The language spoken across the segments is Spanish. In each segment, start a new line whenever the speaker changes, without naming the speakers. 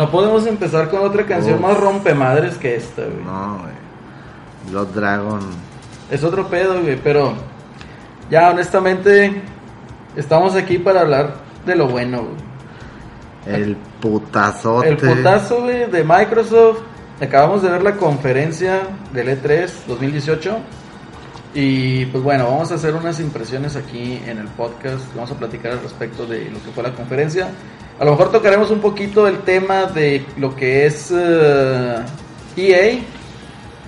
No podemos empezar con otra canción
Uf.
más rompemadres que esta, güey.
No, güey. Blood Dragon.
Es otro pedo, güey, pero ya honestamente estamos aquí para hablar de lo bueno, güey.
El putazote.
El putazo, güey, de Microsoft. Acabamos de ver la conferencia del E E3 2018. Y pues bueno, vamos a hacer unas impresiones aquí en el podcast. Vamos a platicar al respecto de lo que fue la conferencia. A lo mejor tocaremos un poquito el tema de lo que es eh, EA.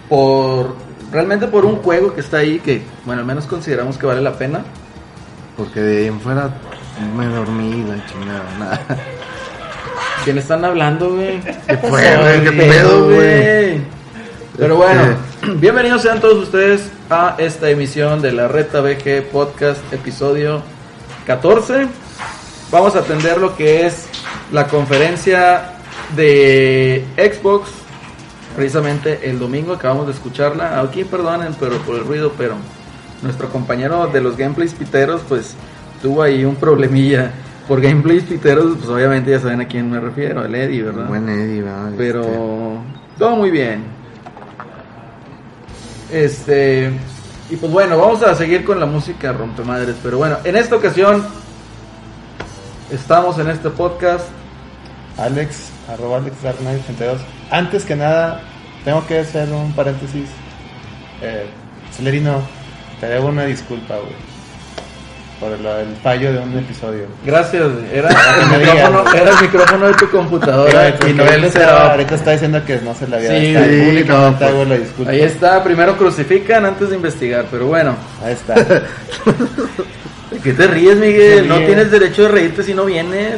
Por, realmente por un juego que está ahí que, bueno, al menos consideramos que vale la pena.
Porque de ahí en fuera me dormí la chingada. Nada.
¿Quién están hablando, güey?
¿Qué fue, güey? ¿Qué pedo, güey?
Pero bueno, bienvenidos sean todos ustedes a esta emisión de la Reta BG Podcast, episodio 14. Vamos a atender lo que es la conferencia de Xbox, precisamente el domingo, acabamos de escucharla. Aquí perdonen pero por el ruido, pero nuestro compañero de los gameplays piteros, pues tuvo ahí un problemilla. Por gameplays piteros, pues obviamente ya saben a quién me refiero, el Eddie, ¿verdad?
Buen Eddie, ¿verdad? Este,
Pero todo muy bien. Este. Y pues bueno, vamos a seguir con la música rompemadres. Pero bueno, en esta ocasión estamos en este podcast.
Alex, arroba Alex Dark Knight 82. Antes que nada, tengo que hacer un paréntesis. Eh, Celerino, te debo una disculpa, güey. Por lo- el fallo de un episodio.
Gracias, era el micrófono, era el micrófono de tu computadora y
Porque
no el
ahorita, está,
setup.
ahorita está diciendo que no se le había
Sí,
dado.
sí, no,
hago la disculpa.
Ahí está, primero crucifican antes de investigar, pero bueno.
Ahí está.
¿De qué te ríes, Miguel? No tienes derecho de reírte si no vienes.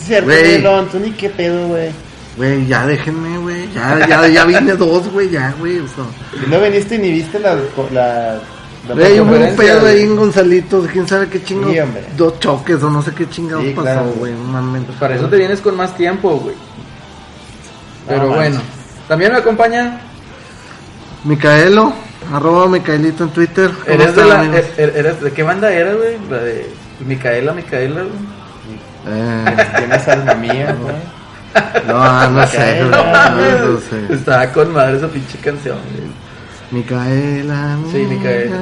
Es cierto,
Güey.
Tú ni qué pedo, güey.
Güey, ya déjenme, güey. Ya, ya, ya vine dos, güey, ya, güey. O sea.
No viniste ni viste la. la, la
Güey, hubo un pedo ahí en Gonzalitos, quién sabe qué chingo.
Sí, hombre.
dos choques o no sé qué chingados
Sí,
pasó,
claro.
güey. no mames.
Pues para eso te vienes con más tiempo, güey. Pero
No
bueno,
manches.
también me acompaña.
Micaelo, arroba Micaelito en Twitter. ¿Cómo
Eres de, la,
amigos?
er- eres- ¿De qué banda eras, güey? La de Micaela, Micaela, güey.
Eh,
Tienes alma mía, güey.
no, no sé, güey,
No
no, no sé.
Estaba con madre esa pinche canción, güey.
Micaela.
Sí, Micaela.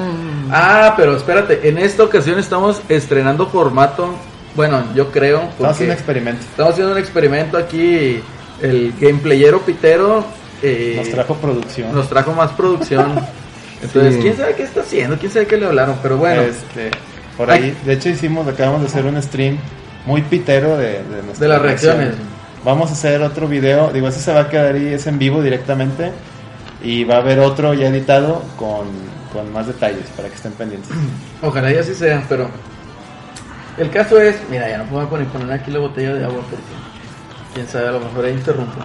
Ah, pero espérate, en esta ocasión estamos estrenando formato. Bueno, yo creo. Porque
hacer un experimento.
estamos haciendo un experimento aquí. El gameplayero pitero eh,
Nos trajo producción.
nos trajo más producción. Entonces,
Sí.
quién sabe qué está haciendo, quién sabe qué le hablaron, pero bueno.
Este, por ahí, de hecho hicimos, acabamos de hacer un stream muy pitero de, de,
De las reacciones.
Vamos a hacer otro video, digo, ese se va a quedar ahí, es en vivo directamente. Y va a haber otro ya editado con, con más detalles para que estén pendientes.
Ojalá y así sea, pero el caso es, mira, ya no puedo poner, poner aquí la botella de agua porque quién sabe, a lo mejor ahí interrumpo.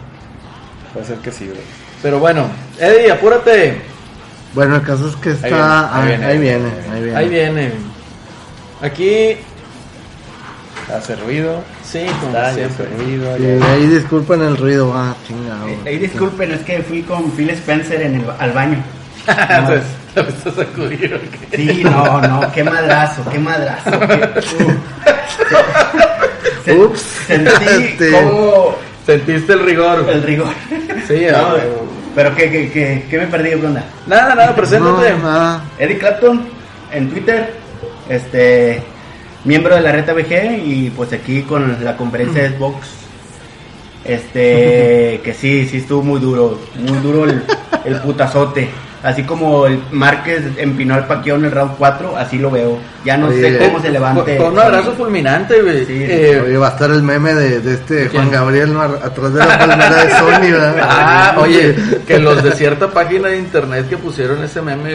Puede ser que sí, güey.
Pero bueno, Eddie, apúrate.
Bueno, el caso es que está.
viene,
ah,
ahí
Ahí
viene,
viene,
ahí
ahí viene.
Ahí viene. Aquí,
Hace ruido.
sí, como
Está,
siempre.
ruido.
Sí, ahí disculpen el ruido, ah, chingado.
Eh, Ahí disculpen, es que fui con Phil Spencer en el, al baño.
Entonces, ¿la vas a sacudir o qué?
Sí, no, no, qué madrazo, qué madrazo. qué- uh. Se-
Ups.
Sentí
Este.
como
Sentiste el rigor.
el rigor.
Sí,
No,
ah,
pero ¿qué, qué, qué, qué me perdí, ¿qué onda?
Nada, nada, preséntate.
No, nada.
Eddie Clapton en Twitter, este miembro de la Reta BG y pues aquí con la conferencia de Xbox. Este, que sí, sí estuvo muy duro, muy duro el, el putazote. Así como el Márquez empinó al Paquiao en el round 4, así lo veo. Ya no
Oye,
sé cómo se levante.
con un abrazo fulminante, güey.
Sí,
Eh,
Oye, va a estar el meme de, de este Juan
¿Quién?
Gabriel ¿no? atrás de la palmera de Sony, ¿verdad?
Ah, oye, que los de cierta página de internet que pusieron ese meme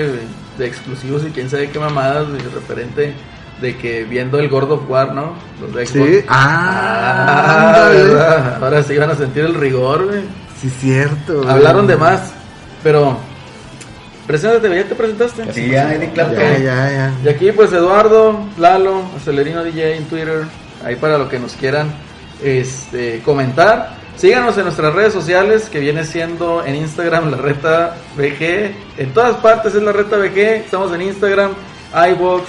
de exclusivos y quién sabe qué mamadas, güey, referente de que viendo el God of War, ¿no? Los de Xbox.
Sí, ah,
Ah. ¿verdad? Ahora sí van a sentir el rigor, güey.
Sí, cierto. güey.
Hablaron de más, pero preséntate, ¿ya te presentaste?
Sí, ya, Clapton.
Ya, ya, ya.
Y aquí pues Eduardo, Lalo, Acelerino DJ en Twitter, ahí para lo que nos quieran este, comentar. Síganos en nuestras redes sociales que viene siendo en Instagram la reta BG, en todas partes es la reta BG, estamos en Instagram, iBox,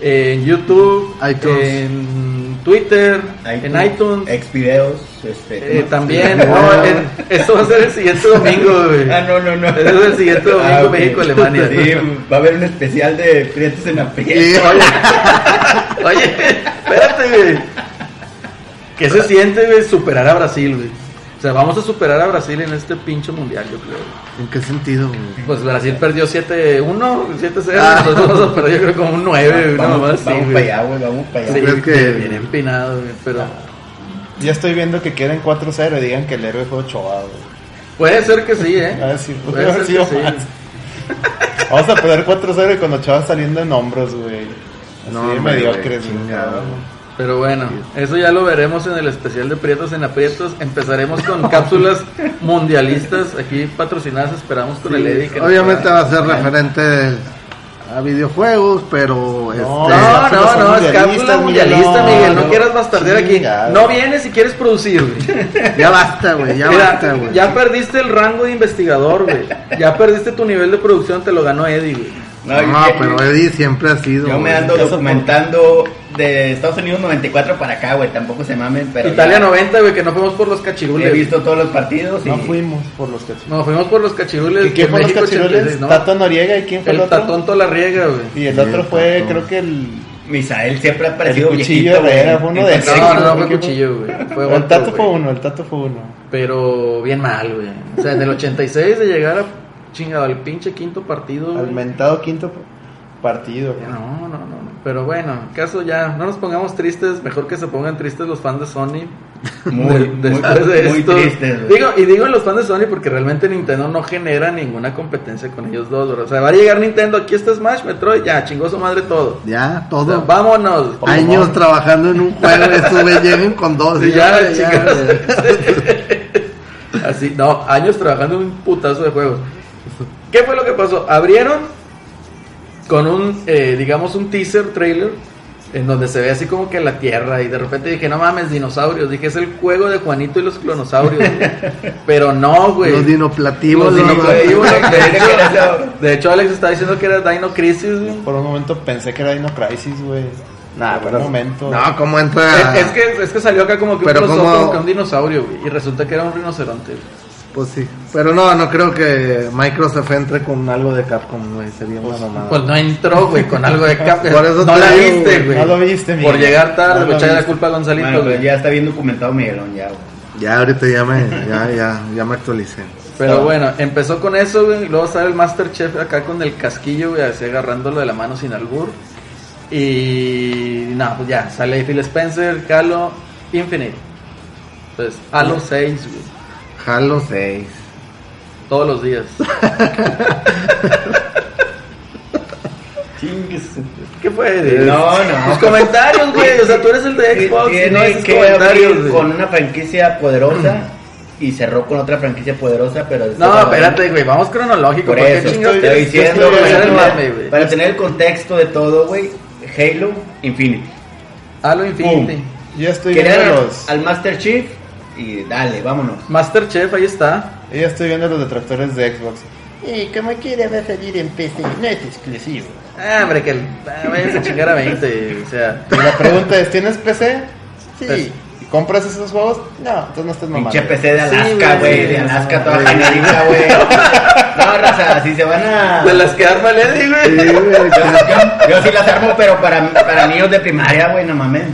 en YouTube,
iTunes.
en Twitter, en iTunes.
Xvideos, este.
Eh, también, no, en- esto va a ser el siguiente domingo, güey.
Ah, no, no, no.
Ese es el siguiente domingo,
Ah, ok.
México-Alemania.
Sí, va a haber un especial de Prietos en la
Sí.
Oye, espérate, güey. ¿Qué se siente, güey, superar a Brasil, güey? O sea, vamos a superar a Brasil en este pinche mundial, yo creo.
¿En qué sentido, güey?
Pues Brasil perdió 7-1, 7-0,
Ah.
nosotros vamos a perder yo creo como un 9, una
Vamos,
así,
vamos
güey.
para allá, güey, vamos para allá.
Sí,
¿Crees que-
bien empinado, güey, pero
Ya estoy viendo que quieren 4-0 y digan que el héroe fue Ochoa, güey.
puede ser que sí, ¿eh?
A ver si
Puede
puede haber
ser
sido
que sí.
más. Vamos a perder 4-0 y con Ochoa saliendo en hombros, güey. Así
No,
de mediocres,
güey.
Pero bueno, eso ya lo veremos en el especial de Prietos en Aprietos. Empezaremos con cápsulas mundialistas aquí patrocinadas, esperamos con el Eddie. que
Obviamente va a ser referente a videojuegos, pero este,
No,
cápsulas
no,
son
no, es cápsula mundialista,
Miguel, no,
Miguel. No,
no.
quieras bastardear aquí. No vienes si quieres producir, güey.
ya basta, güey, ya
Mira,
basta, güey.
ya perdiste el rango de investigador, güey. Ya perdiste tu nivel de producción, te lo ganó Eddie, güey.
No,
yo-
pero Eddie siempre ha sido.
Yo me ando documentando de Estados Unidos 94 para acá, güey. Tampoco se mamen, pero.
Italia
ya
90, güey, que no fuimos por los
He
cachirules.
visto todos los partidos y.
No fuimos por los cachirules.
No, fuimos por los cachirules.
¿Y quién fue los cachirules?
86, ¿no?
Tato Noriega y quién fue el,
El
otro?
tatón Tolarriega, güey.
Y el
Sí,
otro fue, creo que el.
Misael siempre ha
El
parecido
cuchillo
viejito,
fue uno de
Entonces,
No, no, no
¿Qué
fue cuchillo, güey. Fue
el Tato fue uno, el Tato fue uno.
Pero bien mal, güey. O sea, en el 86 de llegar a chingado al pinche quinto partido.
Al mentado quinto partido.
no, no, no. Pero bueno, caso ya, no nos pongamos tristes, mejor que se pongan tristes los fans de Sony.
Muy,
De-
muy,
de
muy tristes.
Digo, y digo los fans de Sony porque realmente Nintendo no genera ninguna competencia con ellos dos, bro. O sea, va a llegar Nintendo, aquí está Smash, Metroid, ya, chingó su madre todo.
Ya,
O sea,
todo.
vámonos.
Años trabajando en un juego, estos güey llegan con dos.
Sí, ya,
ya,
chicas.
ya.
Así, no, años trabajando en un putazo de juegos. ¿Qué fue lo que pasó? Abrieron con un, eh, digamos, un teaser trailer en donde se ve así como que la tierra y de repente dije, no mames, dinosaurios. Dije, es el juego de Juanito y los clonosaurios. güey. Pero no, güey.
Los dinoplativos.
Los
no,
dinoplativos,
no.
de, hecho, de hecho, Alex está diciendo que era Dino Crisis, güey.
Por un momento pensé que era Dino Crisis, güey.
Nah,
Por
pero-
un momento.
No, ¿cómo entra?
Es, es que, es que salió acá como que un
Pero
crossover
como-
con un dinosaurio, güey. Y resulta que era un rinoceronte. güey.
Pues sí. Pero no, no creo que Microsoft entre con algo de Capcom, güey. Sería una mamada.
Pues no entró, güey, con algo de cap.
Por eso
no la
digo,
viste,
güey.
No lo viste,
Por
Miguel.
llegar tarde,
No
echarle la culpa a Gonzalito,
Bueno,
güey.
pues ya está bien documentado Miguelón, ya, güey.
Ya ahorita ya me, ya, ya, ya me actualicé.
Pero bueno, empezó con eso, güey. y Luego sale el Masterchef acá con el casquillo, güey, así agarrándolo de la mano sin albur. Y. No, pues ya, sale Phil Spencer, Halo, Infinite. Entonces, Halo 6, güey.
Halo 6.
Todos los días. ¿Qué fue?
No, no.
Tus comentarios, güey. O sea, tú eres el de Xbox y
Tiene
no haces
que
comentarios,
abrir con una franquicia poderosa y cerró con otra franquicia poderosa, pero...
No, espérate, güey. Vamos cronológico.
Por
¿Por qué
eso, estoy diciendo, para tener-
mame, güey?
para tener el contexto de todo, güey, Halo Infinity.
Halo Infinity.
Ya estoy viendo los.
al Master Chief y dale, vámonos.
Masterchef, ahí está.
Ya estoy viendo los detractores de Xbox.
Y como quiera va a salir en PC, no es exclusivo.
Ah, hombre, que el- ah, vayas a chingar a 20. O sea,
Y la pregunta es: ¿tienes PC?
Sí,
¿Y compras esos juegos? No, entonces no estés mamando.
Pinche PC de
Sí,
Alaska,
güey, sí,
de
sí,
Alaska
sí.
toda generita, güey. No, raza, si se van a...
de las que arma Eddie, güey.
Yo, yo sí las armo, pero para, para niños de primaria, güey, no mames.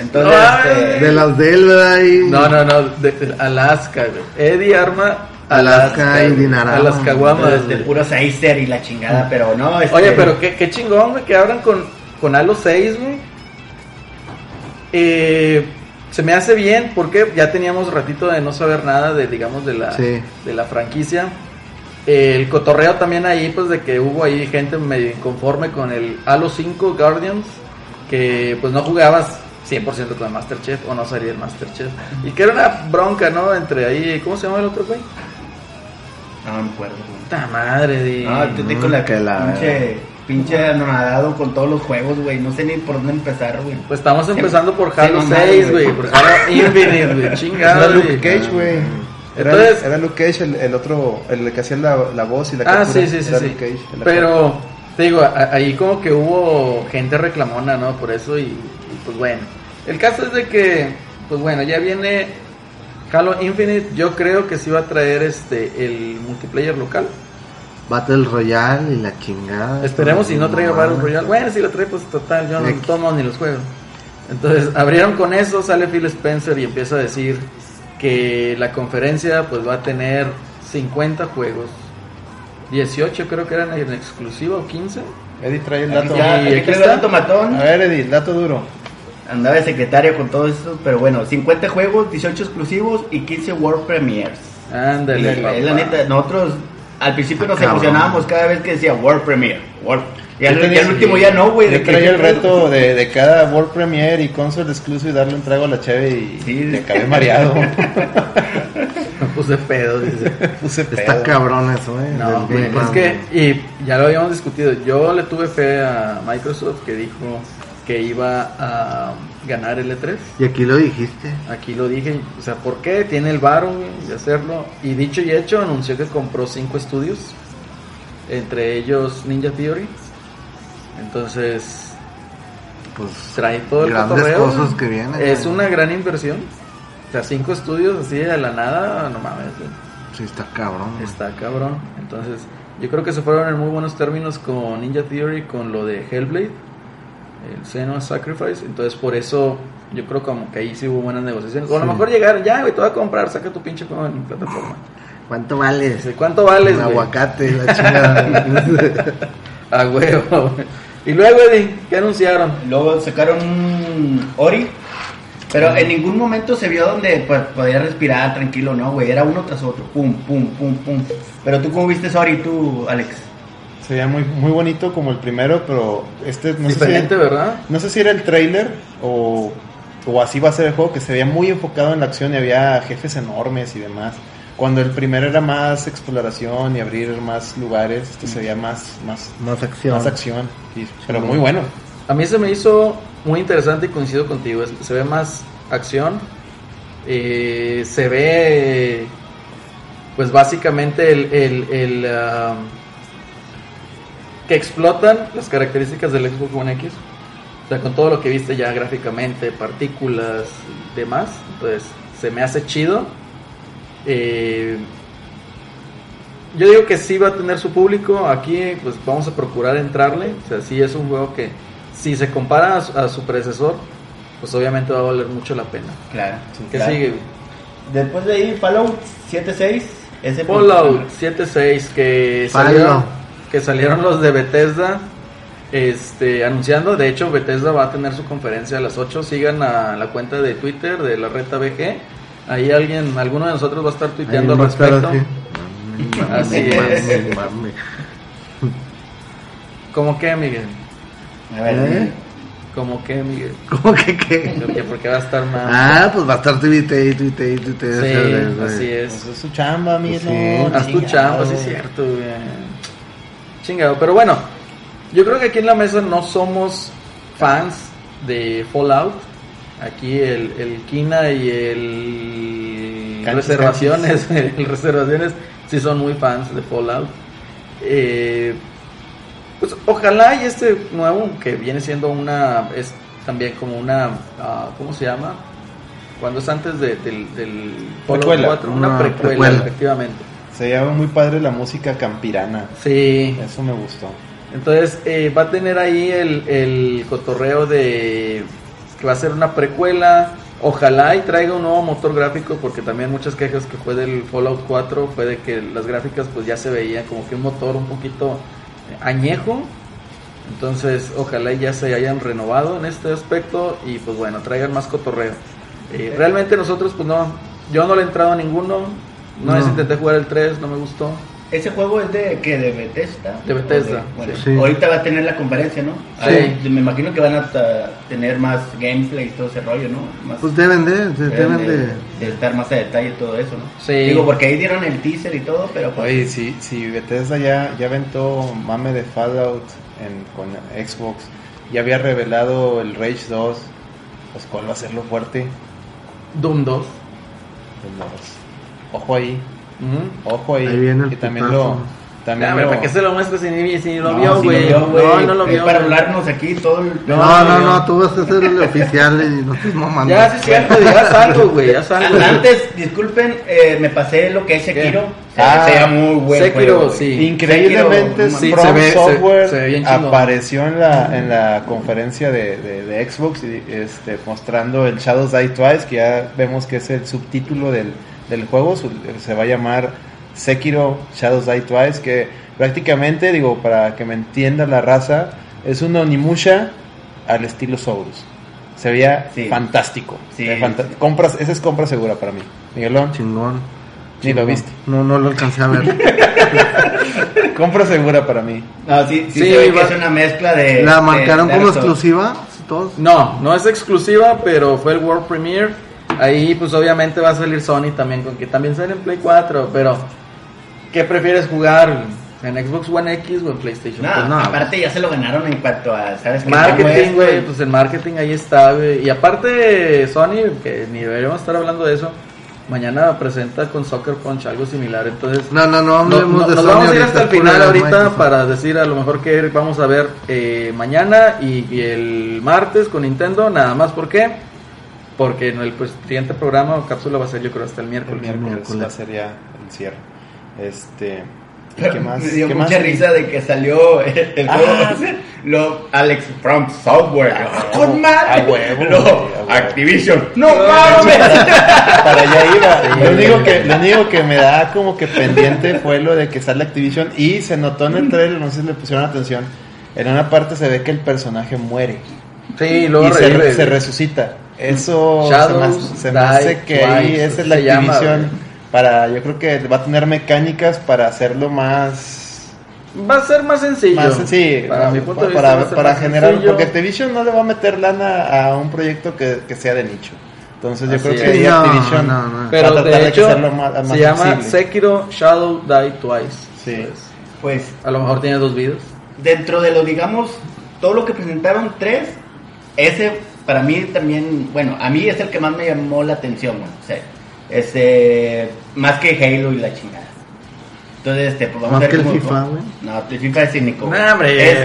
Entonces,
No,
este...
De las de él, ¿verdad? Y-
No, no, no. De, de Alaska, güey. Eddie arma
Alaska y. Dinarama.
A las caguamas,
puro Seister y la chingada, pero no, este...
Oye, pero qué, qué chingón, güey, que abran con, con Halo 6, güey. Eh, se me hace bien porque ya teníamos ratito de no saber nada de, digamos, de la,
Sí.
de la franquicia. El cotorreo también ahí, pues de que hubo ahí gente medio inconforme con el Halo 5 Guardians, que pues no jugabas 100% con el Masterchef o no salía el Masterchef. Y que era una bronca, ¿no? Entre ahí, ¿cómo se llama el otro güey?
No, no me acuerdo, güey.
Puta madre, di.
No, tú te con la
que la-
pinche, pinche anonadado con todos los juegos, güey. No sé ni por dónde empezar, güey.
Pues estamos
Se-
empezando por Halo
mamaron,
6,
güey.
Por Halo Infinite, güey.
Era
Chingado,
Luke
güey.
Cage, güey. Era,
Entonces-
era Luke Cage el, el otro, el que hacía la, la voz y la
Ah,
captura.
sí, sí, sí.
Era
sí.
Luke Cage, actor.
Pero, te digo, ahí como que hubo gente reclamona, ¿no? Por eso y, y, pues bueno. El caso es de que, pues bueno, ya viene Halo Infinite. Yo creo que sí va a traer este el multiplayer local.
Battle Royale y la chingada.
Esperemos si no traiga
Battle
Battle Royale. Bueno, si lo trae, pues total, yo no tomo ni los juego. Entonces, abrieron con eso, sale Phil Spencer y empieza a decir que la conferencia pues va a tener 50 juegos. 18 creo que eran en exclusiva o 15.
Eddie trae el
Aquí
dato.
está, aquí
aquí
traigo
está.
el tomatón.
A ver, Eddie, el dato duro.
Andaba de secretario con todo eso, pero bueno, 50 juegos, 18 exclusivos y 15 World Premiers.
Ándale,
Es la neta, nosotros al principio nos
Cabrón.
emocionábamos cada vez que decía World Premier. World. Y al, y
tenía-
último ya no, güey.
Yo traía el reto de, de cada World Premiere y console exclusive darle un trago a la cheve y
Sí.
me acabé mareado.
Me puse pedo, dice.
Puse
Está
pedo.
cabrón eso, eh.
No, güey, es que, y ya lo habíamos discutido, yo le tuve fe a Microsoft que dijo que iba a ganar el E3.
Y aquí lo dijiste.
Aquí lo dije, o sea, ¿por qué? Tiene el varo de hacerlo. Y dicho y hecho, anunció que compró cinco estudios, entre ellos Ninja Theory. Entonces,
Pues
trae todo el cotorreo,
cosas que vienen,
Es una gran inversión. O sea, cinco estudios así de la nada, no mames.
sí está cabrón. güey.
Está cabrón. Entonces, yo creo que se fueron en muy buenos términos con Ninja Theory, con lo de Hellblade, el Senua Sacrifice. Entonces, por eso yo creo como que ahí sí hubo buenas negociaciones. O a lo
Sí.
mejor llegaron, ya, güey, te voy a comprar, saca tu pinche juego en plataforma.
¿Cuánto vale?
Dice, ¿cuánto vales,
Un aguacate, la chingada.
A huevo. güey. Y luego, Eddie, ¿qué anunciaron?
Luego sacaron un Ori. Pero en ningún momento se vio donde pues, podía respirar tranquilo, ¿no, güey? Era uno tras otro. Pum, pum, pum, pum. Pero tú, ¿cómo viste Ori, tú, Alex?
Se veía muy, muy bonito como el primero, pero este no sé,
Diferente,
si,
¿verdad?
no sé si era el trailer o, o así va a ser el juego, que se veía muy enfocado en la acción y había jefes enormes y demás. Cuando el primero era más exploración y abrir más lugares, este se veía más, más,
Más acción.
más acción. pero muy bueno.
A mí se me hizo muy interesante y coincido contigo. Se ve más acción. eh, se ve, pues básicamente el, el, el, ah, que explotan las características del Xbox One X. O sea, con todo lo que viste ya gráficamente, partículas y demás. Entonces, se me hace chido. Eh, yo digo que sí va a tener su público. Aquí, pues vamos a procurar entrarle. O sea, sí es un juego que, si se compara a su, a su predecesor, pues obviamente va a valer mucho la pena.
Claro.
¿Qué
claro.
sigue?
Después de ahí, Fallout 7.6. Ese
Fallout 7.6 que
Fallo.
Que salieron los de Bethesda este, anunciando. De hecho, Bethesda va a tener su conferencia a las 8. Sigan a la cuenta de Twitter de la Reta BG. Ahí alguien, alguno de nosotros va a estar tuiteando al
va a estar
respecto.
así.
Es.
Mame.
¿Cómo que, Miguel?
A ver,
¿Eh?
¿Cómo que, Miguel?
¿Cómo que qué?
Porque, porque va a estar más.
Ah, pues va a estar tuite y tuite y tuite.
sí, así es.
Eso es su chamba, amigo.
Sí.
Haz tu chamba, sí es cierto, güey. Chingado, pero bueno, yo creo que aquí en la mesa no somos fans de Fallout. Aquí el, el Kina y el
Canchis,
Reservaciones, el Reservaciones sí son muy fans de Fallout. Eh, pues ojalá y este nuevo, que viene siendo una, es también como una, ah, ¿cómo se llama? Cuando es antes de- del, del Fallout
Precuela.
4, una
Una
precuela,
precuela.
efectivamente.
Se llama muy padre la música campirana.
Sí,
Eso me gustó.
entonces eh, va a tener ahí el, el cotorreo de que va a ser una precuela. Ojalá y traiga un nuevo motor gráfico, porque también muchas quejas que fue del Fallout 4 fue de que las gráficas pues ya se veían como que un motor un poquito añejo. Entonces ojalá y ya se hayan renovado en este aspecto y pues bueno, traigan más cotorreo. Eh, realmente nosotros pues no, yo no le he entrado a ninguno, no,
No.
intenté jugar el 3, no me gustó.
Ese juego es de que de Bethesda.
De Bethesda,
¿O bueno,
sí.
ahorita va a tener la conferencia, ¿no?
Sí.
Ahí, me imagino que van a tener más gameplay y todo ese rollo, ¿no? Más,
Pues deben de, de-
deben
deben
de,
de.
de estar más a detalle todo eso, ¿no?
Sí.
Digo, porque ahí dieron el teaser y todo, pero pues,
Oye, si, si Bethesda ya, ya aventó mame de Fallout en, con Xbox y había revelado el Rage 2, pues cuál va a ser lo fuerte.
Doom 2.
Pues, los- Ojo ahí, ojo ahí.
Ahí viene el
y también lo, También
Ya, güey,
lo-
¿Para qué se lo muestras si ni, si ni lo
No,
vio, güey?
vio,
no, no lo
Es
vio.
para
güey.
hablarnos aquí todo el...
No,
No,
no,
no.
tú vas a ser el oficial y no estés mamando.
Ya, sí es cierto, ya salgo, güey, ya salgo.
Antes, disculpen, eh, me pasé lo que es Sekiro.
Ah,
se veía muy buen
Sekiro,
juego,
sí.
Increíblemente,
Sekiro,
sí,
From
se ve- se-
Software
se ve bien chingón.
apareció en la, en la conferencia de, de- de Xbox y, este, mostrando el Shadows Die Twice, que ya vemos que es el subtítulo del, del juego. su- se va a llamar Sekiro Shadows Die Twice, que prácticamente, digo, para que me entienda la raza, es un Onimusha al estilo Souls. Se veía
Sí.
fantástico.
Sí.
Fanta- compras, esa es compra segura para mí. Miguelón,
Chingón.
ni lo viste.
No, no lo alcancé a ver.
Compra segura para mí.
No, sí, sí,
Sí,
que es una mezcla de...
¿La
de
marcaron como exclusiva? Todos.
No, no es exclusiva, pero fue el World Premiere. Ahí, pues obviamente va a salir Sony también, con que también sale en Play 4. Pero, ¿qué prefieres jugar? ¿En Xbox One X o en PlayStation?
No,
Pues no.
aparte ya se lo ganaron en cuanto a, ¿sabes qué?
Marketing,
¿Cómo es,
güey, pues el marketing ahí está, güey. Y aparte, Sony, que ni deberíamos estar hablando de eso, mañana presenta con Soccer Punch algo similar. Entonces,
No, no, no
no-
hablemos
no-
de
nos
Sony
vamos a ir hasta el final
de
ahorita
Microsoft.
para decir a lo mejor que vamos a ver eh, mañana y, y el martes con Nintendo. Nada más, ¿por qué? Porque en el pues, siguiente programa o cápsula va a ser yo creo hasta el
El
miércoles.
miércoles
miércoles.
va a ser ya el cierre. Este. ¿y ¿Qué más?
Me dio
¿Qué
mucha
más?
risa de que salió el, el
Ah.
juego. Lo, Alex from Software.
Ah,
¡Con
a
madre!
huevo,
Lo,
güey, a huevo.
Activision. ¡No mames!
Para allá iba.
Sí,
lo, único que, lo único que me da como que pendiente fue lo de que sale Activision y se notó en el trailer, no sé si le pusieron atención. En una parte se ve que el personaje muere
Sí, luego
y se, re- se resucita. Eso se
Shadows
me hace- se me hace que ahí
Twice,
es
se
la
llama,
Activision
güey.
para, yo creo que va a tener mecánicas para hacerlo más
Va a ser más sencillo.
Más, sí,
para mi punto de vista.
para, para generar,
sencillo.
porque Activision no le va a meter lana a un proyecto que, que sea de nicho. Entonces yo
Así
creo
es.
que
No,
Activision
no, no.
va a
Pero
tratar
de hecho,
hacerlo más, más
se llama
sensible.
Sekiro Shadow Die Twice.
Sí.
Entonces,
Pues
a lo mejor tiene dos vidas.
dentro de lo, digamos, todo lo que presentaron tres, ese para mí también, bueno, a mí es el que más me llamó la atención, bueno, o sea, este, más que Halo y la chingada. Entonces, este, pues vamos
Más
a ver
que el
cómo-
FIFA, güey.
No, el FIFA es único.
No, hombre.
es,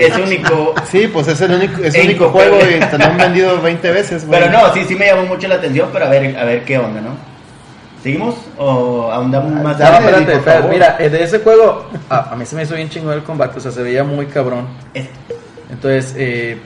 es único.
Sí, pues es el único, es el único juego y te lo han vendido 20 veces, güey.
Pero no, sí, sí me llamó mucho la atención, pero a ver, a ver qué onda, ¿no? ¿Seguimos o ahondamos más?
No,
Dale,
espérate, espérate, mira, eh, de ese juego, a, a mí se me hizo bien chingón el combate, o sea, se veía muy cabrón.
Es-
Entonces, eh,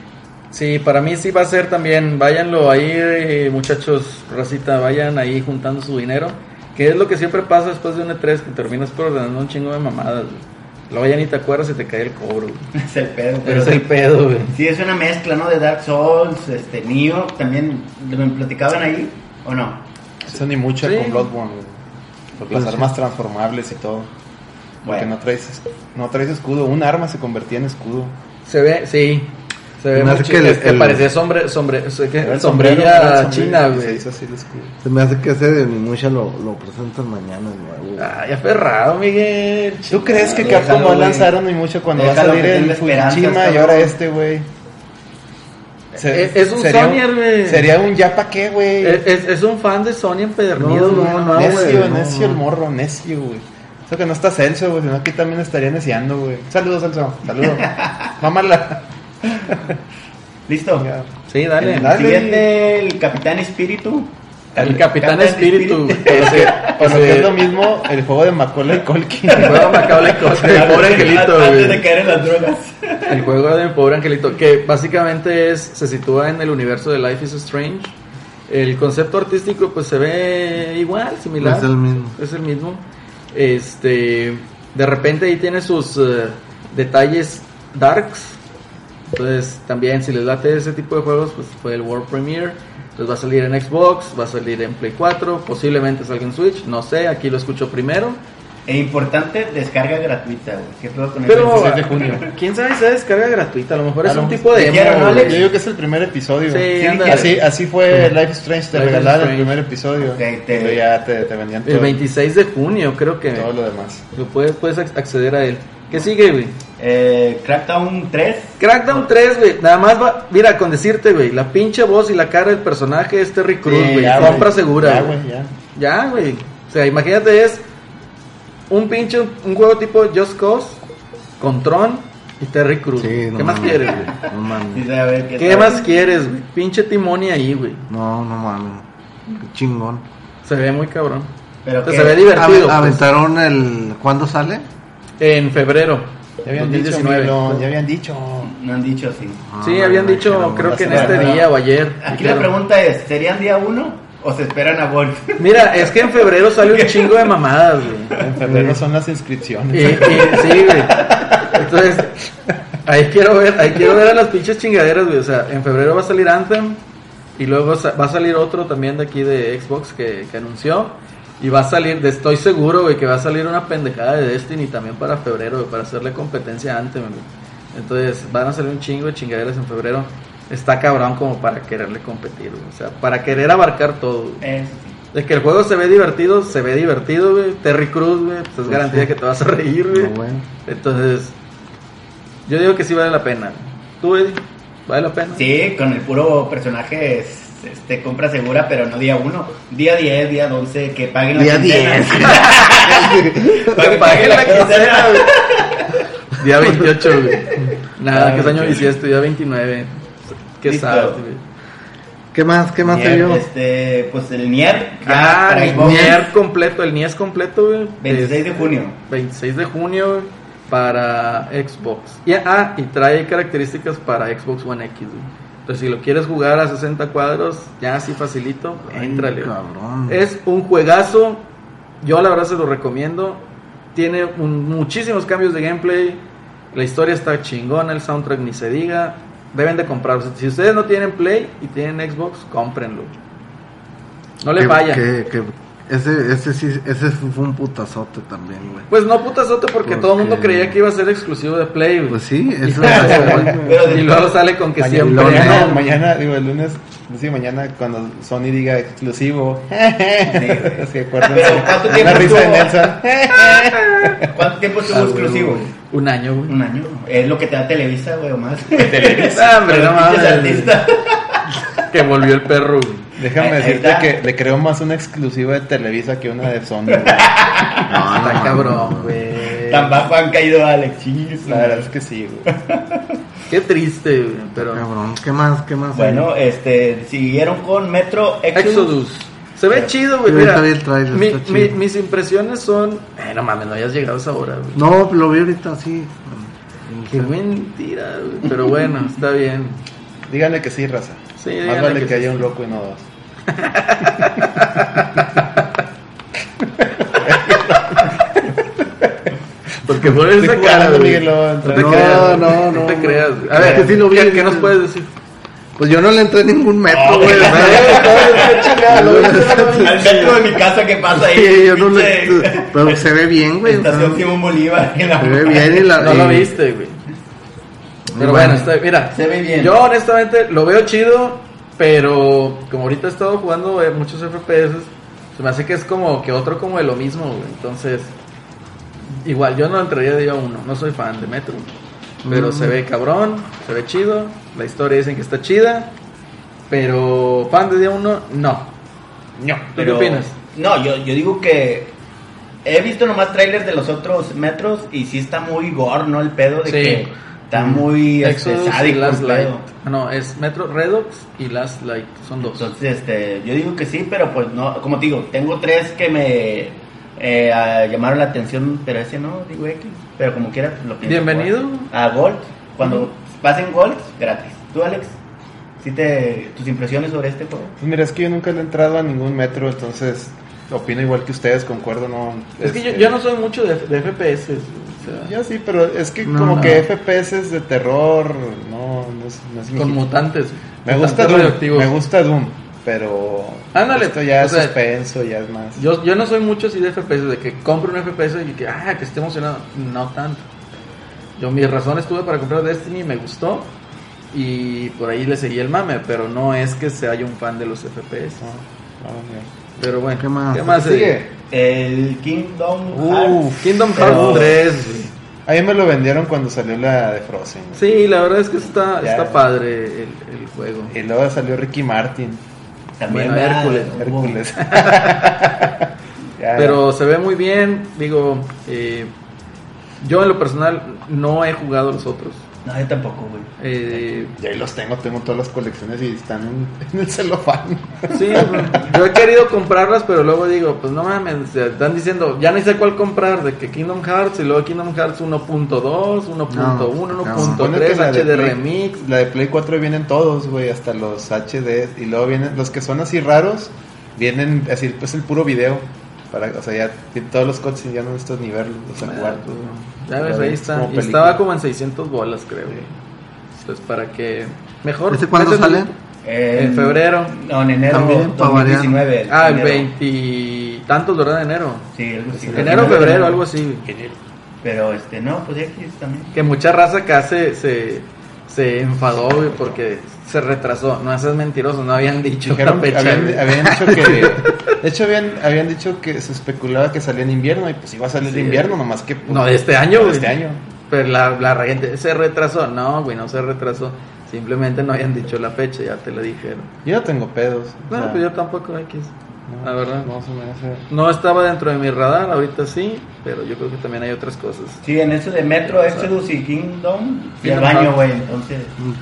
sí, para mí sí va a ser también, váyanlo ahí, eh, muchachos, racita, vayan ahí juntando su dinero, que es lo que siempre pasa después de un E3, que terminas por ordenando un chingo de mamadas, güey. Luego ya ni te acuerdas y te cae el cobro, güey.
es el pedo.
Pero es el pedo, güey.
sí es una mezcla, ¿no? De Dark Souls, este, Nioh, también, ¿me platicaban ahí o no?
Eso ni mucho
Sí.
con Bloodborne, güey. Porque las
Pues sí.
armas transformables y todo. Porque
Bueno.
no traes, no traes escudo. Un arma se convertía en escudo.
Se ve, sí. Se ve
Se me hace que el-
Este,
el-
parecía sombre, sombre, sombrilla
el sombrero
china,
Se
güey.
hizo así el escudo.
Se me hace que ese de Onimusha lo, lo presentan mañana, güey.
Ay, aferrado, Miguel.
¿Tú crees que Capcom va a lanzar mucho cuando va a salir el Fukushima y ahora este, güey? Se-
Es- es un
sería
Sonyer, güey.
Sería un ya pa' qué, güey.
Es, es- es un fan de Sony empedernido,
No,
güey.
no, no,
necio, necio
no.
el morro, necio, güey. Eso que no está Celso, güey, sino aquí también estaría neciando, güey. Saludos, Celso. Saludos. Mámala.
¿Listo?
Ya.
Sí, dale.
El
Dale.
siguiente, el Capitán Espíritu.
El Capitán Espíritu,
que
ese-
es lo mismo el juego de Macaulay Culkin.
El juego Macaulay Culkin, el pobre angelito,
Antes de caer en las drogas.
El juego del pobre angelito, que básicamente es, se sitúa en el universo de Life is Strange. El concepto artístico pues se ve igual, similar.
Es el mismo.
Es el mismo. Este, de repente ahí tiene sus eh, detalles darks. Entonces también si les late ese tipo de juegos, pues fue el World Premiere. Entonces va a salir en Xbox, va a salir en Play 4, posiblemente salga en Switch, no sé, aquí lo escucho primero.
E importante, descarga gratuita, güey. ¿Qué pedo con
Pero,
eso?
16 de junio.
quién sabe si es descarga gratuita, a lo mejor
A
es
lo
un tipo de
Dijeron,
demo,
¿no,
güey.
Alex?
Yo digo que es el primer episodio.
Sí.
Así, así fue Life is Strange, te
Life
regalaron el primer episodio.
Ok, te-
Pero ya te, te vendían todo,
El 26 de junio, creo que
todo lo demás.
puedes, puedes ac- acceder a él. ¿Qué sigue, güey?
Eh, Crackdown 3.
Crackdown 3, güey. Nada más va. Mira, con decirte, güey. La pinche voz y la cara del personaje es Terry Cruz, güey. Compra segura,
Ya,
güey.
ya.
Ya, güey. O sea, imagínate, es. un pinche, un juego tipo Just Cause con Tron y Terry Crews.
Sí,
¿Qué
no
más
mames.
quieres, güey?
No mames.
a ver, ¿qué
¿Qué más quieres, güey? Pinche Timoni ahí, güey.
No, no mames. Qué chingón.
Se ve muy cabrón.
Pero
Entonces, se ve divertido. Pues.
aventaron el. ¿Cuándo sale?
En febrero.
Ya habían dicho,
2019.
Miguelón, ya habían dicho.
No han dicho así.
Sí,
Ah,
habían
no,
dicho,
no,
creo
no
que en este día o ayer.
Aquí la pregunta es, ¿serían día uno o se esperan a Wolf?
Mira, es que en febrero sale un chingo de mamadas, güey.
En febrero son las inscripciones.
Y, y- sí, güey. Entonces, ahí quiero ver, ahí quiero ver a las pinches chingaderas, güey. O sea, en febrero va a salir Anthem y luego va a salir otro también de aquí de Xbox que, que anunció. Y va a salir, de- estoy seguro, güey, que va a salir una pendejada de Destiny también para febrero, güey, para hacerle competencia a Anthem, güey. Entonces, van a salir un chingo de chingaderas en febrero. Está cabrón como para quererle competir, güey. O sea, para querer abarcar todo, güey.
Eso sí.
De que el juego se ve divertido, se ve divertido, güey. Terry Cruz, güey, pues es garantía de que te vas a reír, güey.
No, güey.
Entonces, yo digo que sí vale la pena. ¿Tú, Eddie? ¿Vale la pena?
Sí, con el puro personaje es, este, compra segura, pero no día uno. Día 10, día 11, que paguen la
Día
quincena.
10.
Para que paguen la quincena.
Día 28, güey. Nada, que es año bisiesto, día 29. Qué
Listo.
sad, güey.
¿Qué más? ¿Qué más se
Nier,
vio?
Este, pues el Nier. ya
Ah,
para
el Nier completo, el Nier completo, güey.
26 de
Es
junio.
26 de junio güey, para Xbox. Y, ah, y trae características para Xbox One X, güey. Entonces, si lo quieres jugar a 60 cuadros, ya así facilito,
cabrón.
Es un juegazo. Yo la verdad se lo recomiendo. Tiene un- muchísimos cambios de gameplay. La historia está chingona, el soundtrack ni se diga. Deben de comprarlo. Si ustedes no tienen Play y tienen Xbox, cómprenlo. No le
que ese, ese sí, ese fue un putazote también, güey.
Pues no putazote porque
Porque-
todo el mundo creía que iba a ser exclusivo de Play. güey.
Pues sí, eso
Pero
y luego sale con que
Mañana,
siempre.
mañana,
no.
mañana, digo, el lunes, sí, mañana cuando Sony diga exclusivo.
güey.
Sí, acuérdense.
¿cuánto tiempo
risa de
estuvo?
Nelson.
¿Cuánto tiempo estuvo exclusivo?
güey.
Un año, güey.
Un año. Es lo que te da Televisa, güey, o más.
Ah, hombre, no mames. Que volvió el perro. güey.
Déjame
Ahí- ahí
decirte que le creo más una exclusiva de Televisa que una de Sony. güey.
No,
Está
no,
cabrón, güey.
Tan bajo han caído Alex. Chis,
La verdad es que sí, güey.
Qué triste, güey. Pero.
Cabrón, ¿qué más? ¿Qué más?
Bueno, este, siguieron con Metro Exodus.
Exodus. Se ve chido, güey. Mira,
está bien el trailer,
mi-
está
mi-
chido.
mis impresiones son. Eh, no mames, no hayas llegado a esa hora, güey.
No, lo vi ahorita sí.
Qué mentira, güey. Pero bueno, está bien.
Díganle que sí, raza.
Sí,
Más vale
que
que, haya un loco y no dos.
Porque por esa
Estoy
cara,
jugando,
No te
no,
creas.
no,
No
no,
te
no.
creas. A ver,
que sí lo vi,
¿qué, qué nos puedes decir?
Pues yo no le entré en ningún metro, güey.
Al metro de mi casa que pasa ahí.
Sí, yo no le. Pero se ve bien, güey.
Estación Simón Bolívar.
Se ve bien y la.
No lo viste, güey. Pero
bueno.
bueno, está, mira,
Se ve bien.
yo honestamente lo veo chido, pero como ahorita he estado jugando eh, muchos FPS, se me hace que es como que otro como de lo mismo, güey. Entonces, igual yo no entraría de día uno, no soy fan de Metro, pero
Mm.
se ve cabrón, se ve chido, la historia dicen que está chida, pero fan de día uno, no. No, ¿tú
Pero-
qué opinas?
No, yo, yo digo que he visto nomás trailers de los otros metros y sí está muy gore, ¿no? El pedo de
Sí.
que está muy este,
Exodus y Last Light. Ah, No, es Metro Redux y Last Light, son dos.
Entonces, este, yo digo que sí, pero pues no, como te digo, tengo tres que me eh, llamaron la atención, pero ese no, digo X, pero como quiera lo pienso.
Bienvenido.
A Gold, cuando pasen Gold, gratis. ¿Tú, Alex? ¿Sí te, tus impresiones sobre este juego?
Pues mira, es que yo nunca le he entrado a ningún metro, entonces opino igual que ustedes, concuerdo, no.
Es que yo,
este,
yo no soy mucho de, de FPS. Sea,
Yo sí, pero es que
No,
como
no.
que FPS de terror, no, no es, no es mi
con mutantes.
Me
mutantes
gusta Doom, me gusta Doom, pero
Ándale,
esto ya es
sea,
suspenso, ya es más.
Yo, yo no soy mucho así de FPS, de que compro un FPS y que, ah, que esté emocionado. No tanto. Yo, mis razones tuve para comprar Destiny, me gustó. Y por ahí le seguí el mame, pero no es que sea yo un fan de los FPS.
No, no, mira.
Pero bueno,
¿Qué más?
¿Qué más
¿Qué sigue?
El Kingdom
Uh,
Hearts.
Kingdom
Pero-
Hearts 3.
A mí me lo vendieron cuando salió la de Frozen.
Sí, la verdad es que está,
Ya.
está padre el, el juego.
Y luego salió Ricky Martin,
También.
Hércules, Pero se ve muy bien. Digo, eh, yo en lo personal no he jugado los otros.
No, yo tampoco, güey.
Eh,
ya ahí los tengo, tengo todas las colecciones y están en, en el celofán.
sí, yo he querido comprarlas, pero luego digo, pues no mames, se están diciendo, ya no sé cuál comprar, de que Kingdom Hearts y luego Kingdom Hearts 1.2, 1.1,
Supone que
1.3,
la de
HD
Play-
Remix.
La de Play 4 vienen todos, güey, hasta los HD. Y luego vienen los que son así raros, vienen así, pues el puro video. Para, o sea, ya todos los cutscenes ya no necesitas ni verlos, o sea, jugar.
Ya ves,
Ya
ahí
ves,
está.
como
Y estaba como en 600 bolas, creo. Entonces, para que mejor.
¿Ese cuándo
métete-
sale?
En febrero.
No, en enero
También, pa'
2019.
Ah, el
enero.
20 y tantos, ¿verdad? De enero.
Sí, algo así.
Enero, febrero, algo así.
Pero este, no, pues X también.
Que mucha raza acá se, se, se enfadó, güey, porque se retrasó. No, es mentiroso, no habían dicho
Dijeron-
fecha.
habían, dicho que. De hecho, habían, habían dicho que se especulaba que salía en invierno y pues iba a salir
Sí.
en invierno, nomás que. pues,
No, de este año, güey.
de este año.
Pero la, la gente se retrasó. No, güey, no se retrasó. Simplemente no habían dicho la fecha, ya te lo dijeron.
Yo no tengo pedos. o
No,
sea,
pues yo tampoco X.
no,
la verdad.
No se me hace.
No estaba dentro de mi radar, ahorita sí, pero yo creo que también hay otras cosas.
Sí, en eso de Metro, Exodus y Kingdom, al
Kingdom
baño, güey, entonces.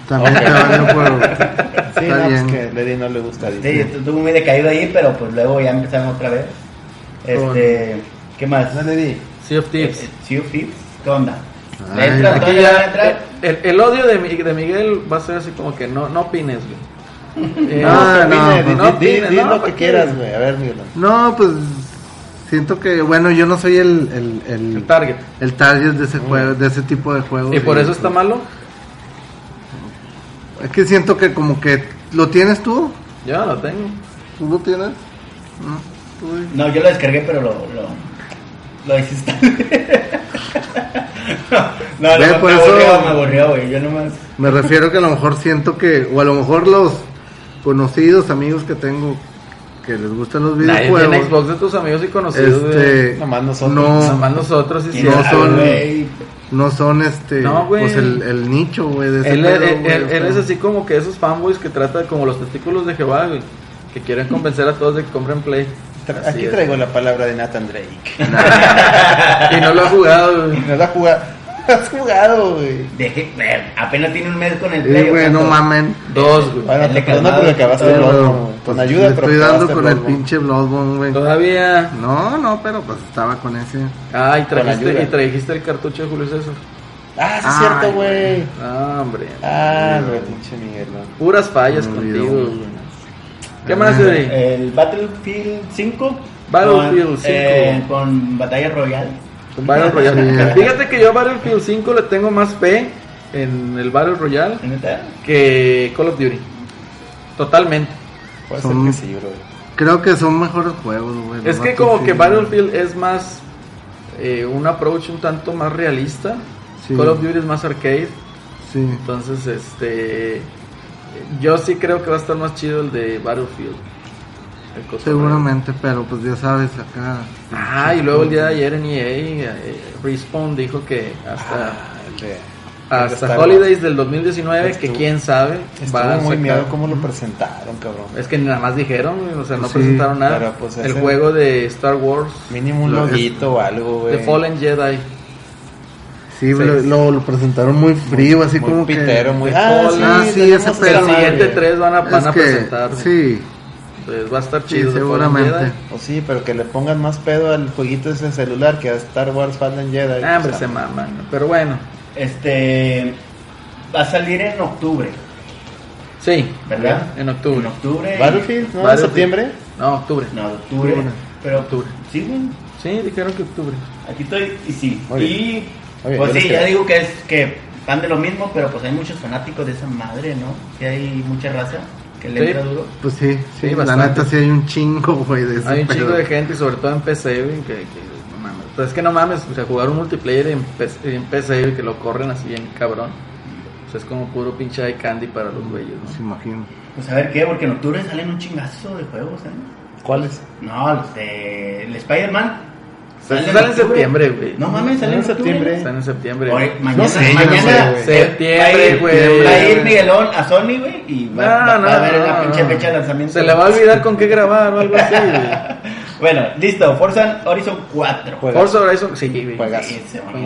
También te baño por...
Sí,
Está
no, pues
bien.
que a Lady no le gusta.
Sí,
dice.
estuve muy decaído ahí, pero pues luego ya empezaron otra vez. Este, ¿qué más?
No, Lady.
Sea of Thieves.
Eh, Sea of Thieves, ¿qué onda? ¿Le
Ay,
le
ya,
entras?
el, el odio de, Mi- de Miguel va a ser así como que no, no opines, güey. Eh,
No,
no, pues
di-
no
di-
opines,
di
no,
lo
¿para
que quieras, güey. A ver, Miguel.
No, pues siento que, bueno, yo no soy el, el, el,
El target.
el target de ese juego, de ese tipo de juegos.
Y por eso
pues,
está malo.
Es que siento que como que lo tienes tú,
Yo no lo tengo.
tú lo tienes. No,
No, yo lo descargué, pero lo, lo, lo desinstalé. no, no,
por
me aburrió, güey. Yo nomás.
Me refiero que a lo mejor siento que, o a lo mejor los conocidos, amigos que tengo que les gustan los
Nadie
videojuegos,
tiene Xbox de tus amigos y conocidos,
este,
Nomás nosotros.
no,
Nomás nosotros
¿Quién
no son-
güey?
no son este,
No, güey.
pues el, el nicho, güey, de ese
Él,
pedo,
él- él- él es así como que esos fanboys que trata como los testículos de Jehová, güey. Que quieren convencer a todos de que compren Play. Así
Aquí
es.
traigo la palabra de Nathan Drake.
Y no lo ha jugado, güey.
¿No has jugado? ¿Has jugado, güey?
Dejé, ver, apenas tiene un mes con el Play. ¿o
güey, no mamen.
Dos, güey.
Bueno, te
calmado,
porque acabaste el otro. Con
pues,
ayuda, pero
estoy dando con el
Bloodborne.
pinche Bloodborne, güey.
Todavía.
No, no, pero pues estaba con ese.
Ah, y trajiste,
ayuda.
y trajiste el cartucho de Julio César.
Ah, sí es cierto, güey.
Ah, hombre.
Ah, güey, pinche Miguel. ¿no?
Puras fallas
Me
contigo, güey. ¿Qué más, Edri?
El Battlefield 5.
Battlefield
con,
5.
eh, con Batalla Royale.
Battle Royale.
Sí.
Fíjate que yo a Battlefield 5 le tengo más fe en el Battle Royale que Call of Duty. Totalmente.
Puede
Son-
ser que sí, bro.
Creo que son mejores juegos, güey.
Es que como que
Battlefield,
Battlefield es más eh, un approach un tanto más realista.
Sí.
Call of Duty es más arcade.
Sí.
Entonces, este. Yo sí creo que va a estar más chido el de Battlefield. El.
Seguramente, pero pues ya sabes, acá.
Ah, y luego el día de ayer en EA, eh, Respawn dijo que hasta,
Ah, de-
hasta Holidays del 2019, que quién sabe,
Estuvo
va a
muy miedo cómo lo presentaron, cabrón.
Es que nada más dijeron, o sea, no
Sí,
presentaron nada.
pero, pues,
el juego de Star Wars,
Mínimo un
Lo-
loguito o algo, güey.
The Fallen Jedi.
Sí, lo, lo, lo presentaron muy frío, así
muy
como
pitero,
que.
muy...
de
Ah,
Fallen.
Ah, sí, ese
tres van a, van a
que,
presentar.
Sí,
Entonces va a estar chido.
Seguramente.
O sí, pero que le pongan más pedo al jueguito ese celular que a Star Wars Fallen Jedi.
Ah, hombre,
Pues,
se maman. Pero bueno,
Este. Va a salir en octubre,
sí,
¿verdad?
en octubre.
En octubre.
Battlefield, ¿no? ¿En
Battlefield.
septiembre?
No, octubre.
No, octubre.
Octubre.
Pero.
Octubre.
Sí, güey.
Sí, dijeron que octubre.
Aquí estoy y sí. Y. Pues sí, ya digo que es que van de lo mismo, pero pues hay muchos fanáticos de esa madre, ¿no? Que hay mucha raza que le
Sí.
entra duro.
pues sí, sí,
Sí,
la
bastante.
neta sí hay un chingo, güey, de ese
Hay un
pedo.
chingo de gente y sobre todo en PC, güey, que, que no mames. Pues es que no mames, o sea, jugar un multiplayer en PC, en PC güey, que lo corren así bien cabrón. Pues es como puro pinche eye candy para los güeyes,
Se
¿no?
imagino.
Pues a ver qué, porque en octubre salen un chingazo de juegos, ¿eh?
¿Cuáles?
No, los de. El Spider-Man. Sale
sale en septiembre, güey.
No mames, sale
En
en septiembre.
Están en septiembre.
Oye, mañana,
No sé, yo no
mañana
sé, güey.
Septiembre, güey.
Va a ir Miguelón a Sony, güey, y va,
No,
va-
no,
va a ver la pinche fecha de lanzamiento.
Se le va a olvidar con qué grabar o algo así, güey.
Bueno, listo. Forza Horizon 4.
Juega.
Forza Horizon, sí, güey.
Juegazo.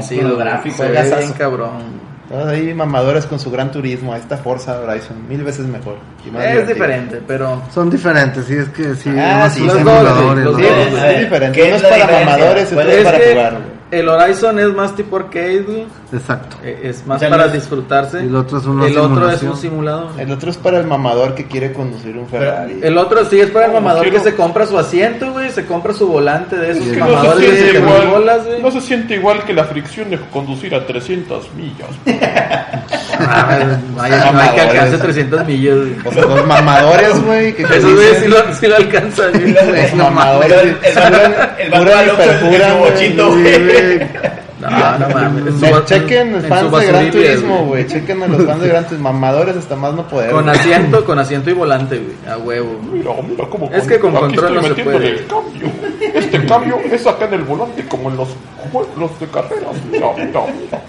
Sí,
ve
juegazazo.
bien cabrón.
Todos ahí mamadores con su gran turismo. Esta Forza Horizon, mil veces mejor. y más
Es
divertido.
diferente, pero
Son diferentes, sí, es que sí.
Ah, sí,
son
los dos,
simuladores,
los
Sí,
¿no?
dos.
ver,
es diferente.
¿qué
Uno
es
para
diferencia?
mamadores y
¿Cuál
otro es
es
para
que
jugar.
El Horizon es más tipo arcade, güey.
Exacto.
Eh, Es más
O sea,
para
no es-
disfrutarse.
El otro es una
El otro es un simulador.
El otro es para el mamador que quiere conducir un Ferrari.
El otro sí es para el mamador
quiero-
que se compra su asiento, güey. Se compra su volante de esos
Es que no se,
mamadores de
siente
7
igual,
bolas, güey.
no se siente igual que la fricción de conducir a 300 millas.
Vaya, no hay que alcance 300 millas, güey.
O sea, los mamadores, güey, que
Esos
dicen-
güeyes sí lo, sí lo alcanzan, güey.
Los mamadores.
El, el, bochito, güey.
No, no mames. Su
chequen
en
fans de Gran Turismo, güey. Chequen a los fans de Gran Turismo. Mamadores hasta más no poder.
Con asiento, con asiento y volante, güey. A huevo.
Mira, mira cómo
Es que con control no se puede.
el cambio. Este cambio es acá en el volante como en los juegos de carreras. Mira, mira, mira.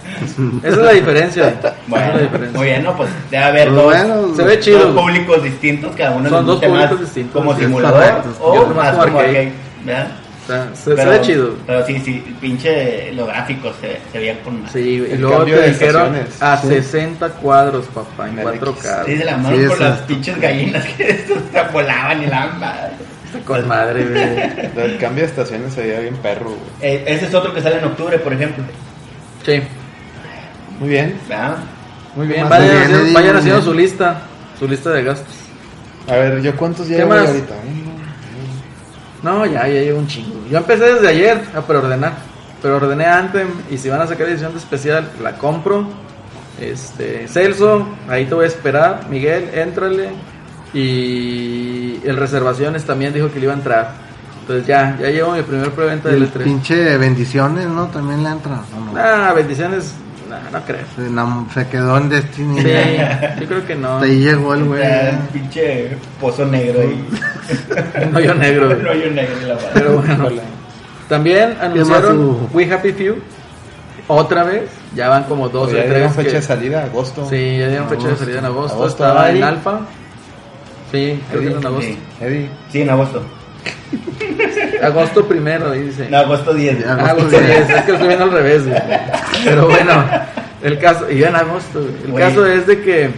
Esa es la diferencia. Esa es la
Bueno,
diferencia.
muy bien, ¿no? Pues debe haber
Pues
dos,
bueno,
Se ve
dos
chido. güey.
públicos distintos, cada uno
Son dos públicos distintos,
como simulador o más como
como arcade.
arcade, ¿verdad?
Sea, se, se ve chido.
Pero sí, sí, pinche los gráficos se, se veían con más.
Sí, y
El
luego
cambio
te
de
dijeron
estaciones.
a
Sí.
60 cuadros, papá, en
En el
4K.
Sí, se la
Sí,
mano con
eso
las
es-
pinches gallinas que estos se volaban y la madre.
Con madre, güey.
El cambio de estaciones se veía bien perro, güey.
Eh, ese es otro que sale en octubre, por ejemplo.
Sí,
Muy bien.
¿verdad?
muy bien. Vayan,
bien,
haciendo, vayan haciendo su lista, su lista de gastos.
A ver, ¿yo cuántos
¿Qué
llevo
más?
ahorita?
No, ya, ya llevo un chingo. Yo empecé desde ayer a preordenar. Preordené Anthem y si van a sacar edición de especial, la compro. Este, Celso, ahí te voy a esperar. Miguel, éntrale. Y el reservaciones también dijo que le iba a entrar. Entonces ya, ya llevo mi primer preventa del
El
E3.
pinche bendiciones, ¿no? También le entra. ¿o no?
Ah, bendiciones, nah, no creo.
Se, quedó en Destiny.
Sí, yo creo que no.
Ahí llegó el güey.
Pinche pozo negro ahí.
Un hoyo negro.
Un hoyo negro en la madre.
Pero bueno, también
más
anunciaron
hubo?
We Happy Few otra vez. Ya van como dos o
ya
tres.
dieron fecha
que-
de salida, agosto.
Sí, ya dieron fecha de
Agosto.
salida en agosto.
Agosto,
Estaba en
Eddie.
alfa. Sí, creo que era en agosto.
Sí.
Eddie.
Sí, en agosto.
Agosto primero, ahí dice.
En agosto 10.
Ya.
Ah,
agosto
agosto
10.
10, es que lo estoy viendo al revés, güey. Pero bueno, el caso, y en agosto. El
Oye.
caso es de que,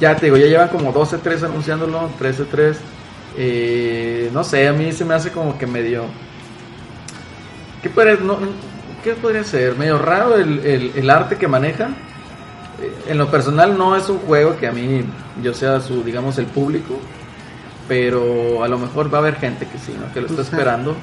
ya te digo, ya llevan como 12-3 anunciándolo, 13-3. Eh, no sé, a mí se me hace como que medio. ¿Qué podría, no, ¿qué podría ser? Medio raro el, el, el arte que maneja. Eh, En lo personal no es un juego que a mí yo sea su, digamos, el público. Pero a lo mejor va a haber gente que sí, ¿no? Que lo está
Pues,
esperando.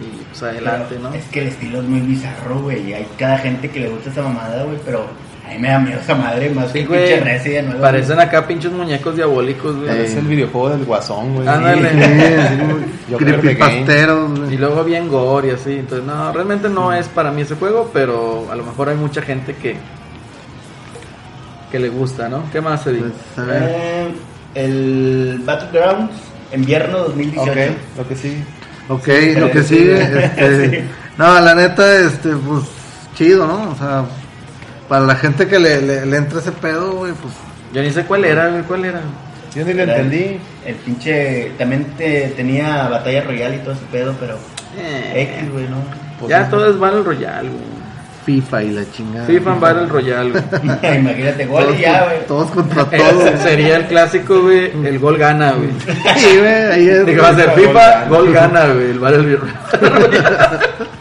Y pues adelante, ¿no?
Es que el estilo es muy bizarro, güey. Hay cada gente que le gusta esa mamada, güey. Pero a mí me da miedo esa madre más
Sí,
que
güey.
pinche Resident nuevo.
Parecen acá pinches muñecos diabólicos, güey.
Es el videojuego del guasón, güey.
Ándale.
Creepypasteros, güey.
Y luego bien gore y así. Entonces, no, realmente no es para mí ese juego, pero a lo mejor hay mucha gente que que le gusta, ¿no? ¿Qué más se dice?
Pues, a ver.
Eh, el Battlegrounds, invierno 2018.
Ok, lo que sí.
Ok, lo que sigue, este,
Sí.
no, la neta, este, pues, chido, ¿no? O sea, para la gente que le, le, le entra ese pedo, güey, pues,
Yo ni sé cuál era, güey, cuál era.
Yo ni
el-
entendí.
El pinche. También te- tenía batalla royal y todo ese pedo, pero.
Eh,
X, güey, ¿no?
Pues,
ya
no.
todo es Battle Royale, güey.
FIFA y la chingada.
FIFA en Battle Royale, güey.
Imagínate, gol
Todos,
y ya,
con-
güey.
todos contra todos.
sería el clásico, güey. El gol gana, güey.
Sí, güey, ahí es.
Digo, va a ser FIFA, gol gana, güey. El Battle Royale.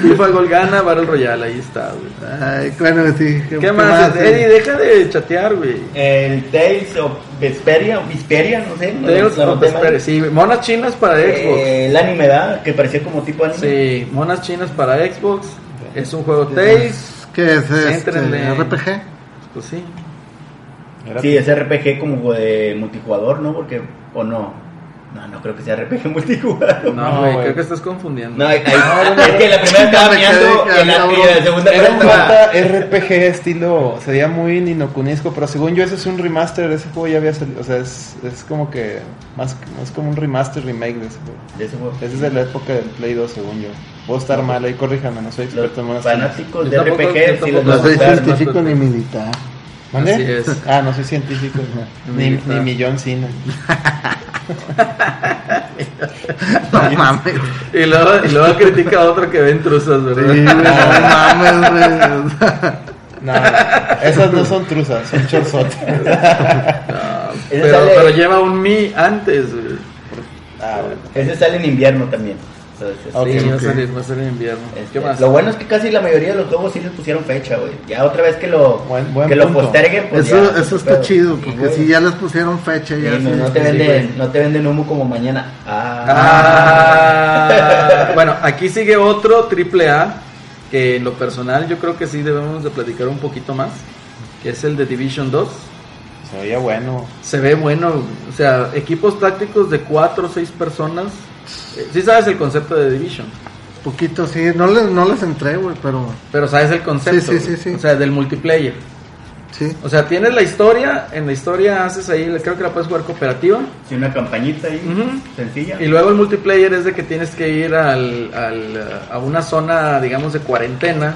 FIFA, gol gana, Battle Royale, ahí está, güey.
Ay, bueno, sí.
¿Qué, más? Eddie, deja de chatear, güey.
El Tales of Vesperia, Vesperia, no sé. no-
Tales
no
of. Vesperia, Sí, monas chinas para Xbox.
Eh, el anime, ¿verdad? Que parecía como tipo anime.
Sí, monas chinas para Xbox. Es un juego Tales.
¿Qué es este? RPG?
Pues sí.
Sí, es RPG como de multijugador, ¿no? Porque, o no. No, no creo que sea RPG multijugador.
No,
No,
güey, creo que estás confundiendo.
No, hay- hay- es que la primera estaba mirando y la, y la segunda
Era un. JRPG estilo, sería muy ninocunesco, pero según yo ese es un remaster, ese juego ya había salido, o sea, es, es como que más, más como un remaster remake de ese juego.
de ese juego.
Ese es de la época del Play 2 según yo. Puedo estar mal ahí, corríjame, no soy experto en monas chinas.
fanáticos de RPG
No soy científico ni militar.
¿Mande?
Así es.
Ah, no soy científico, ni, ni millón cine.
No mames.
Y luego, y luego critica a otro que ven truzas, ¿verdad?
no mames, güey.
No, esas no son truzas, son chorzotes.
No,
Ese
pero,
sale-
pero lleva un mi antes, güey.
Ah, bueno.
Ese sale en invierno también. Entonces,
Ok,
sí, va a
ok.
salir, va a salir en invierno.
este,
¿Qué más?
Lo bueno es que casi la mayoría de los juegos sí les pusieron fecha, güey. Ya otra vez que lo,
Buen- buen
que lo posterguen, pues
Eso,
ya,
eso está
pero-
chido, porque si ya les pusieron fecha, ya
no,
sí.
no te venden, no te venden humo como mañana. Ah,
Ah, bueno, aquí sigue otro triple A que en lo personal yo creo que sí debemos de platicar un poquito más, que es el de Division 2.
Se veía bueno.
Se ve bueno, o sea, equipos tácticos de 4 o 6 personas. Eh, Sí sabes el concepto de Division,
Poquito, sí. No les, no les entré, güey, pero
pero sabes el concepto.
Sí, sí, sí, sí.
O sea, del multiplayer.
sí.
O sea, tienes la historia, en la historia haces ahí, creo que la puedes jugar cooperativa.
sí, una campañita ahí, sencilla.
Y luego el multiplayer es de que tienes que ir al, al, a una zona, digamos, de cuarentena,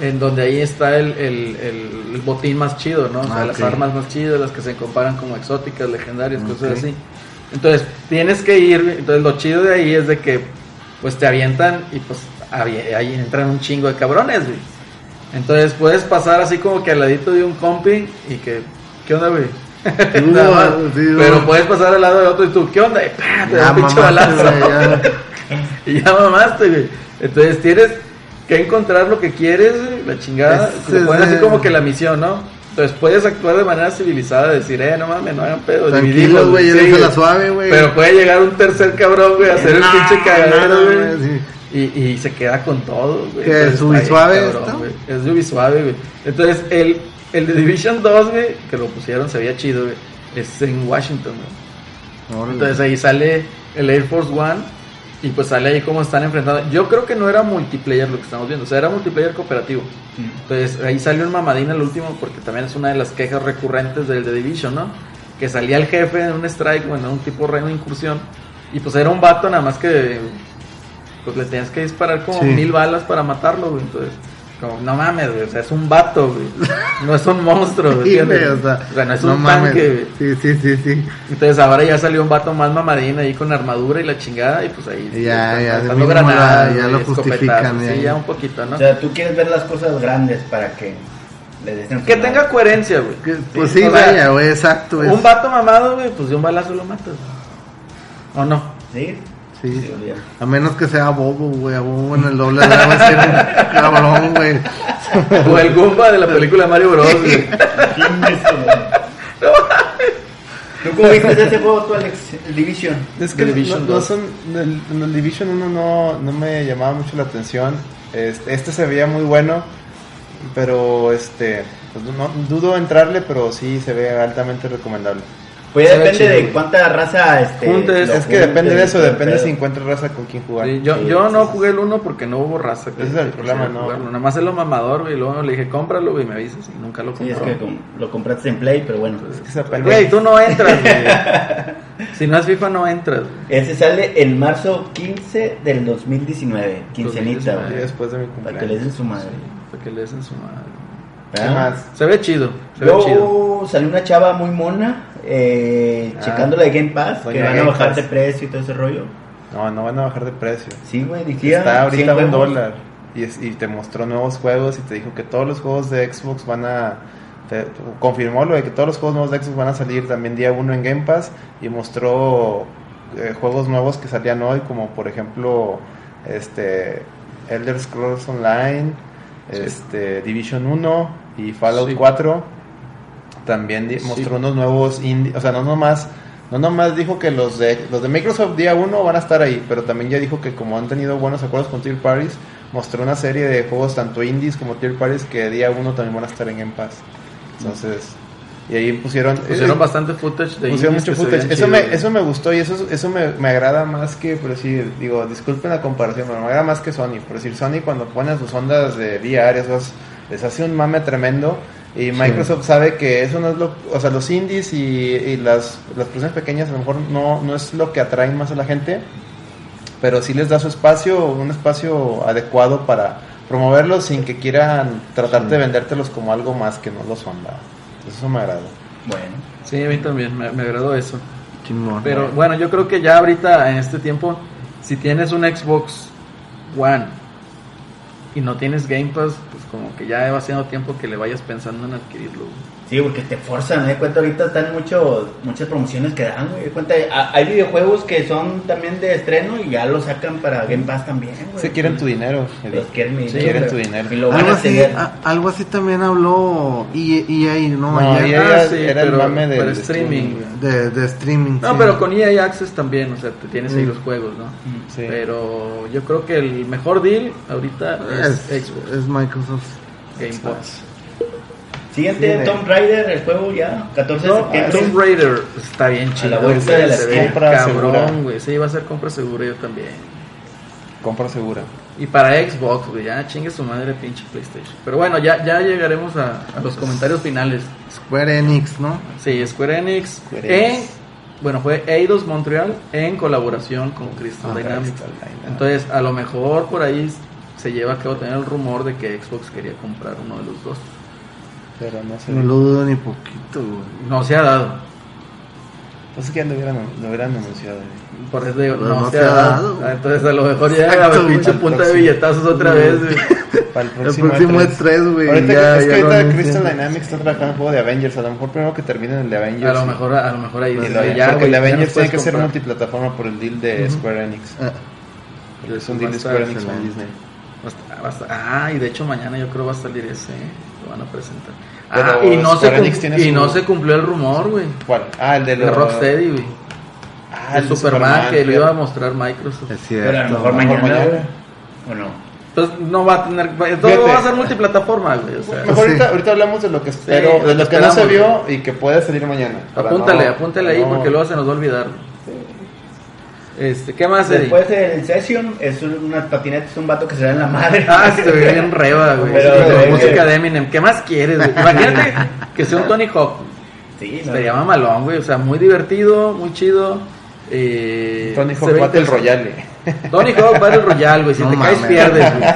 en donde ahí está el, el, el- el botín más chido, ¿no? O sea,
Ah,
las armas más chidas, las que se comparan como exóticas, legendarias, cosas así. Entonces, tienes que ir, entonces lo chido de ahí es de que, pues te avientan y pues ahí entran un chingo de cabrones, güey. Entonces puedes pasar así como que al ladito de un compi y que, ¿qué onda, güey? Nada más.
sí,
Pero puedes pasar al lado de otro y tú, ¿qué onda? Y ¡pah! te da
Ya
un pinche balazo.
ya.
Y ya mamaste, güey. Entonces tienes que encontrar lo que quieres, güey, la chingada.
Ese
Se ponen
es
así como que la misión, ¿no? Entonces puedes actuar de manera civilizada, decir, eh, no mames, no hagan pedo,
Tranquilo,
dividirlos,
güey,
sí,
llévense
güey.
la suave, güey.
Pero puede llegar un tercer cabrón, güey, a hacer el pinche cagadero,
no,
güey.
sí.
Y, y se queda con todo, güey.
¿Qué,
Entonces,
es Ubisuave.
Es Ubisuave, güey. Entonces, el, el de Division 2, güey, que lo pusieron, se veía chido, güey. Es en Washington, güey. Entonces ahí sale el Air Force One y pues sale ahí cómo están enfrentando. Yo creo que no era multiplayer lo que estamos viendo, o sea, era multiplayer cooperativo. Entonces ahí salió un mamadín el último porque también es una de las quejas recurrentes del The Division, ¿no? Que salía el jefe en un strike, bueno, un tipo reino de incursión y pues era un vato nada más que pues le tenías que disparar como
Sí.
mil balas para matarlo, güey. Entonces, como, no mames, güey, o sea, es un vato, güey. No es un monstruo, güey,
Sí, o sea,
O sea, no es
no
un
mames.
tanque, güey.
Sí, sí, sí, sí.
Entonces ahora ya salió un vato más mamadín ahí con armadura y la chingada y pues ahí
ya, ya, ya
güey,
lo justifican,
Sí,
ya.
ya un poquito, ¿no?
O sea, tú quieres ver las cosas grandes para que
que tenga coherencia, güey.
Pues sí,
o sea,
vaya, güey, exacto. es-
Un vato mamado, güey, pues de un balazo lo matas. ¿O no?
¿Sí?
Sí. A menos que sea bobo, güey. A bobo en el doble de va a ser un cabrón, güey.
O el Goomba de la película de Mario Bros, güey.
¿Tú cómo viste ese juego tú, Alex? El Division.
Es que
Division
no, no
2.
son, el, en el Division 1 no, no me llamaba mucho la atención. Este, este se veía muy bueno, pero este pues no, dudo entrarle, pero sí se ve altamente recomendable.
Pues ya depende
chido,
de
güey.
cuánta raza este,
Juntes,
lo
es que depende de eso,
y
depende
todo
si encuentras raza con quien jugar.
Sí, yo,
Sí,
yo
sí,
no
sí.
jugué el 1 porque no hubo raza. que-
Ese es el problema, ¿no?
jugarlo. Nada más es lo mamador, güey. y Luego le dije, cómpralo, güey, me avisas y nunca lo
Sí,
compró.
es que lo compraste en Play, pero bueno.
Es que
Güey, tú no entras, güey. si no es FIFA, no entras. güey.
Ese sale en marzo 15 del 2019. Quincenita,
2019.
Y
güey.
después de mi
Para que le
cumpleaños.
den su madre.
Para que le des en su madre.
¿Qué
¿verdad?
más?
Se ve chido, se ve chido.
Salió una chava muy mona, eh,
Ah,
checando la de Game Pass, que van a bajar
Pass.
de precio y todo ese rollo.
No, no van a bajar de precio.
Sí, güey, decía.
Está ahorita
100
a un dólar. Y, es- y te mostró nuevos juegos y te dijo que todos los juegos de Xbox van a... te- confirmó lo de que todos los juegos nuevos de Xbox van a salir también día uno en Game Pass y mostró eh, juegos nuevos que salían hoy como por ejemplo este Elder Scrolls Online, este Division 1 y Fallout
Sí.
4. También
Sí.
mostró unos nuevos indie, o sea, no nomás no nomás dijo que los de los de Microsoft día 1 van a estar ahí, pero también ya dijo que como han tenido buenos acuerdos con Tier Parties, mostró una serie de juegos tanto indies como Tier Parties que día 1 también van a estar en Game Pass. Entonces, y ahí pusieron
Pusieron
eh,
bastante footage de
pusieron
indies
mucho footage. Eso me, eso me gustó y eso, eso me, me agrada más que, por decir, digo, disculpen la comparación, pero me agrada más que Sony. Por decir, Sony cuando pone sus ondas de VR, esos, les hace un mame tremendo. Y Microsoft sabe que eso no es lo, o sea, los indies y, y las, las producciones pequeñas a lo mejor no, no es lo que atraen más a la gente, pero sí les da su espacio, un espacio adecuado para promoverlos sin que quieran tratar de vendértelos como algo más que no lo son. ¿verdad? Eso me agrada.
Bueno,
Sí, a mí también, me, me agradó eso. Pero bueno, yo creo que ya ahorita en este tiempo, si tienes un Xbox One y no tienes Game Pass, pues como que ya va siendo tiempo que le vayas pensando en adquirirlo.
Sí, porque te forzan, me cuenta ahorita están mucho, muchas promociones que dan, güey. de cuenta, ha- hay videojuegos que son también de estreno y ya los sacan para Game Pass también, güey.
Se quieren tu dinero.
Los quieren mi
Sí,
dinero,
quieren
pero-
tu dinero.
Y lo van
algo,
a
así,
tener.
a- algo así también habló E- EA, ¿no?
No,
Ayer,
EA
Ah,
era- era el mame del
pero streaming.
de, de streaming.
No,
sí.
pero con EA Access también, o sea, te tienes ahí
Mm.
los juegos, ¿no?
Sí.
Pero yo creo que el mejor deal ahorita es,
es,
Xbox
es Microsoft.
Game Pass.
Siguiente,
Sí,
Tomb Raider, el juego ya, 14 de
No,
septiembre.
Tomb Raider pues, está bien chido.
la vuelta de la
se ve
esquina. Compra segura.
cabrón, güey. Sí, va a ser compra segura yo también.
Compra segura.
Y para Xbox, güey, ya chingue su madre pinche PlayStation. Pero bueno, ya, ya llegaremos a, a los comentarios finales.
Square Enix, ¿no?
Sí, Square Enix.
Square
en- bueno, fue Eidos Montreal en colaboración con Crystal
Ah,
Dynamics.
Crystal Dynamics.
Entonces, a lo mejor por ahí se lleva a cabo también el rumor de que Xbox quería comprar uno de los dos.
Pero no sé.
No lo dudo ni poquito, güey.
No se ha dado.
Pues es que ya lo hubieran, lo hubieran anunciado. güey.
Por eso digo,
Pero
no,
no
se ha dado. Ah, Entonces, a lo mejor llega
Exacto,
la pinche
güey.
punta de billetazos otra vez. güey.
Para el
El
próximo,
próximo
E3.
es 3, güey.
Ahorita
ya-
que, es que
ya lo
ahorita
anuncian.
Crystal Dynamics está trabajando en un juego de Avengers. A lo mejor primero que terminen el de Avengers.
A lo mejor, a lo mejor ahí
y
dice,
lo-
ya,
porque
güey,
el de
ya
Avengers
nos
tiene
puedes
que ser
comprar.
multiplataforma por el deal de Square Enix.
Ah,
Porque es un deal de Square Enix con
excelente.
Disney.
Va a estar- va a estar- ah, y de hecho mañana yo creo va a salir ese, ¿eh? lo van a presentar.
Pero
Ah, y no, se, cum- y
su-
no se cumplió el rumor, güey.
¿Cuál? Ah, el de,
De
los-
Rocksteady, güey.
Ah,
de
el de
Superman, que lo iba a mostrar Microsoft.
es
Pero
cierto.
mejor
a lo mejor
mañana. ¿O no?
Entonces no va a tener, todo va a ser multiplataforma, güey. O sea,
Mejor
Sí.
ahorita, ahorita hablamos de lo que espero,
Sí,
de lo que no se vio y que puede salir mañana.
Apúntale,
no-
apúntale ahí
no-
porque luego se nos va a olvidar. Este, ¿qué más, Eddie?
Después el Session es un- unas patinetas, un vato que se da en la madre.
Ah, se ve bien reba, güey.
Pero
Sí, música de Eminem. ¿Qué más quieres, güey? Imagínate que sea un Tony Hawk.
Sí, no,
Se llama malón, güey. O sea, muy divertido, muy chido. Eh,
Tony Hawk Battle. Royale.
Tony Hawk Battle Royale, güey. Si
No
te caes, pierdes, güey.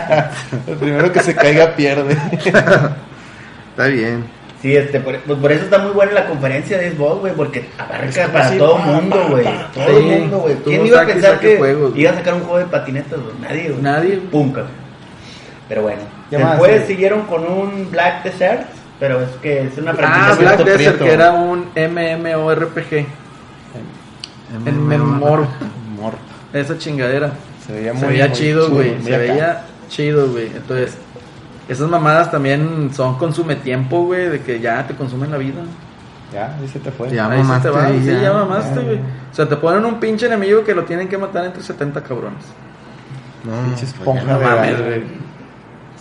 El primero que se caiga pierde.
Está bien.
Sí, este, por, pues por eso está muy buena la conferencia de Xbox, güey, porque abarca
que
para
sí,
todo
pa,
mundo, güey. Todo
sí.
el mundo, güey. ¿Quién iba a pensar que
juegos,
iba a sacar un juego de patinetas, güey? Nadie, güey.
Nadie.
Punca. Pero bueno.
¿Qué más,
Después
güey?
siguieron con un Black Desert, pero es que es una
Ah,
franquicia.
Black
Prieto,
Desert,
Prieto.
que era un MMORPG. En Memor.
Mor.
Esa chingadera.
Se veía
Se
muy
veía
muy
chido, güey. Se veía chido, güey. Entonces, esas mamadas también son consume tiempo, güey, de que ya te consumen la vida.
Ya, ahí se te fue.
Ya.
Ahí se te va. Sí,
ya.
ya mamaste,
Ya.
güey. O sea, te ponen un pinche enemigo que lo tienen que matar entre 70 cabrones.
No,
Pinche
pues
esponja
No mames, güey.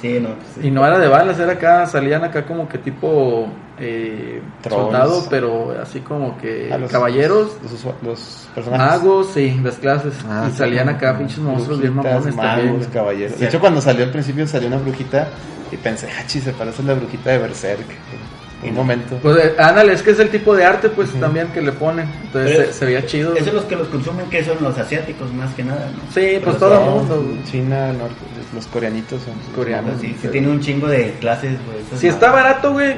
Sí, no. pues, sí.
Y no era de balas, era acá, salían acá como que tipo eh,
Trolls.
soldados, pero así como que
Ah, los-
caballeros,
Los, personajes.
magos, sí, las clases.
Ah,
y
sí.
salían acá pinches monstruos bien
Brujitas,
mamones
magos, caballeros.
Sí.
De hecho, cuando salió al principio salió una brujita y pensé, ah, chis, se parece a la brujita de Berserk. Un momento.
Pues eh, ándale, es que es el tipo de arte pues también que le ponen. Entonces se, se veía chido.
Esos los que los consumen, que son los asiáticos más que nada, ¿no?
Sí, pues todo el mundo.
China, norte, los coreanitos son
Coreanos.
Sí, sí, tiene un chingo de clases, güey.
Si está barato, güey,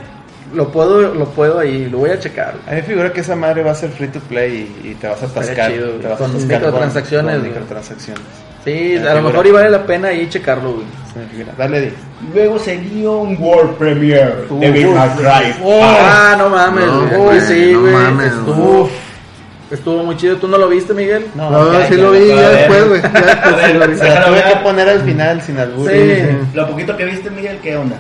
lo puedo, lo puedo ahí, lo voy a checar.
A mí me figura que esa madre va a ser free to play y, y te vas a atascar.
chido,
te vas
Con
a atascar
microtransacciones,
Con, microtransacciones.
Sí, a lo mejor y vale la pena ahí checarlo, güey.
Dale, Di.
Luego seguía un World Premiere.
Uf,
Devil
uf. Ah, no mames,
No,
güey, sí,
no
güey.
mames,
estuvo, estuvo muy chido. ¿Tú no lo viste, Miguel?
No,
ya,
sí
ya,
lo vi ya
ver.
después, güey. Sí
tuve que poner al final sin albur.
Sí.
Lo poquito que viste, Miguel, ¿qué onda?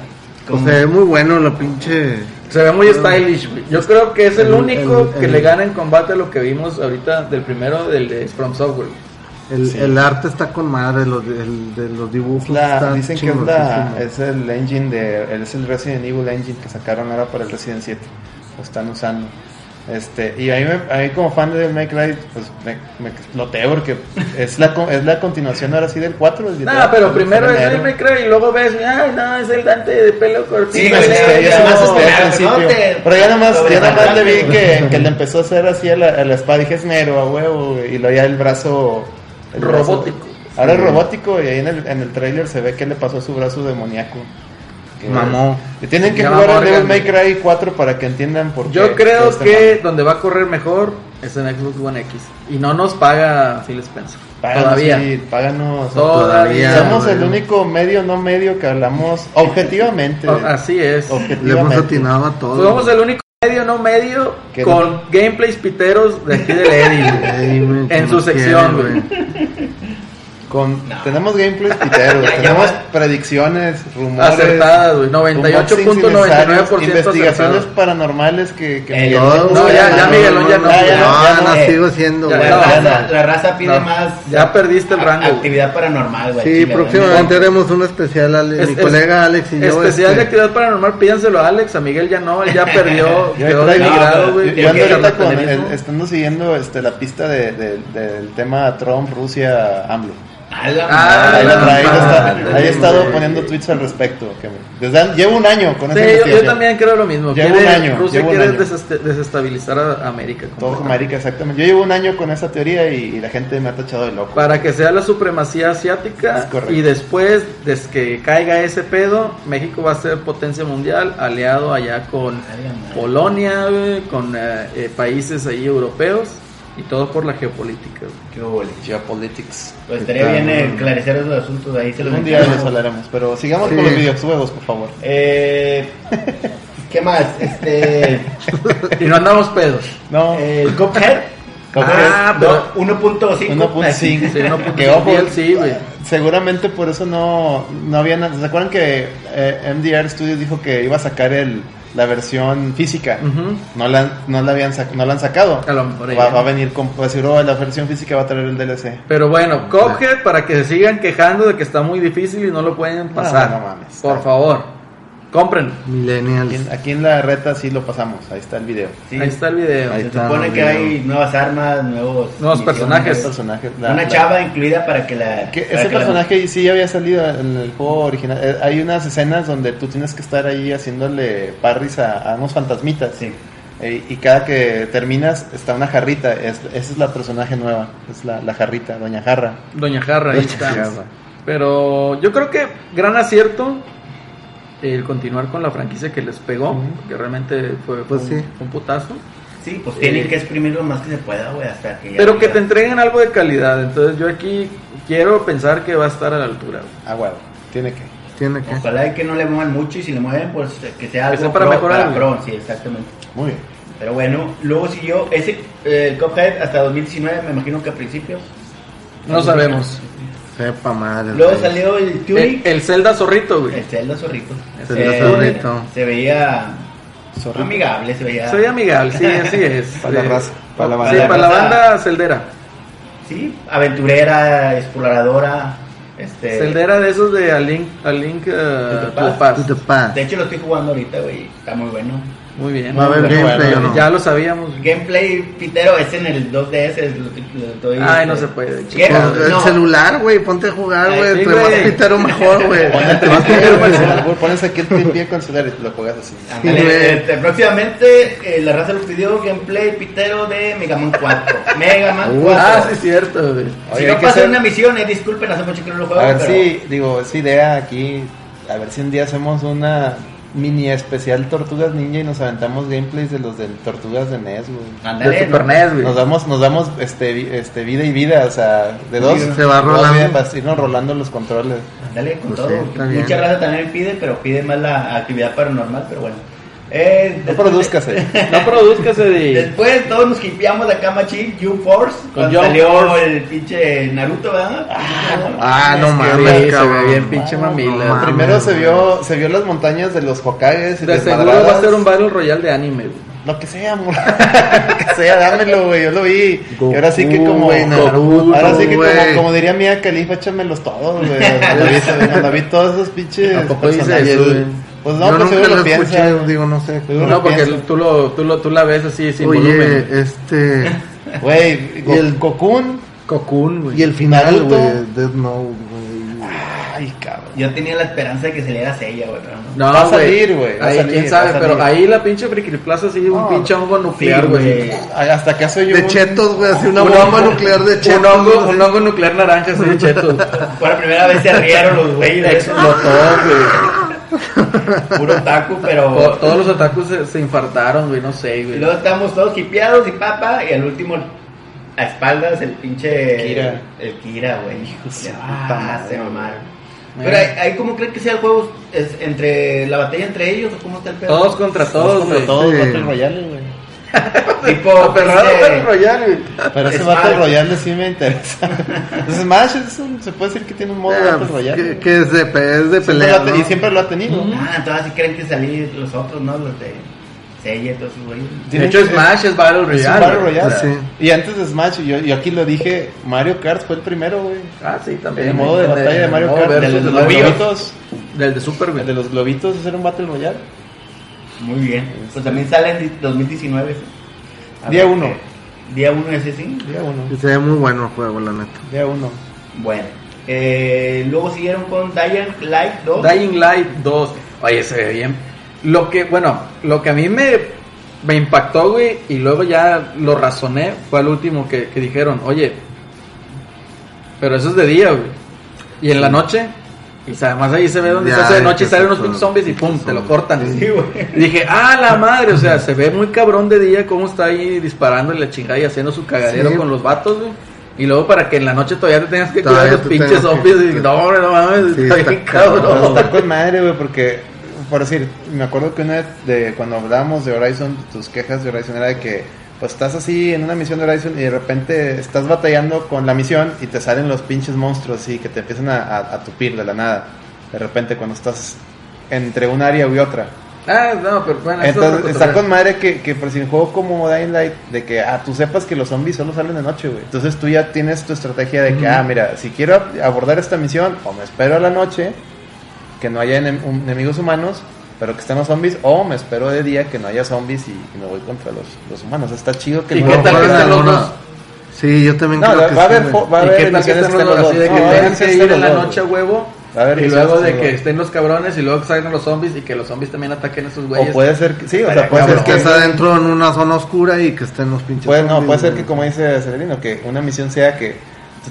Pues
Como-
se ve muy bueno la pinche.
Se ve muy stylish, güey. Yo creo que es el,
El-
único
el-
que
el-
le gana en combate a lo que vimos ahorita del primero, del de From Software.
El,
Sí.
el arte está con madre, los, de- el, de los dibujos.
La- dicen que es, la, es el engine de es el Resident Evil engine que sacaron ahora para el Resident 7 lo están usando este y a mí, me- a mí como fan de Devil May Cry pues me, me exploté porque es la co- es la continuación ahora sí del 4 del
No, pero primero es el May Cry y luego ves, ay, no, es el Dante de pelo cortito.
Sí, me
güey,
asusté, yo
ya
sí me
no,
asusté al principio.
te-
Pero ya nomás, ya nomás le vi que, que le empezó a hacer así a la, a la espada. Dije, es negro, a huevo. Y luego ya el brazo... el brazo-
Robótico.
Ahora es robótico y ahí en el, en el trailer se ve que le pasó a su brazo demoníaco. Que-
Mamó.
tienen que jugar al Devil. May Cry 4 para que entiendan por qué.
Yo creo
este
que donde va a correr mejor Es en Xbox One X. Y no nos paga Phil Spencer.
Páganos,
Todavía.
sí, páganos.
Todavía.
Somos el único medio, no medio, que hablamos objetivamente.
Así es.
Le hemos atinado a todo.
Somos el único medio, no medio, con
no-
gameplays piteros de aquí del Eddie. En su sección, güey.
Con, Tenemos gameplays piteros,
Ya, ya
tenemos
va.
predicciones, rumores.
Acertadas, güey.
unboxings
98.99%
Investigaciones
acertadas.
paranormales que... que
Eh,
Miguel-
No,
No, ya- ya Miguelón ya no,
Ya,
No,
ya
no,
no.
sigo siendo,
Ya,
güey.
La, raza,
no.
la raza pide
No,
más
ya perdiste el
a-
rango,
actividad paranormal, güey.
Sí,
chile,
próximamente haremos un especial, Ale-
Es-
mi
es-
colega Alex y yo.
Especial
este,
de actividad paranormal, pídanselo a Alex, a Miguel ya no, él ya perdió, quedó
no,
güey.
Yo ando ahorita con, estando siguiendo este, la pista de, de- del tema Trump, Rusia, AMLO.
A la
Ah,
Ahí,
madre,
está- he estado poniendo tweets al respecto. que desde- llevo un año con esa
Sí, yo, yo
investigación.
también creo lo mismo.
Llevo
Quiere-
un año,
Rusia
llevo un
quiere
año.
desest- desestabilizar a América.
Todo marica, exactamente. Yo llevo un año con esa teoría y, y la gente me ha tachado de loco.
Para que sea la supremacía asiática y después, desde que caiga ese pedo, México va a ser potencia mundial, aliado allá con Polonia, con eh, eh, países ahí europeos y todo por la geopolítica. güey.
Geopolitics.
Pues estaría bien eh, esclarecer esos asuntos ahí. Se los
Un día les hablaremos, pero sigamos
Sí.
con los videojuegos, por favor.
Eh, ¿Qué más? Este.
Y no andamos pedos.
No,
El Cuphead.
Ah, pero-
No, 1.5.
1.5.
Sí, no,
Que ojo,
sí, güey.
seguramente por eso no, no habían. ¿Se acuerdan que eh, MDR Studios dijo que iba a sacar el, la versión física? No la, han- no la habían no la han sacado.
A lo mejor ahí
Va, a venir con. Va a decir, oh, la versión física va a traer el DLC.
Pero bueno, Cuphead para que se sigan quejando de que está muy difícil y no lo pueden pasar.
no mames.
Por favor, compren.
Millennials.
en- aquí en la reta sí lo pasamos. Ahí está el video.
Sí.
Ahí está el video.
Ahí
Se
está,
supone que
video.
hay nuevas armas, nuevos.
Nuevos personajes.
personajes. la-
Una
la-
chava incluida para que la.
Que
para
ese
que la-
personaje sí había salido en el juego original. Eh, Hay unas escenas donde tú tienes que estar ahí haciéndole parries a, a unos fantasmitas.
Sí.
Eh, y cada que terminas está una jarrita. Es- esa es la personaje nueva. Es la, la jarrita, Doña Jarra.
Doña Jarra, ahí
Doña
está.
Jarra.
Pero yo creo que gran acierto el continuar con la franquicia que les pegó, porque realmente fue, fue
Pues
un,
sí.
fue un putazo.
Sí, pues tienen
Eh,
que exprimir lo más que se pueda, güey, hasta que ya.
Pero que te entreguen algo de calidad. Entonces yo aquí quiero pensar que va a estar a la altura. güey.
Ah, huevo. Tiene que.
Tiene que.
Ojalá y que no le muevan mucho y si le mueven, pues que sea algo
sea para
pro,
mejorar,
para pro, sí, exactamente.
Muy bien.
Pero bueno, luego siguió ese eh, el Cuphead hasta 2019, me imagino que a principios.
No sabemos.
Sepa madre.
Luego
güey.
salió el
El,
Tunic,
el Zelda zorrito, güey.
el Zelda Zorrito.
El
Zelda
Eh,
Zorrito.
Se veía
Zorrito.
amigable, se veía.
Soy amigable, sí, así es.
Para la
Sí.
raza, para la
Sí,
banda.
para la banda celdera.
Sí, aventurera, exploradora. Este,
Celdera de esos de A Link, a Link uh,
the
to the
Past.
Past.
To the past.
De hecho, lo estoy jugando ahorita, güey. Está muy bueno.
Muy bien.
Va a haber gameplay
bueno.
o no.
Ya lo sabíamos.
Gameplay pitero es en el 2DS. Es lo que lo estoy,
Ay, no
este,
se puede,
¿Qué?
Pues, el
No.
celular, güey, ponte a jugar, güey.
sí,
Te vas
güey.
a pitero mejor, güey.
Con el celular, Pones aquí el pie con el celular y te lo juegas así.
Sí,
este, próximamente eh, la raza lo pidió gameplay pitero de Mega Man 4. Mega Man 4.
Ah, sí, cierto, güey.
Si no
hay que
pasa
hacer-
una misión, eh, disculpen, hace mucho que no lo juego.
A ver
pero-
si, digo, esa idea aquí, a ver si un día hacemos una mini especial Tortugas Ninja y nos aventamos gameplays de los de Tortugas de NES, güey.
De Super
¿no?
NES, güey.
Nos damos, nos damos este, este vida y vida, o sea, de dos.
Se va rolando.
para irnos rolando los controles.
Ándale, con
Pues
todo.
sí.
Mucha raza también pide, pero pide más la actividad paranormal, pero bueno. Eh,
No
de-
produzcase.
No produzcase de.
Después todos nos hipeamos acá machín, U-Force, cuando salió
Force.
el pinche Naruto, ¿verdad?
Ah, no
Sí,
mames,
se ve
cabrón.
bien pinche mamila.
no mames.
Primero se vio, se vio las montañas de los Hokages y
De seguro va a ser un Battle Royale de anime, güey.
Lo que sea, amor. Lo que sea, dámelo, güey. Yo lo vi. y ahora sí que como.
güey, Naruto,
ahora sí que como, como diría Mía Califa, échamelos todos, güey. Cuando vi, todos esos pinches.
¿A poco dice eso, güey?
Pues no,
Yo
pues
nunca lo
lo
escuché,
piensa.
digo, no sé.
Seguro
No,
lo
porque tú, lo, tú, lo, tú la ves así sin
Oye,
volumen.
este.
Güey,
Y el-
Cocoon.
Cocoon, güey.
Y el final, güey. Death Note, güey.
Ay, cabrón.
Yo tenía la esperanza de que saliera Seiya, güey, pero no.
No,
Va a salir, güey,
Ahí,
salir,
quién sabe, pero ahí la pinche Friki Plaza sí, un pinche hongo nuclear, güey.
Hasta acaso yo.
De chetos, güey, así una
Un
bomba
hongo-
nuclear de chetos.
Un hongo,
güey.
un hongo nuclear naranja, así de chetos.
Por la primera vez se rieron los güeyes.
Explotó, güey.
puro otaku, pero
Todos los otakus se, se infartaron, güey, no sé,
y
güey.
luego estamos todos hipeados y papa y al último a espaldas el pinche
Kira.
el Kira, güey.
Hijo de su
Ah,
puta madre,
se
güey.
mamaron.
Eh.
Pero ahí, ahí cómo creen que sea el juego es entre la batalla entre ellos o cómo está el pedo?
Todos contra
Todos
todos,
contra todos
Sí.
Battle Royale, güey.
tipo
Battle Royale, güey.
Pero ese
Smash.
Battle Royale sí me interesa. Entonces Smash es un- se puede decir que tiene un modo Battle
Eh,
Royale.
que, que es de, es de pelea, ¿no?
Y siempre lo ha tenido.
Ah, entonces sí creen que salir los otros, ¿no? Los de Sella y todos esos güeyes.
De hecho, Smash es Battle
Es
Royale.
Battle
güey.
Royale.
Sí.
Y antes de Smash, yo, yo aquí lo dije, Mario Kart fue el primero, güey.
Ah, sí, también.
El modo de batalla de
en
Mario Kart, del de
de
los globitos,
Del de Super, güey.
el de los globitos, era un Battle Royale.
Muy bien. Pues también sale en 2019. A
Día
ver
uno.
qué- Día 1 ese sí.
Día uno,
Y se ve muy bueno el juego, la neta.
día uno.
Bueno. Eh, luego siguieron con Dying Light 2.
Dying Light 2. Oye, se ve bien. Lo que, bueno, lo que a mí me, me impactó, güey, y luego ya lo razoné, fue al último que, que dijeron, oye, pero eso es de día, güey. Y en la noche, y además ahí se ve donde
Ya,
se hace de noche y salen unos pinches zombies y pum, te lo cortan.
Sí.
Y dije, ah, la madre, o sea, se ve muy cabrón de día cómo está ahí disparando y la chingada y haciendo su cagadero
Sí.
con los vatos, güey. Y luego para que en la noche todavía te tengas que cuidar los pinches
tengas que-
zombies y no, hombre, no mames,
Sí,
está
está
bien
cabrón.
Cabrón.
está con madre, güey, porque, por decir, me acuerdo que una vez de cuando hablábamos de Horizon, tus quejas de Horizon era de que, pues estás así en una misión de Horizon y de repente estás batallando con la misión y te salen los pinches monstruos así que te empiezan a, a, a tupir de la nada. De repente cuando estás entre un área y otra.
Ah, no, pero bueno,
Entonces está con madre que, que por si un juego como Dying Light, de que ah, tú sepas que los zombies solo salen de noche, güey. Entonces tú ya tienes tu estrategia de que, ah, mira, si quiero abordar esta misión, o me espero a la noche, que no haya enem- enemigos humanos, pero que estén los zombies, o me espero de día que no haya zombies y, y me voy contra los, los humanos. Está chido que
¿Y
el
qué
juego-
tal que
Juegan
estén los
alguna-
dos?
Sí, yo también
No,
creo
va
que
va a haber, va a
¿Y
haber
qué tal que estén
que
los dos? Así de que tengas que ir en la noche a huevo
a
y luego
de
que estén los cabrones y luego que salgan los zombies y que los zombies también ataquen a esos
O
güeyes.
puede ser que, sí, o sea, puede
Pues
ser
es
que
está adentro en una zona oscura y que estén los pinches.
Puede, no, puede ser que, como dice Celerino, que una misión sea que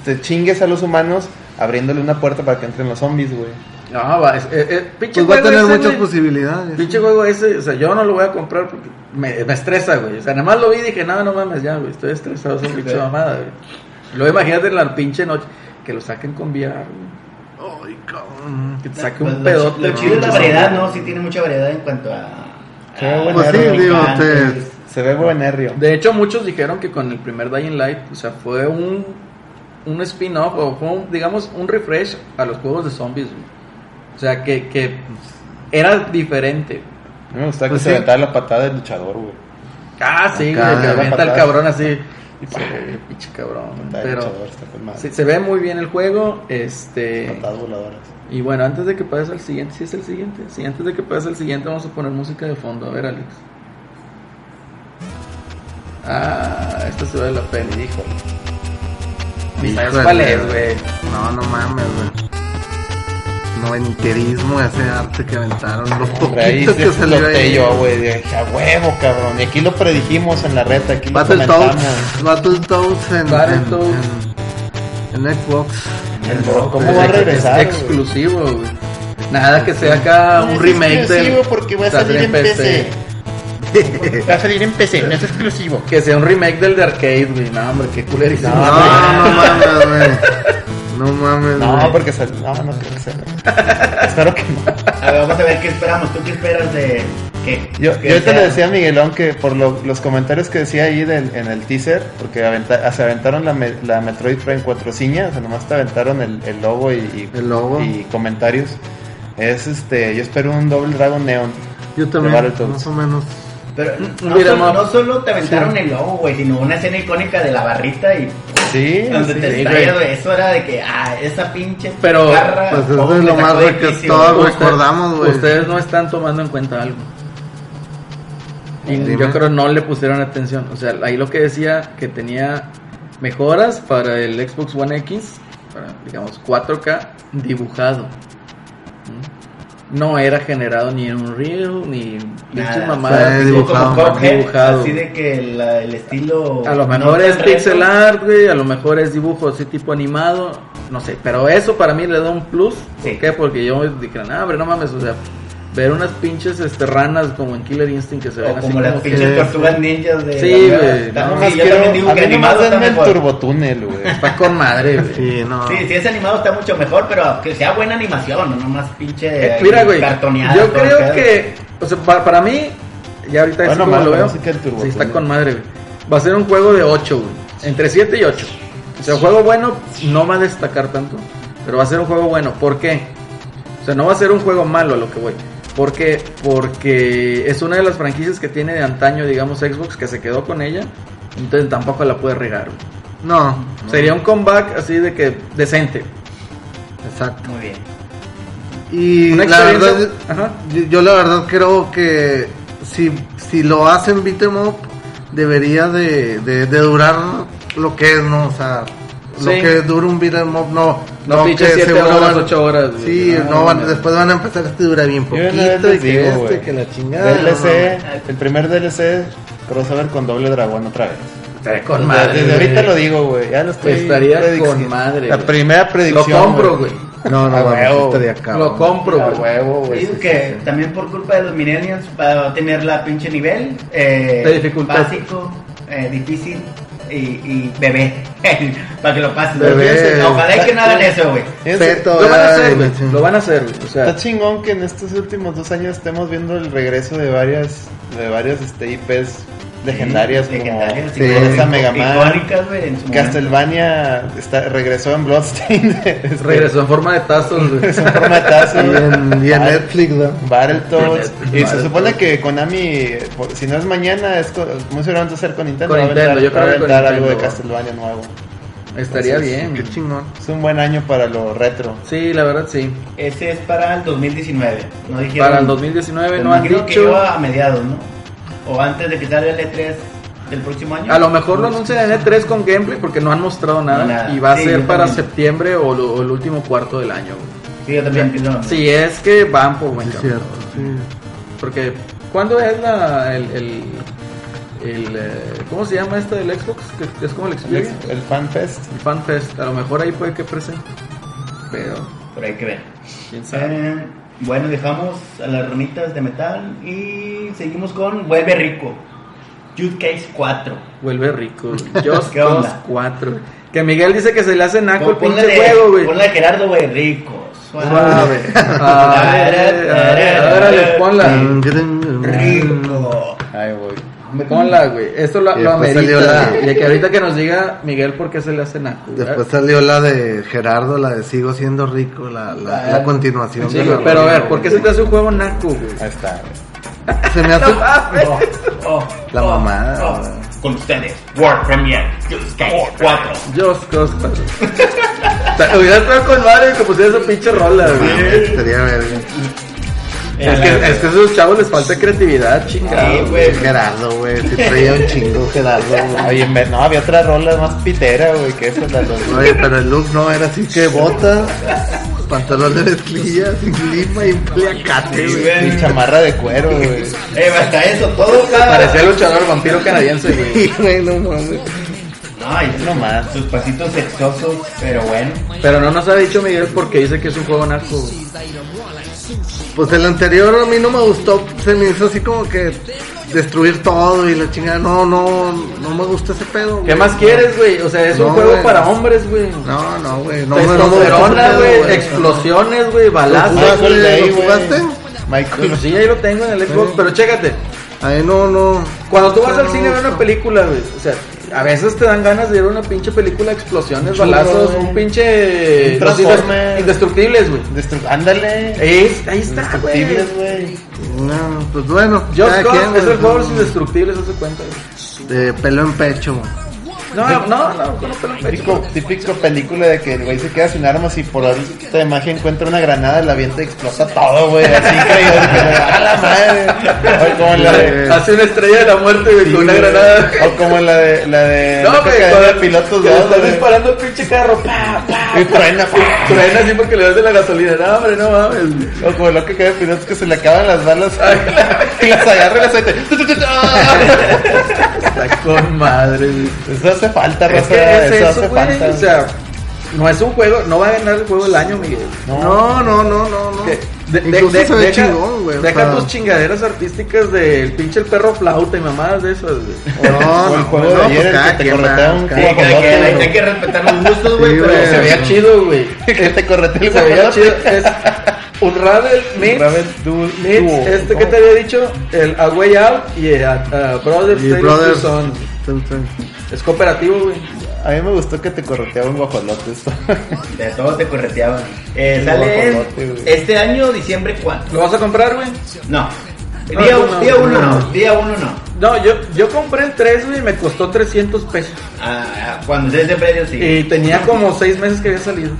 te chingues a los humanos abriéndole una puerta para que entren los zombies, güey.
No, va, es, eh, eh, pinche
Pues va a
juego
tener
ese,
muchas
güey.
posibilidades.
Pinche juego ese, o sea, yo no lo voy a comprar porque me, me estresa, güey. O sea, nada más lo vi y dije, no, no mames, ya, güey, estoy estresado, es un pinche mamada, güey. Luego imagínate en la pinche noche que lo saquen con VR, güey.
Ay, cabrón.
Que te saque
Pues
un
lo
pedote.
Lo
¿no?
chido es la variedad. ¿no? Sí tiene mucha variedad en cuanto a...
Qué
a-
buen
Pues sí, digo, te-
Se ve buen herrio.
De hecho, muchos dijeron que con el primer Dying Light, o sea, fue un, un spin-off o fue, un, digamos, un refresh a los juegos de zombies. güey. O sea, que, que era diferente.
A mí me gusta que
Pues
se
sí.
aventara la patada del luchador, güey.
Ah, sí, güey, que avienta el cabrón así. Y se ve, pinche cabrón. Pero sí, se ve muy bien el juego. Este.
Patadas voladoras.
Y bueno, antes de que pase al siguiente, si es el siguiente. Sí, antes de que pase al siguiente, vamos a poner música de fondo. A ver, Alex. Ah, esto se ve la peli, híjole. Ni sabes cuál es, güey.
No, no mames, güey. Noventerismo, ese arte que aventaron. Poquitos
se
que
exploté
ahí.
yo, güey. Dije, a huevo, cabrón. Y aquí lo predijimos en la reta, aquí lo
Battletoads. Battletoads en,
Battletoads.
en, en Xbox.
El bro, ¿Cómo
Es
va a regresar?
Es exclusivo, güey. Nada que sea acá un remake del.
exclusivo porque va a salir en PC. Va a salir en PC, no es exclusivo.
Que sea un remake del de arcade, güey. No, hombre, qué culerísimo.
No, no mames, güey. No mames,
No,
güey.
porque sal- no, no creo que sea. Espero que no.
A ver, vamos a ver qué esperamos. ¿Tú qué esperas de qué?
Yo,
¿Qué
yo ahorita
sea?
le decía a Miguelón que por lo- los comentarios que decía ahí del- en el teaser, porque aventa- se aventaron la, me- la Metroid Prime 4 ciña, o sea, nomás te aventaron el, el logo y, y-
El logo.
y comentarios. Es este, yo espero un Double Dragon Neon.
Yo también, más o menos.
Pero
Un
no, solo,
up.
no solo te aventaron el logo, güey, sino una escena icónica de la barrita y
Sí,
donde
sí.
te
sí,
estallas,
güey.
Eso era de que, ah, esa pinche
Pero,
garra,
pues, eso
¿cómo
es lo más que
quicio,
todo-
güey?
recordamos, güey.
Ustedes no están tomando en cuenta algo. Y
Dime.
yo creo no le pusieron atención. O sea, ahí lo que decía que tenía mejoras para el Xbox One X, para, digamos 4K dibujado. No era generado ni en Unreal ni pinches
Nada,
mamadas.
fue
Tipo
dibujado.
como Cuphead,
Dibujado.
así de que la- el estilo...
A lo mejor es pixel art, güey, a lo mejor es dibujo así tipo animado, no sé, pero eso para mí le da un plus. ¿Por
Sí.
qué? Porque yo dije, nah, hombre, no mames, o sea, ver unas pinches este, ranas como en Killer Instinct que se ven
O
así
como las
como que-
pinches tortugas ninjas de.
Sí, güey,
está-
no,
sí, yo también digo que animado está
el
mejor.
turbotúnel, güey.
Está con madre, güey.
Sí, no.
Sí, si es animado está mucho mejor, pero que sea buena animación, no nomás pinche
Eh, Mira, güey,
cartoneada.
yo
el
creo que, o sea, para, para mí, ya ahorita
Bueno,
como
más
lo veo,
Turbo
sí, está con madre, güey. Va a ser un juego de 8, güey. Entre 7 y 8. O sea, un juego bueno no va a destacar tanto, pero va a ser un juego bueno. ¿Por qué? O sea, no va a ser un juego malo a lo que voy. ¿Por qué? Porque es una de las franquicias que tiene de antaño, digamos, Xbox, que se quedó con ella. Entonces tampoco la puede regar.
No.
Sería un comeback así de que decente.
Exacto.
Muy bien.
Y la verdad,
Ajá.
yo, yo la verdad creo que si, si lo hacen beat'em up, debería de, de, de durar lo que es, ¿no? O sea, lo
Sí.
que dura un beat'em up, no.
No
que
siete
seguro
horas,
van-
ocho horas, güey.
Sí,
No,
no, van-
no.
después van a empezar, este dura bien poquito, y que
digo,
este,
güey.
que la chingada.
DLC, el primer DLC, crossover con doble dragón otra vez.
Estaría con
Desde-
madre.
Desde ahorita lo digo, güey. Ya lo estoy.
Estaría
prediciendo.
con madre,
La primera
Lo
predicción.
compro, güey.
No, no,
A huevo.
estaría cabrón.
Lo compro,
A
güey.
huevo, güey.
digo
sí,
que
sí, sí.
también por culpa de los millennials va a tener la pinche nivel eh,
De dificultad.
básico, eh, difícil y, y bebé para que lo pases.
Bebé.
Ojalá y que no hagan eso, güey.
Lo van a hacer, güey.
sí.
Lo van a hacer, güey. O sea,
Está chingón que en estos últimos dos años estemos viendo el regreso de varias, de varias este, IPs legendarias como
Legendarias,
Sí.
esa Mega Man,
icónicas, güey, en su momento.
Castlevania está, regresó en Bloodstained, este,
regresó en forma de tazos, güey.
es un forma de tazo,
Y en, y en Netflix, ¿no?
Battletoads, y se supone que Konami, si no es mañana, es con, muy seguramente hacer con Nintendo,
Con
va a
Nintendo,
aventar-
yo creo
va a
que con
aventar algo de
Nintendo.
Castlevania nuevo.
Estaría
Entonces,
bien.
Qué chingón.
Es un buen año para lo retro.
Sí, la verdad sí.
Ese es para el 2019. No dijeron,
Para el 2019
Pues
no han
imagino que
dicho.
iba a mediados, ¿no? O antes de que salga el E3 del próximo año.
A lo mejor lo anuncian en E3 con gameplay porque no han mostrado nada.
Nada.
Y va a
Sí,
ser para
también.
septiembre o, lo- o el último cuarto del año.
Sí, yo también pienso.
Si es que van por buen
Es
camino.
cierto, sí.
Porque, ¿cuándo es la, el, el, el, eh, ¿cómo se llama este del Xbox? Que, es como el
El,
Xperia.
el Fan Fest.
El FanFest. A lo mejor ahí puede que presente. Pero,
Por ahí que ver.
quién sabe.
Eh, bueno, dejamos a las ronitas de metal y seguimos con Vuelve Rico. Jude Case 4.
Vuelve rico. Just
¿Qué onda?
Cause 4. güey. Que Miguel dice que se le hace naco el pinche
ponle de-
juego, güey.
Ponle de Gerardo, güey, rico. Suave.
Ah, eh, eh, Órale, ponla.
Rico.
Ahí voy.
Ponla, güey. Esto lo,
Y
lo
después salió
amerita.
la-.
Y que ahorita que nos diga Miguel por qué se le hace naco.
Después salió la de Gerardo, la de Sigo siendo rico, la, la, la continuación.
Sí,
de la
pero a ver, ¿por qué se te hae un juego naco, güey?
Ahí está. güey.
Se me hace...
Oh, oh,
La
oh,
mamada.
Con ustedes, World Premiere Jude Case 4.
Just Cause 4. Te- Hubiera estado con madre que pusiera esa pinche rola, güey.
Estaría verga.
Es que, es que a esos chavos les falta creatividad, chingado.
Sí,
güey.
Gerardo, güey. Si traía un chingo Gerardo, güey.
Oye, en vez- no, había otra rola más pitera, güey, que esa la.
Oye, pero el look no era así que bota, pantalón de mezclilla, sin clima y un pliacate,
Sí,
güey.
Y chamarra de cuero, güey.
Eh, hasta eso, todo cada.
Parecía luchador vampiro canadiense, güey.
Sí, güey, no mames.
Ay,
No más.
Sus pasitos sexosos, pero bueno.
Pero no nos ha dicho Miguel porque dice que es un juego naco. Güey.
Pues el anterior a mí no me gustó, se me hizo así como que destruir todo y la chingada. No, no, no me gusta ese pedo.
¿Qué
güey.
más quieres, güey? O sea, es un
No,
juego
güey.
para hombres, güey.
No, no, güey. No, me- no me gusta
Testosterona,
ese
güey.
pedo,
Explosiones, güey. Balazos.
¿Lo
güey.
jugaste?
Michael.
Sí, ahí lo tengo en el Xbox. Pero chécate.
Ahí no, no.
Cuando tú vas
No
al cine a ver una película, güey, o sea, a veces te dan ganas de ver una pinche película de explosiones,
Churro,
balazos, un pinche... Los indestructibles, güey.
Destru- Ándale.
Es- ahí está, güey.
Indestructibles, güey.
No, pues bueno.
Just
cada
Cause
quien,
es el juego de los indestructibles, ¿se cuenta? güey?
De pelo en pecho, güey.
No, no, no, no, no, no,
Típico, típico película de que el güey se queda sin armas y por esta imagen encuentra una granada, la avienta y explota todo, güey. Así que, ¡A la madre! O como en la de.
Hace una estrella de la muerte, güey, con una granada.
O como en la de. La de
No,
la
güey,
de pilotos
que le
dos,
están disparando el pinche carro, pa, pa,
Y truena, pa.
Truena así porque le das de la gasolina. No, hombre, no mames.
O como lo que cae de pilotos que se le acaban las balas y las agarra y las aceite.
Está con madre, güey.
Hace falta,
Es
Raza.
que es
eso,
eso,
hace
güey.
falta.
O sea, no es un juego, no va a ganar el juego del año, Miguel.
No, no, no, no, no.
De- de-
Incluso
de-
se ve
deja,
chingón, güey. o
deja
sea,
tus chingaderas artísticas del pinche el perro flauta y mamadas de esas, güey.
No,
O el
no,
juego
no,
de
pues
ayer, el
cada
que te corretea un
Sí, hay, que respetar los gustos, güey,
Sí,
pero
güey.
Se veía chido, güey.
que te corretea el
Se veía chido. Es un Ravel Mix.
Duel
Mix,
Duo.
este que te había dicho, el A Way Out y a, Brothers
Brothers.
Es cooperativo, güey.
A mí me gustó que te correteaba un guajolote. esto.
de todo te correteaban. Eh, sale en
guajolote, güey.
este año, diciembre 4.
¿Lo vas a comprar, güey?
No.
No,
Día,
tú no,
día 1
no.
no. Día 1 no.
No, yo, yo compré el 3, güey, y me costó 300 pesos.
Ah, cuando se ese precio, sí.
Y tenía como 6 meses que había salido.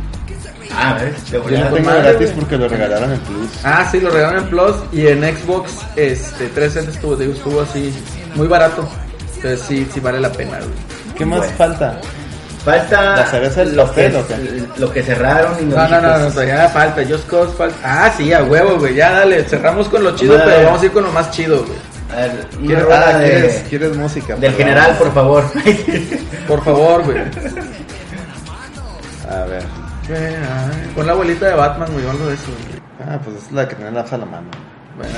Ah, ¿ves? Te voy
Yo
a
lo tengo gratis porque lo regalaron en Plus.
Ah, sí, lo regalaron en Plus y en Xbox este 360 estuvo, digo, estuvo así muy barato. Entonces sí, sí vale la pena, güey.
¿Qué más
Bueno.
falta?
Falta
¿La cereza del
lo, que,
pastel o qué?
lo que cerraron y
No, no, no, no, todavía falta, Just Cause falta. Ah, sí, a huevo, güey, ya dale, cerramos con lo chido,
Vale.
pero vamos a ir con lo más chido, güey.
A ver,
¿Quieres, ah,
de-
¿quieres, quieres música?
del
perdón.
general, por favor.
Por favor, güey.
A ver.
Con la abuelita de Batman, güey, o algo de eso, güey.
Ah, pues es la que tenés a la mano.
Bueno,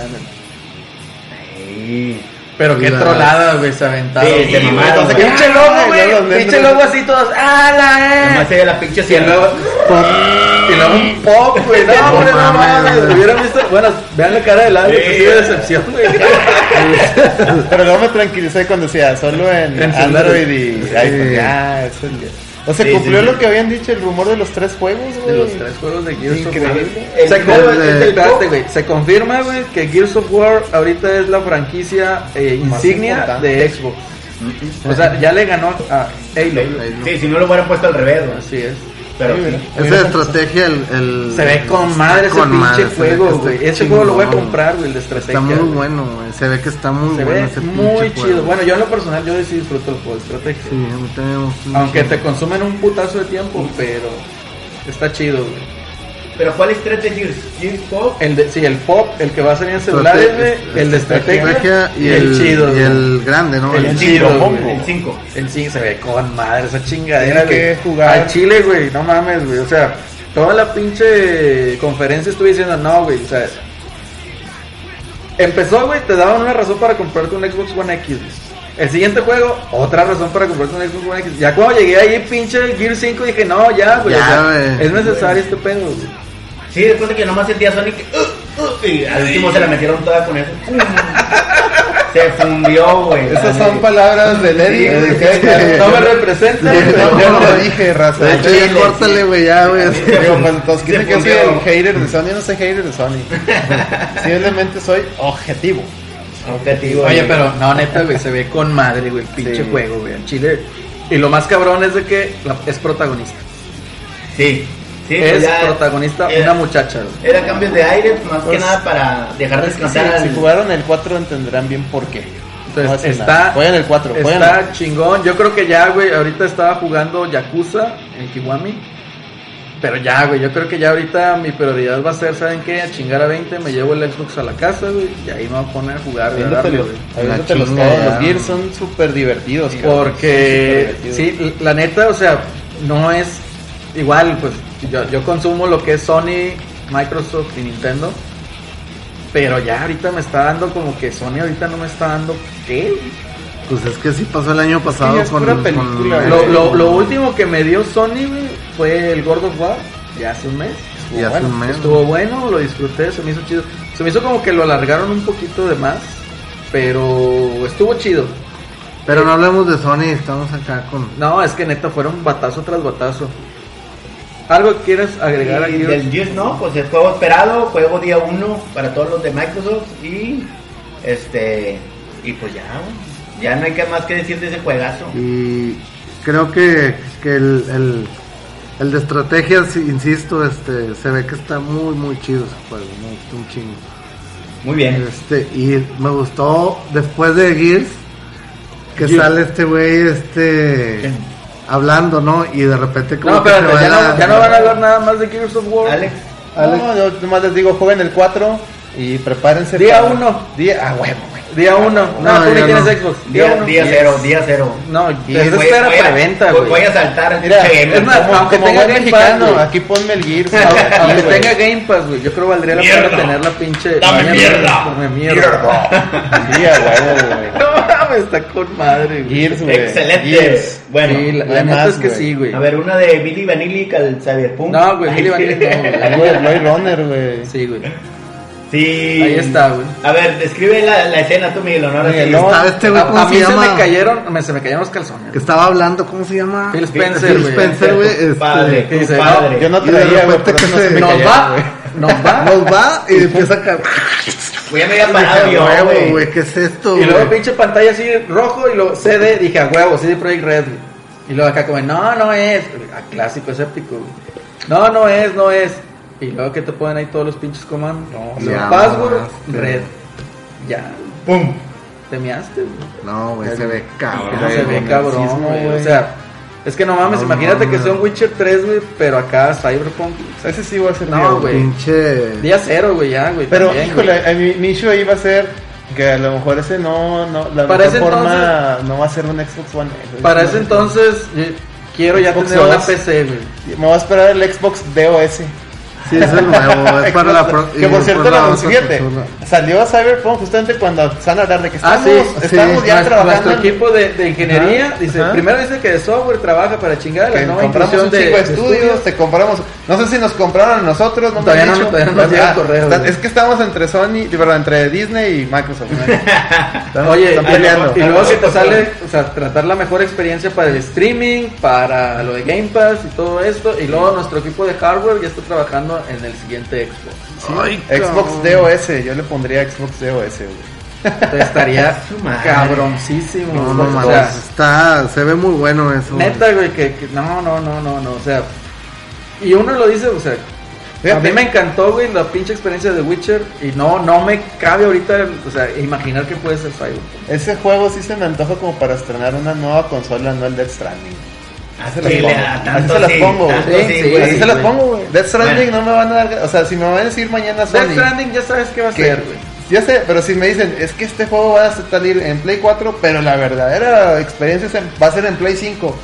Sí.
Pero qué
La-
trollada, güey, se aventaron.
Sí, se mamaron.
Pinche logo,
Ay,
güey. Pinche logo así todos. ¡Hala,
Nomás
eh!
se ve la pinche
Y
sierra.
luego, y luego un pop, güey. No, hombre, no
mames.
Hubieran visto. Bueno, vean la cara del Alex,
Sí.
así de decepción, güey.
Pero luego me tranquilicé cuando decía solo en, Android y iPhone. Ya, eso es- O sea,
Sí,
cumplió
sí.
lo que habían dicho el rumor de los tres juegos, güey.
De los tres juegos de Gears of War.
Increíble.
El
Se,
juego,
con-
el- el
espérate,
pop.
güey. Se confirma, güey, que Gears of War ahorita es la franquicia eh, insignia
importante.
de Xbox. O sea, ya le ganó a Halo.
Sí, si no lo hubieran puesto al revés, güey.
Así es.
Pero
Sí.
Esa estrategia, el, el-
Se ve con madre ese
con
pinche
madre, ve
juego, güey. Ese juego lo voy a comprar, güey, el de estrategia.
Está muy bueno, güey. Se ve que está muy
Se
bueno
ve
ese pinche
muy
juego.
chido. Bueno, yo en lo personal, yo sí disfruto el juego de estrategia.
Sí,
Aunque
mucho.
te consumen un putazo de tiempo, pero está chido, güey.
Pero ¿cuál es tres de Gears? Gears Pop.
El de, sí, el pop, el que va a salir en celulares, güey. El de estrategia.
y el,
chido,
y el grande, ¿no?
El
El-
chido.
El 5.
El sí se ve con madre esa chingadera,
Tiene que jugar.
Al Chile, güey, no mames, güey. O sea, toda la pinche conferencia estuve diciendo, no, güey, o sea. Empezó, güey, te daban una razón para comprarte un Xbox One X, güey. El siguiente juego, otra razón para comprarte un Xbox One X. Ya cuando llegué ahí, pinche el Gear 5, dije, no, ya, güey.
Ya,
o sea,
güey.
es necesario este pedo, güey.
Sí, después de que nomás sentía Sonic. uh, uh, y al último se la metieron toda con eso. ¡Pum! Se fundió, güey.
Esas son palabras de Lady.
No me representa.
Yo no lo dije, raza.
De hecho, ya córtale, güey, ya, güey.
Digo, cuando todos
Se
dicen que soy el hater de Sony, yo no soy hater de Sony. Simplemente soy objetivo.
Objetivo.
Oye, pero no, neta, güey, se ve con madre, güey, el pinche
Sí.
juego, güey, en Chile. Y lo más cabrón es de que la- es protagonista.
Sí. Sí,
es
pues ya
protagonista
era-
una muchacha.
Era cambios de aire, más que
Pues,
nada para dejar
Es
descansar
si,
al-
si jugaron el 4 entenderán bien por qué. No
Entonces,
hacen
está.
Jueguen el 4, jueguen
está chingón. Yo creo que ya, güey, ahorita estaba jugando Yakuza en Kiwami. Pero ya, güey, yo creo que ya ahorita mi prioridad va a ser, ¿saben qué? A chingar a 20, me llevo el Xbox a la casa, güey, y ahí me voy a poner a jugar, a darle,
todos.
ya.
Los Gears son súper divertidos.
Porque, sí, la neta, o sea, no es igual, pues yo, yo consumo lo que es Sony, Microsoft y Nintendo. Pero ya ahorita me está dando como que Sony ahorita no me está dando qué.
Pues es que sí pasó el año pasado
Sí,
con, eh,
Lo, lo, lo último que me dio Sony, fue el God of War, ya hace un mes.
y hace
bueno,
un mes.
Estuvo bueno, lo disfruté, se me hizo chido. Se me hizo como que lo alargaron un poquito de más, pero estuvo chido.
Pero no hablemos de Sony, estamos acá con...
No, es que neta fueron batazo tras batazo. ¿Algo que quieres agregar
Y
aquí?
del Gears no, pues el juego esperado, juego día 1 para todos los de Microsoft y este y pues ya, ya no hay que más que decir de ese juegazo.
Y creo que, que el, el, el de estrategia, sí, insisto, este se ve que está muy, muy chido ese juego, me gustó un chingo.
Muy bien.
Este, y me gustó después de Gears que
Gears.
sale este güey este hablando, ¿no? Y de repente como
No,
que
pero ya, no, ya no van a hablar nada más de Gears of War.
Alex,
No, yo nomás les digo, jueguen el 4 y prepárense.
Día
para-
uno.
Día, ah, huevo, güey.
Día uno. No,
No,
tú ni tienes. Xbox.
Día,
uno.
día cero, día cero.
No,
Y
eso
Voy-
era
voy a-
preventa, güey.
Voy a saltar
Mira,
es más,
Como,
aunque
como
tenga Game Pass,
aquí ponme el Gears.
Aunque tenga Game Pass, güey, yo creo que valdría la pena tener la pinche.
Dame mierda.
Dame mierda.
Sí, a huevo, güey.
Mames, está con madre, güey.
Gears, güey.
Excelente.
Gears.
Bueno,
sí, la, la neta es que
güey.
sí, güey.
a ver, una de Billy Vanilli al Cyberpunk.
No, güey, Billy Vanilli no, güey.
Güey, Blade Runner, güey.
Sí, güey.
Sí.
Ahí está, güey.
A ver, describe la, la escena tú, Miguel. Ahora
Miguel,
sí.
no.
Estaba este güey,
A,
¿cómo
a mí
se
se
llama?
me cayeron, me, se me cayeron los calzones.
Que estaba hablando, ¿cómo se llama?
Phil Spencer,
Phil. Spencer, güey.
Tu
este,
padre,
¿qué
tu padre.
Yo no traía, güey,
que
no se
se-
me
Nos va. Nos va.
Nos va y empieza a caer.
Güey, ya me había
Dije,
parado
"A
yo,
huevo,
güey.
güey, ¿qué es esto,
Y luego
güey?
pinche pantalla así rojo y luego CD, dije a huevo, CD Projekt Red. güey. Y luego acá como, no, no es. Ah, clásico escéptico, güey. No, no es, no es. Y luego que te ponen ahí todos los pinches comandos.
No,
ya,
password, red. Ya,
Pum.
te measte, güey.
No, güey, se ve cabrón.
No se ve cabrón, güey. O sea, es que no mames,
No
imagínate que sea un Witcher 3, güey, pero acá Cyberpunk.
Ese sí va a ser
No, güey.
Pinche.
Día cero, güey, ya, güey.
Pero,
también,
híjole,
güey.
a mi, mi issue ahí va a ser que a lo mejor ese no, no la
Para
mejor forma no va a ser un Xbox One. X.
Para ese entonces, yo quiero ya tener una
dos.
PC, güey.
Me voy a esperar el Xbox DOS.
Sí, es el nuevo. Es para la. pro-
que por cierto,
la
fíjate,
consola.
salió Cyberpunk justamente cuando están a hablar de que
Ah,
estamos,
sí,
estamos
sí.
ya
Nuestro-
trabajando.
Nuestro equipo de, de ingeniería dice, primero dice que de software trabaja para chingar la nueva
compramos un de
de
estudios, te compramos, no sé si nos compraron a nosotros, no me
Todavía
han
no- todavía no nos llega el correo,
es que estamos entre Sony, perdón, entre Disney y Microsoft. Están-
Oye,
están
y
peleando.
luego- y luego que te sale, o sea, tratar la mejor experiencia para el streaming, para lo de Game Pass y todo esto, y luego nuestro equipo de hardware ya está trabajando en el siguiente Xbox.
Ay,
Xbox. DOS, yo le pondría Xbox DOS, güey.
Entonces estaría cabroncísimo.
No, no
o sea,
Está. Se ve muy bueno eso.
neta, güey, que, que- no, no, no, no, no, o sea, y uno lo dice, o sea, a mí me encantó, güey, la pinche experiencia de Witcher y no, no me cabe ahorita, o sea, imaginar que puede ser Cyberpunk.
Ese juego sí se me antoja como para estrenar una nueva consola, no el Death Stranding. Así se las
Sí,
pongo.
le da
Así se las pongo, güey.
Sí,
sí.
Así se las pongo, güey. Death Stranding
Bueno.
no me van a dar. O sea, si me van a decir mañana Sony.
Death Stranding ya sabes qué va a
que-
ser, güey.
Ya sé, pero si me dicen, es que este juego va a salir en Play 4, pero la verdadera experiencia va a ser en Play 5.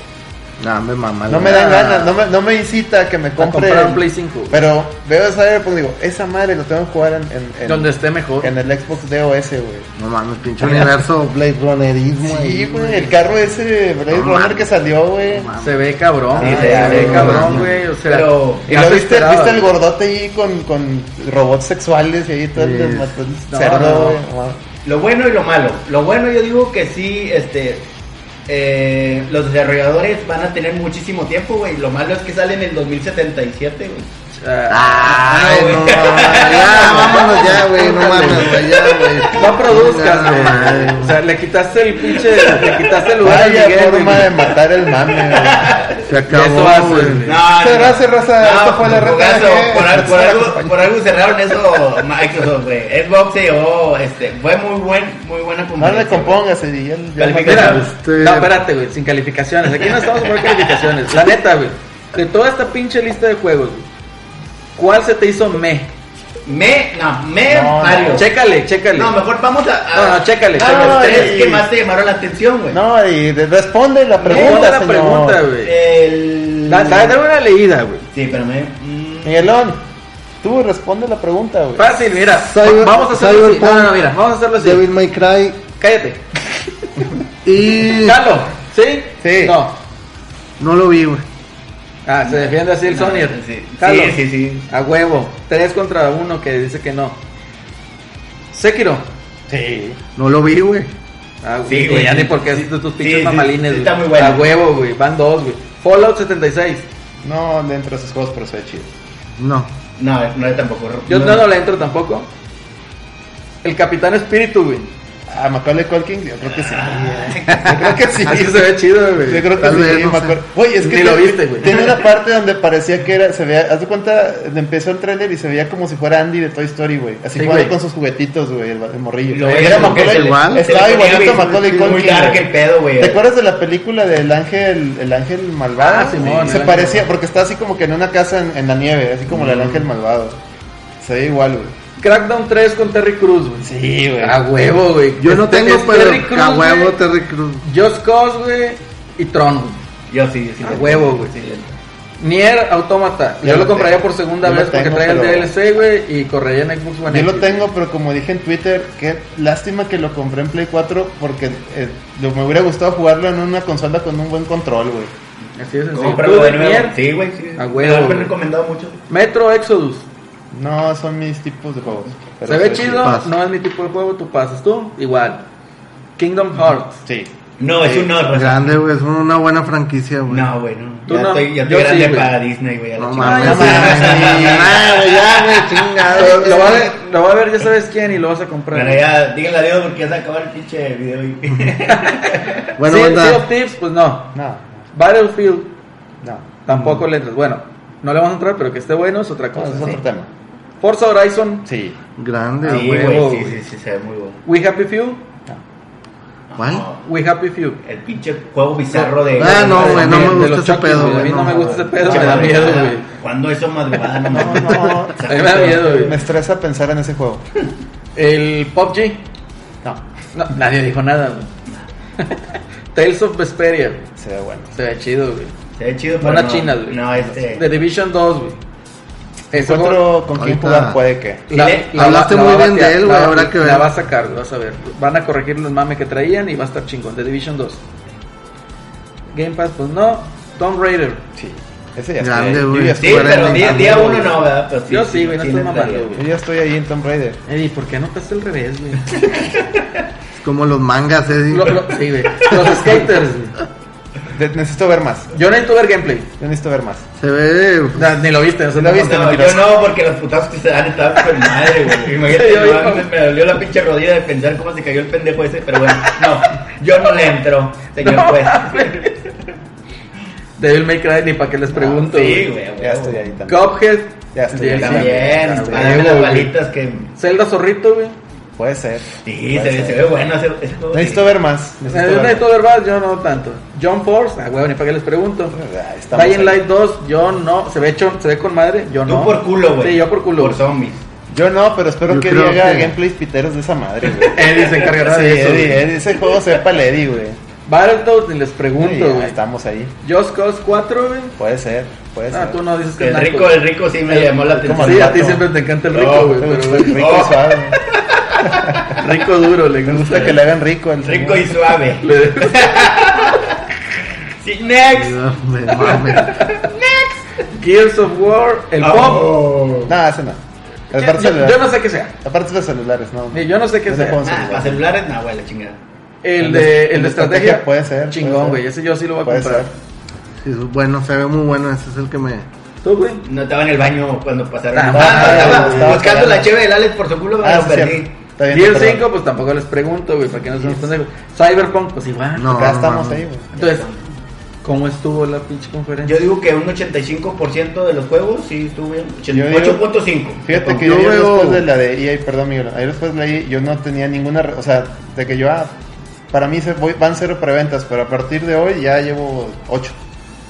No, me mama.
No me dan ganas, no me, no me incita a que me
A
compre.
comprar un Play 5. güey.
Pero veo Cyberpunk y digo, esa madre lo tengo que jugar en, en, en-
Donde esté mejor.
en el Xbox DOS, güey.
No mames, pinche universo Blade Runnerismo.
Sí, güey, el carro ese Blade
No
Runner que salió, güey.
Se ve cabrón,
se
se
ve cabrón,
güey. O sea,
Pero-
Y lo viste, viste el gordote ahí con, con robots sexuales y ahí todo desmató el
No,
cerdo, güey.
Lo bueno y lo malo. Lo bueno yo digo que sí, este, eh, los desarrolladores van a tener muchísimo tiempo, güey. Lo malo es que salen en el 2077, güey.
Ah,
Ay, no, mames, ya, vámonos ya, güey, no mames, ya, güey.
no produzcas, güey.
güey.
O sea, le quitaste el pinche, le quitaste el lugar a
Vaya
Miguel,
forma
güey.
de matar el mame, güey.
Se acabó,
Eso hace,
güey.
güey.
No,
gracias, raza. Esta fue la
por
reta de-
por, al- por algo, por algo cerraron eso Microsoft, güey. Xbox se llevó, este, fue muy buen, muy buena
No le
güey.
compongas, y ya.
Mira,
Este-
no, espérate, güey, sin calificaciones. Aquí no estamos por calificaciones. La neta, güey, de toda esta pinche lista de juegos, güey, ¿cuál se te hizo me?
Me, no, me,
No, no.
Mario.
Chécale, chécale.
No, mejor vamos a. a-
No, no, chécale,
a
chécale.
tres
y-
que más te llamaron la atención, güey.
No, y de- responde la pregunta,
Responde la
señor.
pregunta, güey.
El.
Da- da- Dale una leída, güey.
Sí, pero me. mm,
Miguelón, tú responde la pregunta, güey.
Fácil, mira.
Cyber-
vamos a hacerlo así. No, no, no, mira, vamos a hacerlo así.
Devil May Cry
Cállate.
y
Calo, ¿sí?
Sí.
No.
no lo vi, güey.
Ah, se defiende así el
No,
Sonyer.
sí. Sí, sí, sí.
A huevo. Tres contra uno que dice que no. Sekiro.
Sí.
No lo vi, güey.
Ah,
Sí,
güey, ya ni porque
Sí,
es de tus pinches
sí,
mamalines,
está muy bueno.
A huevo, güey. Van dos, güey. Fallout 76.
No, dentro de esos juegos, pero se ve chido.
No.
No, no, yo tampoco.
Yo no, no le entro tampoco. El Capitán Espíritu, güey.
Ah, Macaulay Culkin, yo creo que sí. Yo creo que sí.
Así se ve chido, güey.
Yo creo que
Tal
sí,
vez, no.
Oye, es que
Ni lo viste, güey.
Tiene una parte donde parecía que era, se veía, haz de cuenta, empezó el tráiler y se veía como si fuera Andy de Toy Story, güey. Así
Sí,
jugando con sus juguetitos, güey, el, el morrillo.
Lo
Era Macaulay-
se se
Estaba igualito
muy-
Macaulay
Muy
Culkin.
dark
güey.
el pedo, güey.
¿Te acuerdas de la película del ángel, el ángel malvado?
Ah, Simón,
Se
el
parecía, porque está así como que en una casa en, en la nieve, así como la del ángel malvado. Se ve igual, güey.
Crackdown 3 con Terry Cruz, güey.
Sí, güey.
A huevo, güey.
Yo no
Este-
tengo, pero
Terry Crews,
a huevo Terry Cruz.
Just Cause, güey. Y Tron, güey.
Yo sí, yo sí.
A huevo, güey.
sí,
Nier Automata.
Yo
Yo lo compraría
tengo.
por segunda
Yo
vez porque trae el DLC, güey. Y correría en Xbox One
Yo lo tengo, pero como dije en Twitter, qué lástima que lo compré en Play 4 porque eh, me hubiera gustado jugarlo en una consola con un buen control, güey.
Así es sencillo.
Cómpralo
¿Tú,
de nuevo.
Nier?
Sí, güey, sí.
A
Me
huevo,
lo han recomendado mucho.
Metro Exodus.
No, son mis tipos de juegos. pero
Se ve
sí,
chido,
paso.
no es mi tipo de juego, tú pasas tú, igual. Kingdom Hearts.
Sí.
No, es un no, Rosa.
Grande, güey. Es una buena franquicia, güey.
No, güey, no.
Tú
Ya
no.
estoy, ya
Yo
estoy grande
sí, güey.
para Disney, güey. a la
No
chingada.
mames.
no mames.
Ya, güey, chingado.
Lo va, a ver, lo va a ver, ya sabes quién, y lo vas a comprar.
Bueno, ya, díganle adiós porque ya se acabó el pinche video. y-
Bueno, banda.
Sea of Thieves, pues no.
No,
Battlefield,
no.
tampoco le entras. Bueno, no le vamos a entrar, pero que esté bueno es otra
No,
cosa.
ese es
sí.
otro tema.
Forza Horizon,
Sí.
Grande,
Ah,
Sí,
güey.
sí, sí, sí, se ve muy bueno.
We Happy Few,
¿Cuál?
No,
We Happy Few.
el pinche juego bizarro de.
Ah, no, güey, no me gusta ese
Chucky,
pedo,
güey. A mí no
no.
me gusta ese pedo, me da miedo, güey.
¿Cuándo eso madrugada? No,
No, no.
A mí me da miedo, güey.
Me estresa pensar en ese juego.
El PUBG,
No,
no, nadie dijo nada, güey. Tales of Vesperia,
se ve bueno.
se ve chido, güey.
Se ve chido, pero
Una
no,
china, güey.
No, este.
The Division 2, güey. Ese
Otro con quien
Ahorita-
jugar puede que.
La,
Sí,
la-
hablaste
la
muy bien de él,
la-
güey, habrá que ver.
La va a sacar, güey, vas a ver. Van a corregir los mames que traían y va a estar chingón. The Division 2. Game Pass, pues no. Tomb Raider.
Sí. Ese ya
Grande,
estoy.
güey.
Yo ya
Sí,
estoy,
pero día, día uno no, ¿verdad? Pero sí,
Yo sí, güey, no estoy mamando,
güey.
yo ya estoy ahí en Tomb Raider.
Eddie, ¿por qué no estás al revés, güey?
Es como los mangas, eh.
Lo- lo- sí, güey. Los skaters, güey.
Necesito ver más.
Yo necesito ver gameplay.
Yo necesito ver más.
Se ve.
No, ni lo viste, no sé
Lo viste,
te
No, yo no, porque los putazos que se dan estaban con madre, güey. Imagínate,
yo-
me dolió la pinche rodilla de pensar cómo se cayó el pendejo ese, pero bueno, no, yo no le entro, señor
No,
juez.
Devil May Cry, ni para qué les pregunto.
Sí,
güey.
güey,
Ya estoy ahí también.
Cuphead.
Ya estoy ahí.
También,
güey,
las balitas que.
Zelda Zorrito, güey.
Puede ser.
Sí,
Puede
se, ve-
ser.
se ve bueno juego.
Necesito ver más.
Eh,
Necesito
Yo
ver
necesito
más.
ver más, yo no tanto. John Force, ah, güey, ni para qué les pregunto.
Ah,
Dying
ahí.
Light 2, yo no. Se ve hecho, se ve con madre, yo
Tú
no.
por culo, güey.
Sí, yo por culo.
Por zombies.
Yo no, pero espero
Yo
que
que-
gameplays piteros de esa madre, güey.
Eddie se encargará
Sí,
de eso.
Eddie. Eddie, ese juego se ve para el Eddie, güey.
Battletoads, ni les pregunto, güey.
estamos ahí.
Just Cause 4, güey.
Puede ser, puede
Ah,
ser.
tú no dices que
El rico, el rico sí me llamó la atención.
Sí, a ti siempre te encanta el
No,
rico, güey.
Me
pero,
rico
Oh.
y suave.
rico duro, le
Me
gusta.
gusta que le hagan rico al
Rico
señor.
y suave. Sí, next.
Me mames.
Gears of War, el pop.
Oh.
No, ese no.
Yo, yo-
celular.
yo no sé qué sea.
La parte de los celulares, no.
Sí, Yo no sé qué
no
sea.
puedo-
Ah, para celulares, no, güey, la chingada.
El
El
de, el
el
de estrategia.
estrategia puede ser,
Chingón, güey. Ese yo sí lo voy a
Puede
comprar.
Sí, bueno, se ve muy bueno. Ese es el que me.
¿Tú, güey?
No estaba en el baño cuando pasaron.
Ah,
estaba
estaba
buscando la cheve del Alex por su culo, me
Ah,
lo perdí.
cierto.
Gear
perdón.
5, pues tampoco les pregunto, güey, para que no se nos pendejos. Cyberpunk, pues igual.
No,
Acá
no,
estamos
no.
ahí, güey.
Entonces, ¿cómo estuvo la pinche conferencia?
Yo digo que un 85% de los juegos sí estuvo bien.
Yo digo-
8.5.
Fíjate que
Yo
yo,
veo-
después de la de EA, perdón, Miguel, ayer después de la EA, yo no tenía ninguna, re- o sea, de que yo, ah, para mí se voy- van cero preventas, pero a partir de hoy ya llevo ocho.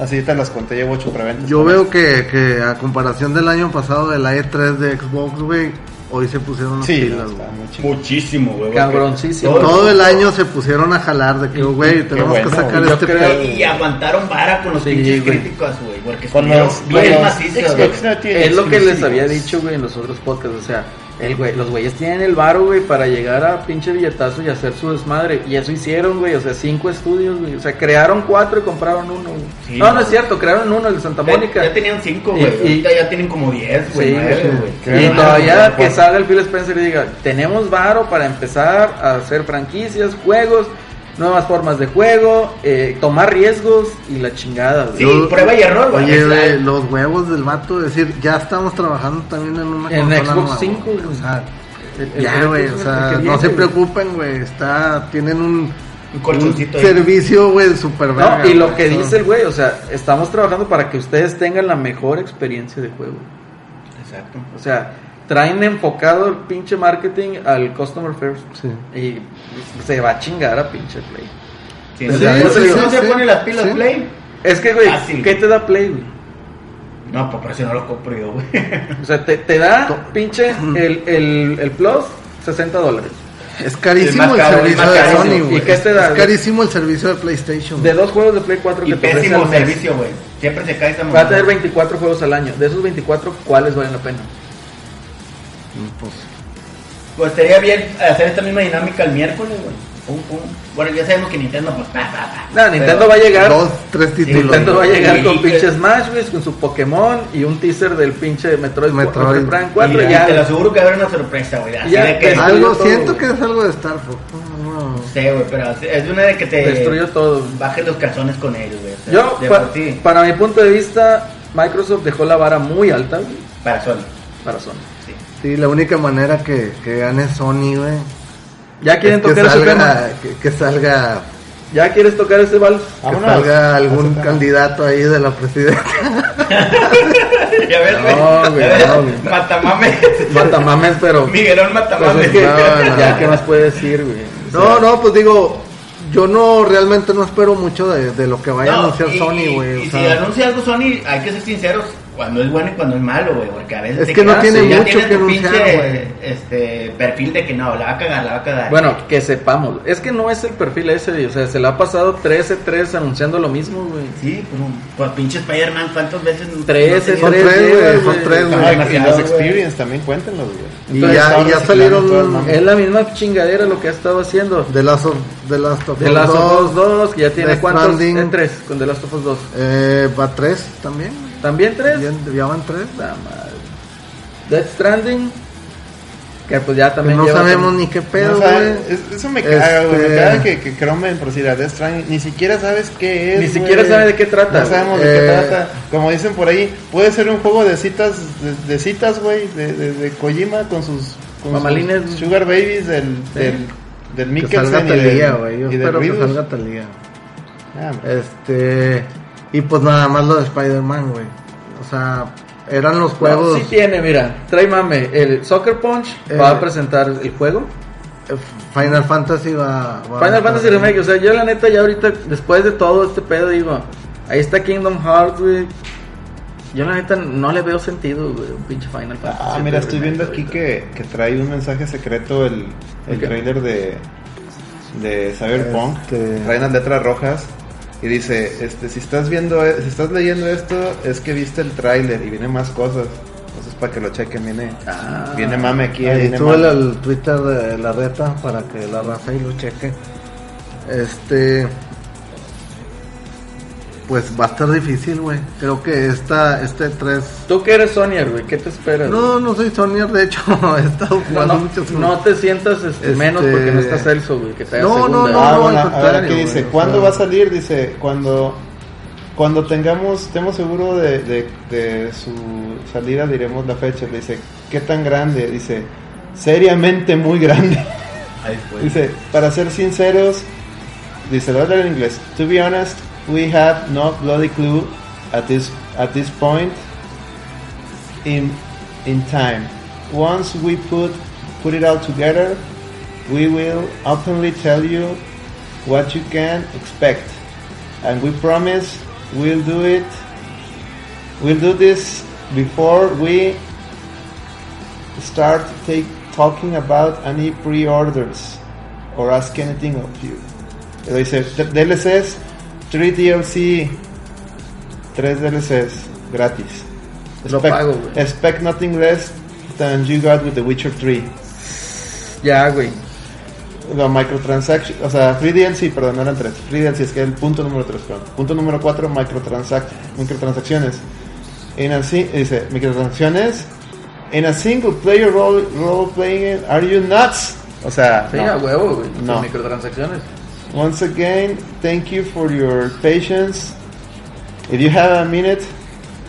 Así te las conté, llevo ocho preventas.
Yo veo que, que a comparación del año pasado de la E3 de Xbox, güey, hoy se pusieron las
Sí,
pilas,
no,
güey.
Muchísimo, güey.
Cabroncísimo.
Todo el año se pusieron a jalar de que, güey, tenemos
bueno,
que sacar este
creo-
pedo.
Y aguantaron vara con los
Sí,
pinches
güey.
críticos, güey. Porque
Con los,
bien macizos,
Es lo que les había dicho, güey, en los otros podcasts. O sea, el güey, los güeyes tienen el varo, güey, para llegar a pinche billetazo y hacer su desmadre. Y eso hicieron, güey. O sea, cinco estudios, güey. O sea, crearon cuatro y compraron uno.
Sí,
no, no es cierto, crearon uno, el de Santa Mónica.
Ya tenían 5,
Y-
güey.
y-
ya tienen como 10, güey.
Sí, Y todavía que salga el Phil Spencer y diga, tenemos varo para empezar a hacer franquicias, juegos, nuevas formas de juego, eh, tomar riesgos y la chingada, güey.
Sí, prueba y error, güey.
Oye,
Es
güey, los huevos del vato, decir, ya estamos trabajando también en una
En Xbox
nueva,
5,
güey.
güey.
O sea,
El- el-
ya, güey, o sea, no
viene,
se
güey.
preocupen, güey, está, tienen un,
Un
servicio, güey, super
No, y lo que dice el güey, o sea, estamos trabajando para que ustedes tengan la mejor experiencia de juego.
Exacto.
O sea, traen enfocado el pinche marketing al customer first.
Sí.
Y se va a chingar a pinche play.
Si
Pues
no,
sí,
se-
sí,
si no
sí,
se pone las pilas
Sí.
play,
Es que, güey,
Fácil.
¿qué te da play, güey?
No, pues por eso no lo compro yo, güey.
O sea, te, te da pinche el, el, el Plus 60 dólares.
Es carísimo el
caro,
servicio de
caro.
Sony,
¿Y
güey.
qué te da?
Es carísimo el servicio de PlayStation.
De dos juegos de Play 4
Y
que te ofrece
pésimo servicio, güey. Siempre se cae esta
Va a tener 24 juegos al año. De esos 24, ¿cuáles valen la pena?
Pues,
Pues estaría bien hacer esta misma dinámica el miércoles, güey. Pum, pum. Bueno, ya sabemos que Nintendo, pues, pa, pa, pa.
No, Nintendo
Pero-
va a llegar.
dos, tres títulos.
Nintendo va a llegar
Y-
con
y-
pinche Smash, güey, con su Pokémon y un teaser del pinche Metroid,
Metroid.
Metroid Prime 4.
Y,
y ya,
te lo aseguro que va a haber una sorpresa, güey. Así
Ya,
de que. No
Algo,
todo,
siento que es algo de Star Fox. No,
güey, pero es una de que te.
destruyó todo.
Bajes los calzones con ellos, güey. O sea,
Yo,
de
pa- para mi punto de vista, Microsoft dejó la vara muy alta güey,
para Sony.
para Sony.
Sí.
La única manera que, que gane Sony, güey.
¿Ya quieren
es que
tocar ese tema?
salga, que, que salga,
¿Ya quieres tocar ese Valve?
que
Vámonos.
salga algún candidato ahí de la presidencia.
ya ves.
No, güey, no, güey.
Matamames.
Matamames, pero...
Miguelón
Pues
Matamames.
es que,
No, no,
ya,
no.
¿qué más puede decir, güey? O
No,
sea,
no, pues digo, yo no realmente no espero mucho de, de lo que vaya a anunciar
y-
Sony,
y-
güey.
Y,
o
si
sea,
anuncia algo Sony, hay que ser sinceros, cuando es bueno y cuando es malo, güey. Porque a veces.
Es
te
que no
quedas-
tiene
ya
mucho
tienes
que
tu
anunciar,
pinche, este, perfil de que no, la va a cagar, la va a cagar.
Bueno, que sepamos. Es que no es el perfil ese, o sea, se le ha pasado 13-3 anunciando lo mismo, güey.
Sí, pues, pues pinche Spider-Man, ¿cuántas veces? no-
Trece,
no
son
tenía-
tres,
tres, güey,
güey.
son tres,
Ah,
güey.
y los experience también cuéntenlos, güey.
Y ya-
estaban
ya salieron-.
Es la misma chingadera lo que ha estado haciendo.
The Last of, The Last of
Last of
2,
Us 2, que ya tiene cuántos? Eh, tres, con The Last of Us 2.
Eh, va tres también.
¿También tres?
Ya, ya van tres.
La madre. Death Stranding, que pues ya también
no sabemos ni qué
No,
pedo, güey.
es- eso me caga, güey.
Este-
Me caga que, que Cromen, por decir, a Death Stranding, ni siquiera sabes qué es.
Ni siquiera
güey.
sabe de qué trata,
No sabemos
güey.
de qué
Eh,
trata. Como dicen por ahí, puede ser un juego de citas, de, de citas, güey, de, de, de Kojima con sus, con
Mamalines.
sus Sugar Babies del,
Sí.
del, del Mikkelsen y del,
güey. Yo
y del
espero que salga Talía.
Ah.
Este. Y pues nada más lo de Spider-Man, güey. O sea, eran los
No,
juegos.
sí tiene, mira, trae mame. El Soccer Punch
Eh,
va a presentar el juego.
eh, Final Fantasy va. va
Final Fantasy Remake, o sea, yo la neta ya ahorita, después de todo este pedo, digo, ahí está Kingdom Hearts, güey. Yo la neta no le veo sentido, güey, un pinche Final Fantasy.
Ah, mira, estoy
Remake
viendo aquí que, que trae un mensaje secreto el, el trailer de, de Cyberpunk.
Este-
Trae unas letras rojas y dice, este, si estás viendo, e- si estás leyendo esto, es que viste el tráiler y viene más cosas. Entonces para que lo chequen, viene,
Ah.
viene mame aquí.
Ahí
viene mame.
al Twitter de la reta para que la raza ahí lo cheque. Este. Pues va a estar difícil, güey. Creo que esta, este 3.
Tú que eres Sonyer, güey, ¿qué te esperas?
No, no soy Sonyer, de hecho, he estado
No,
jugando
no,
muchos
no te sientas este,
Este-
menos porque no está Celso, güey, que te haga
No, no, no,
Ah,
no,
bueno,
al
a ver
contrario,
aquí dice, ¿cuándo
sea-
va a salir? Dice, cuando cuando tengamos, estemos seguros de, de, de su salida, diremos la fecha. Le dice, ¿qué tan grande? Dice, seriamente muy grande.
Ahí fue.
Dice, para ser sinceros, dice, lo voy a leer en inglés. To be honest, we have no bloody clue at this at this point in in time. Once we put put it all together, we will openly tell you what you can expect, and we promise we'll do it. We'll do this before we start take, talking about any pre-orders or ask anything of you. Pero dice, "D- DLCs, 3 DLC, 3 DLCs, gratis.
Lo pago, güey.
expect nothing less than you got with The Witcher 3.
Ya, güey.
Los microtransactions, o sea, free DLC, perdón, no eran 3. Free DLC es que es el punto número 3, perdón. Punto número 4, microtransac microtransacciones. En así, dice, microtransacciones. En a single player role, role playing, are you nuts? O sea,
Sí,
no.
a huevo, güey.
No.
Microtransacciones.
Once again, thank you for your patience. If you have a minute,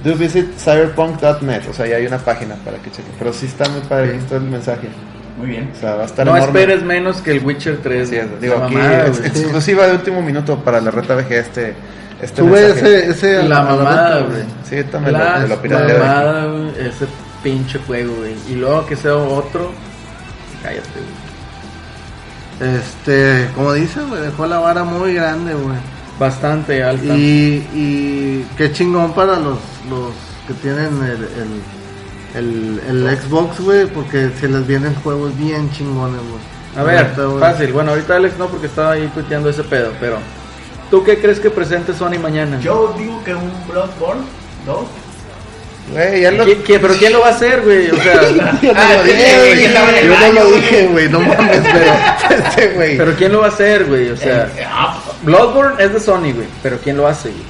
do visit cyberpunk.net. O sea, ya hay una página para que chequen. Pero sí está muy padre, está el mensaje.
Muy bien.
O sea, va a estar
No
enorme.
esperes menos que el Witcher 3.
Sí, digo, aquí
mamada,
es exclusiva de último minuto para la reta VG este, este mensaje.
ese, ese
La mamada, güey.
Sí, también
La
lo, lo aquí.
mamada, güey, ese pinche juego, güey. Y luego que sea otro, cállate, güey.
Este, como dice, güey, dejó la vara muy grande, güey.
Bastante alta.
Y, y qué chingón para los, los que tienen el, el, el, el Xbox, güey, porque se les vienen juegos bien chingones, güey.
A ver,
Ahorita,
fácil. Bueno, ahorita Alex no porque estaba ahí tuiteando ese pedo, pero ¿tú qué crees que presente Sony mañana?
Yo digo que un Bloodborne 2.
Güey, ya lo.
¿Qui- qui- pero quién lo va a hacer, güey? O sea,
Yo no
Ah,
lo dije, güey.
Yo no lo dije, güey, no mames, pero este güey.
pero quién lo va a hacer, güey? O sea,
Eh, ah,
Bloodborne es de Sony, güey, pero quién lo hace, güey?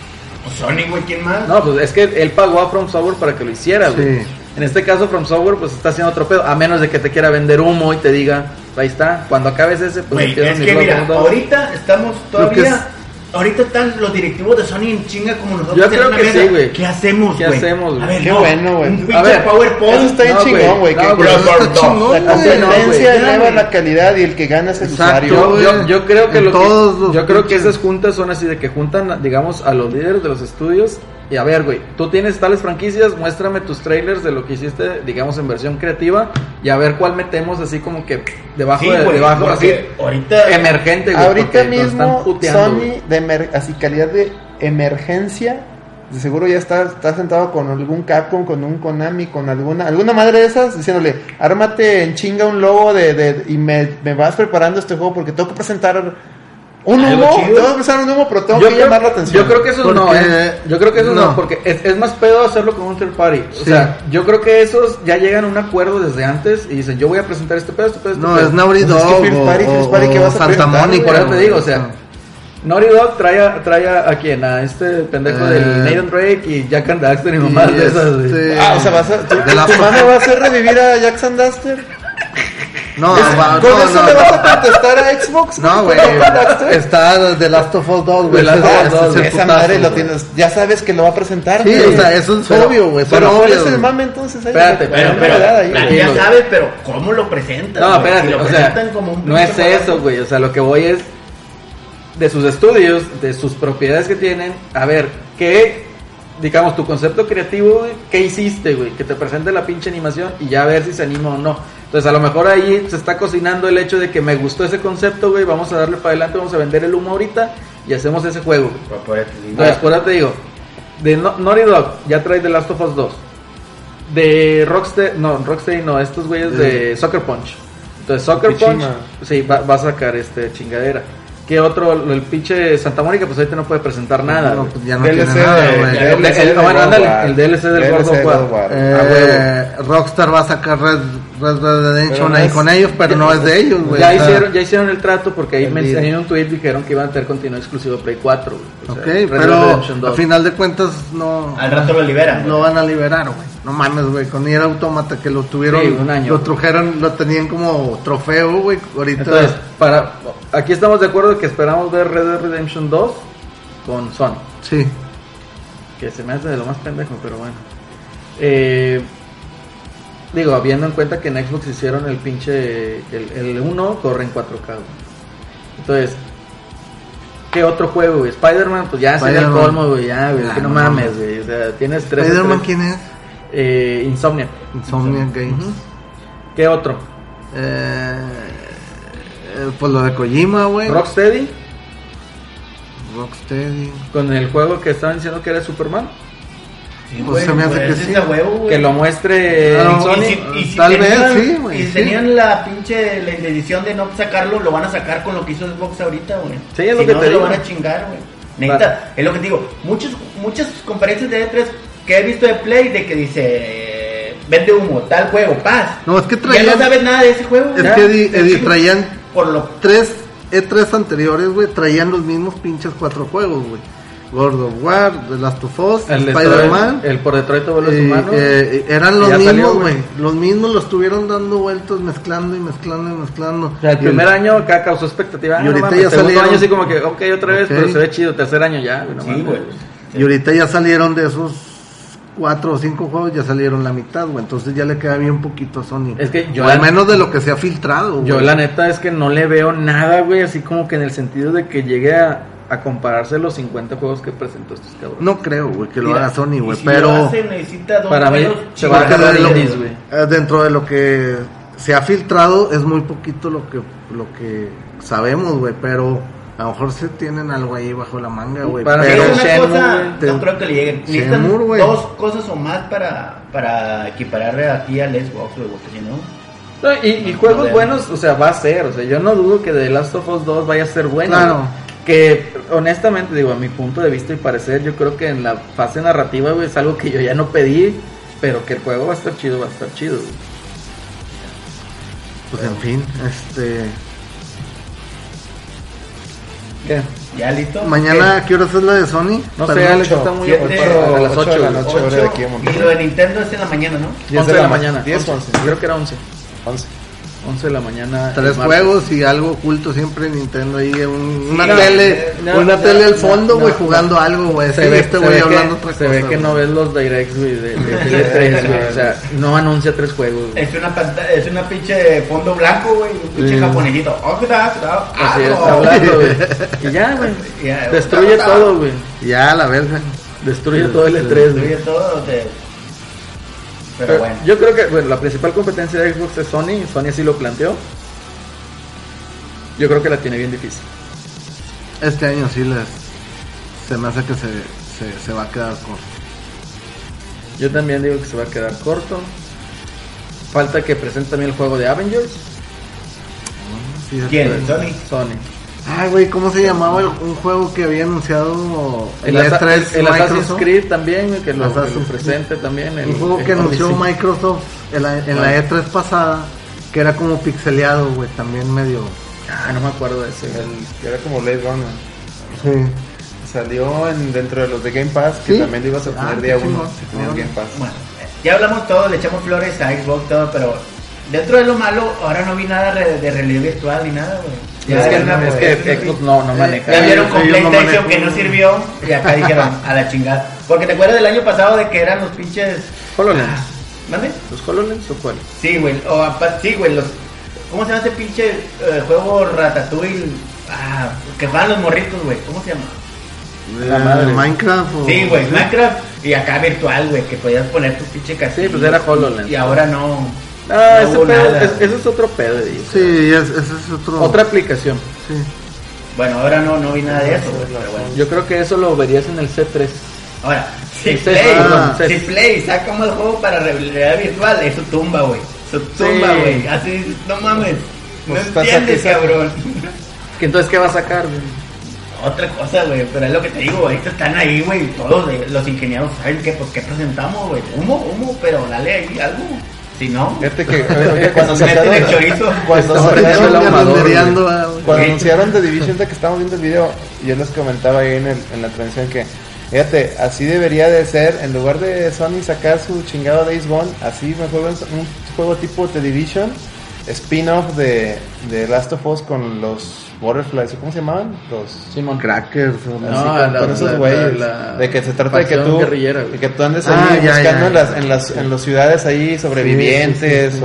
pues Sony, güey, ¿quién más?
No, pues es que él pagó a From Software para que lo hiciera, güey.
Sí.
En este caso, From Software, pues está haciendo otro pedo. A menos de que te quiera vender humo y te diga, ahí está. Cuando acabes ese, pues empiezas
es
mi
que mira,
Bloodborne 2.
ahorita estamos todavía. Ahorita están los directivos de Sony en chinga como nosotros.
Yo creo que
mesa.
sí, güey.
¿Qué hacemos,
¿Qué
güey?
hacemos, güey?
A ver,
Qué
no,
bueno, güey.
Un pinche PowerPoint.
Eso está bien
No,
chingón,
güey. No,
La competencia eleva la calidad y el que gana es el
Exacto,
usuario.
Yo, yo, creo que lo que, yo creo que esas juntas son así de que juntan, digamos, a los líderes de los estudios y a ver, güey, tú tienes tales franquicias, muéstrame tus trailers de lo que hiciste, digamos, en versión creativa y a ver cuál metemos así como que debajo
Sí,
de,
güey,
debajo así
ahorita-
emergente, güey,
Ahorita mismo
puteando,
Sony
güey.
de emer- así calidad de emergencia de seguro ya está, está sentado con algún Capcom, con un Konami, con alguna alguna madre de esas diciéndole, ármate en chinga un logo de, de- y me, me vas preparando este juego porque tengo que presentar un humo,
chido.
tengo que presentar un humo, pero tengo
Yo
que
creo,
llamar la atención.
yo creo que eso no, ¿eh? Yo creo que eso no,
no.
porque es, es más pedo hacerlo con un third party. O
Sí.
sea, yo creo que esos ya llegan a un acuerdo desde antes y dicen, yo voy a presentar este pedo, este pedo, este
No,
pedo.
es Naughty
Pues es que
Dog
First
o,
Party, First Party, ¿qué vas a
Santa
presentar,
Mónica.
Por eso te digo, o sea. Naughty Dog trae a, trae a, a quién, a este pendejo
Eh,
del Nathan Drake y Jack and Daxter y
Y
mamás de esas, güey.
este-
Ah, o sea, vas a, tu,
De la-
va a hacer revivir a Jackson Duster.
No,
Es-
va-
¿Con
no,
eso
no,
le
no.
vas a contestar a Xbox?
No, güey. Está The Last of Us 2, güey.
The Last of Us
Ese es
2,
el
Esa
putazo,
madre lo tienes, ya sabes que lo va a presentar.
Sí,
güey.
o sea, eso es
Pero-
obvio, güey.
Pero
son
¿cuál es el mame entonces? ahí?
Espérate,
Pero,
ahí,
ya sabes, pero ¿cómo lo presentan?
No, espérate,
Si lo
o sea,
presentan como un
no es eso, güey. O sea, lo que voy es de sus estudios, de sus propiedades que tienen. A ver, ¿qué, digamos, tu concepto creativo, güey? ¿Qué hiciste, güey? Que te presente la pinche animación y ya a ver si se anima o no. Entonces, a lo mejor ahí se está cocinando el hecho de que me gustó ese concepto, güey. Vamos a darle para adelante, vamos a vender el humo ahorita y hacemos ese juego, güey. Entonces, por eso te digo, de No- Naughty Dog ya trae The Last of Us 2. De Rocksteady, no, Rocksteady no, estos güeyes de Soccer Punch. Entonces, Soccer Punch, sí, va, va a sacar este chingadera. ¿Qué otro? El pinche Santa Mónica, pues ahorita no puede presentar nada.
No,
güey.
pues ya no
DLC
tiene nada, güey.
El-
DLC
el-
War.
el DLC del
DLC de
War.
War.
Eh, Rockstar va a sacar Red, Red Red Redemption
no
ahí
es-
con ellos, pero no es de ellos, güey.
ya,
o sea,
hicieron, ya hicieron el trato porque ahí
deal.
en un tweet dijeron que iban a tener contenido exclusivo Play 4. güey.
Ok,
sea, Red Dead
pero
Redemption
a
2.
final de cuentas no,
Al rato lo liberan. güey.
van a liberar, güey. No mames, güey. Con Nier Automata que lo tuvieron,
Sí, un año.
lo trujeron, lo tenían como trofeo, güey. Ahorita
Entonces, para, aquí estamos de acuerdo que esperamos ver Red Dead Redemption 2 con Sony.
sí.
Que se me hace de lo más pendejo, pero bueno. Eh, digo, habiendo en cuenta que en Xbox hicieron el pinche. El, el 1 corre en 4K. güey. Entonces, ¿qué otro juego, güey? Spider-Man, pues ya sería el colmo, güey. Ya, güey.
Ah,
que no
no
mames, güey. O sea, tienes tres.
Spider-Man, ¿quién es?
Eh, Insomnia.
Insomnia Games.
¿Qué otro?
eh, eh, pues lo de Kojima, güey.
Rocksteady.
Rocksteady.
Con el juego que estaban diciendo que era Superman.
Sí,
Pues se me hace
pues,
que sí.
huevo,
lo muestre
no,
Y si, y si
Tal vez,
tenían,
sí, güey,
Y si
sí.
tenían la pinche la edición de no sacarlo, lo van a sacar con lo que hizo Xbox ahorita, güey.
Sí, es lo
Si
que
no,
te
lo van a chingar, güey. Es lo que te digo. Muchos, muchas conferencias de E3 que he visto de Play de que dice vende humo, tal juego, paz.
No, es que
Ya
traían.
no sabes nada de ese juego.
Es que traían
Por lo
tres E3 anteriores, güey, traían los mismos pinches cuatro juegos, güey. God of War, The Last of Us,
El,
Spider-Man.
El por Detroit todos los
eh,
humanos.
eh, eran los mismos,
güey.
Los mismos los estuvieron dando vueltas, mezclando y mezclando y mezclando.
O sea, el
Y
primer año acá causó expectativa.
Y
ah, no
ahorita ya
segundo
salieron-
año así como que, ok, otra vez, pero se ve chido. Tercer año ya, güey, no
Sí, güey.
Y ahorita ya salieron de esos cuatro o cinco juegos, ya salieron la mitad, güey. Entonces ya le queda bien poquito a Sony.
Es que yo
O al menos de lo que se ha filtrado, güey.
Yo la neta es que no le veo nada, güey, así como que en el sentido de que llegue a, a compararse los 50 juegos que presentó estos cabrones.
No creo, güey, que lo
Mira,
haga Sony, güey.
si
pero...
lo hace, necesita dos
Para mí, se va a
de
güey.
eh, dentro de lo que se ha filtrado es muy poquito lo que lo que sabemos, güey, pero A lo mejor se tienen algo ahí bajo la manga, güey. Pero
una
Shenmue,
cosa.
Te-
no creo que le lleguen. Necesitan
Shenmue,
dos cosas o más para, para equipararle aquí al Xbox, güey, porque si no...
No, y, y juegos
No,
buenos, o sea, va a ser. O sea, yo no dudo que The Last of Us 2 vaya a ser bueno.
Claro.
Que honestamente, digo, a mi punto de vista y parecer, yo creo que en la fase narrativa, güey, es algo que yo ya no pedí. Pero que el juego va a estar chido, va a estar chido. güey.
Pues en fin, este.
¿Qué?
¿Ya listo?
Mañana, ¿qué horas es la de Sony?
No
Para
sé, Alex está muy ocupado. A las 8
de la noche, hora de aquí de
Y lo de Nintendo es en la mañana, ¿no?
10
11 de la mañana.
10
11.
11.
Creo que era 11.
11.
11 de la mañana.
Tres juegos y algo oculto siempre en Nintendo ahí, un- una
no,
tele,
no,
una
no,
tele al fondo, güey,
no.
jugando algo, güey.
Se ve,
este
se
güey
ve
hablando
que,
otra
se ve
cosa,
que
güey.
no ves los directs, güey, de, de, de 3 güey. O sea, no anuncia tres juegos. güey.
Es una pantalla, es una pinche fondo blanco, güey, un pinche
Sí.
japonesito. Oh, ¿qué tal? ¿Qué tal?
Así
Ah,
está
no.
hablando, güey. Y ya, güey. Destruye todo, güey.
Ya, la verga.
Destruye todo el E3,
Destruye todo, o sea, Pero
Pero
bueno.
Yo creo que bueno, la principal competencia de Xbox es Sony. Sony así lo planteó. Yo creo que la tiene bien difícil.
Este año sí les. Se me hace que se, se, se va a quedar corto.
Yo también digo que se va a quedar corto. Falta que presente también el juego de Avengers.
Sí, es-
¿Quién? ¿Sony?
Sony.
Ay, güey, ¿cómo se llamaba el- un juego que había anunciado
El,
el
Asa-
E3
el Assassin's
Microsoft?
Creed también, que lo, que lo presente también. El,
Un juego
el
que anunció
Odyssey.
Microsoft en la, en la E3 pasada, que era como pixeleado, güey, también medio...
Ah, no me acuerdo de ese.
El que era como Blade Runner.
Sí.
Salió en, dentro de los de Game Pass, que
¿Sí?
también lo ibas a
Ah,
tener
qué
día
chingón.
1 si tenías Game Pass.
Bueno, ya hablamos todo, le echamos flores a Xbox, todo, pero dentro de lo malo, ahora no vi nada de realidad virtual ni nada, güey.
Es que,
una-
es que Xbox no, no maneja.
Ya vieron con
no
PlayStation que no sirvió y acá dijeron a la chingada. Porque te acuerdas del año pasado de que eran los pinches.
HoloLens.
¿Mande?
¿Los HoloLens o cuál?
Sí, güey. O sí, güey. Los, ¿Cómo se llama ese pinche eh, juego Ratatouille? Ah, que juegan los morritos, güey. ¿Cómo se llama?
La madre.
Eh, Minecraft o...
Sí, güey. Minecraft y acá virtual, güey. Que podías poner tu pinche castillo.
Sí, pues era HoloLens.
Y ahora no.
Ah,
no
ese
hubo
pedo-
nada,
es-
güey.
ese es otro pedo. digo.
Sí, es- ese es otro...
Otra aplicación.
Sí.
Bueno, ahora no, no vi nada de eso. Pero bueno.
Yo creo que eso lo verías en el C3.
Ahora, si
El
Play,
CES.
si Play saca un juego para realidad virtual, es su tumba, güey. Su tumba,
Sí.
güey. Así, no mames. No
Pues está
entiendes, cabrón.
Que entonces, ¿qué va a sacar? güey?
Otra cosa, güey, pero es lo que te digo, ahorita están ahí, güey, todos de- los ingenieros saben qué, pues, qué presentamos, güey. Humo, humo, pero dale ahí algo. Si no,
Fíjate que, que cuando
meten el chorizo.
cuando
Estamos ahumador.
Cuando anunciaron The Division de que estábamos viendo el video, yo les comentaba ahí en, el- en la transmisión que, fíjate, así debería de ser, en lugar de Sony sacar su chingado Days Gone, así me juego en un juego tipo The Division, spin-off de, de Last of Us con los Butterflies, ¿cómo se llamaban? Los...
Simón.
Crackers. o
No,
Así, con,
la-
esos güeyes.
la-
de que se trata de que tú, de que tú andes
Ah,
ahí
ya,
buscando
ya,
en, las, en, las, en las ciudades ahí sobrevivientes
Sí, sí, sí,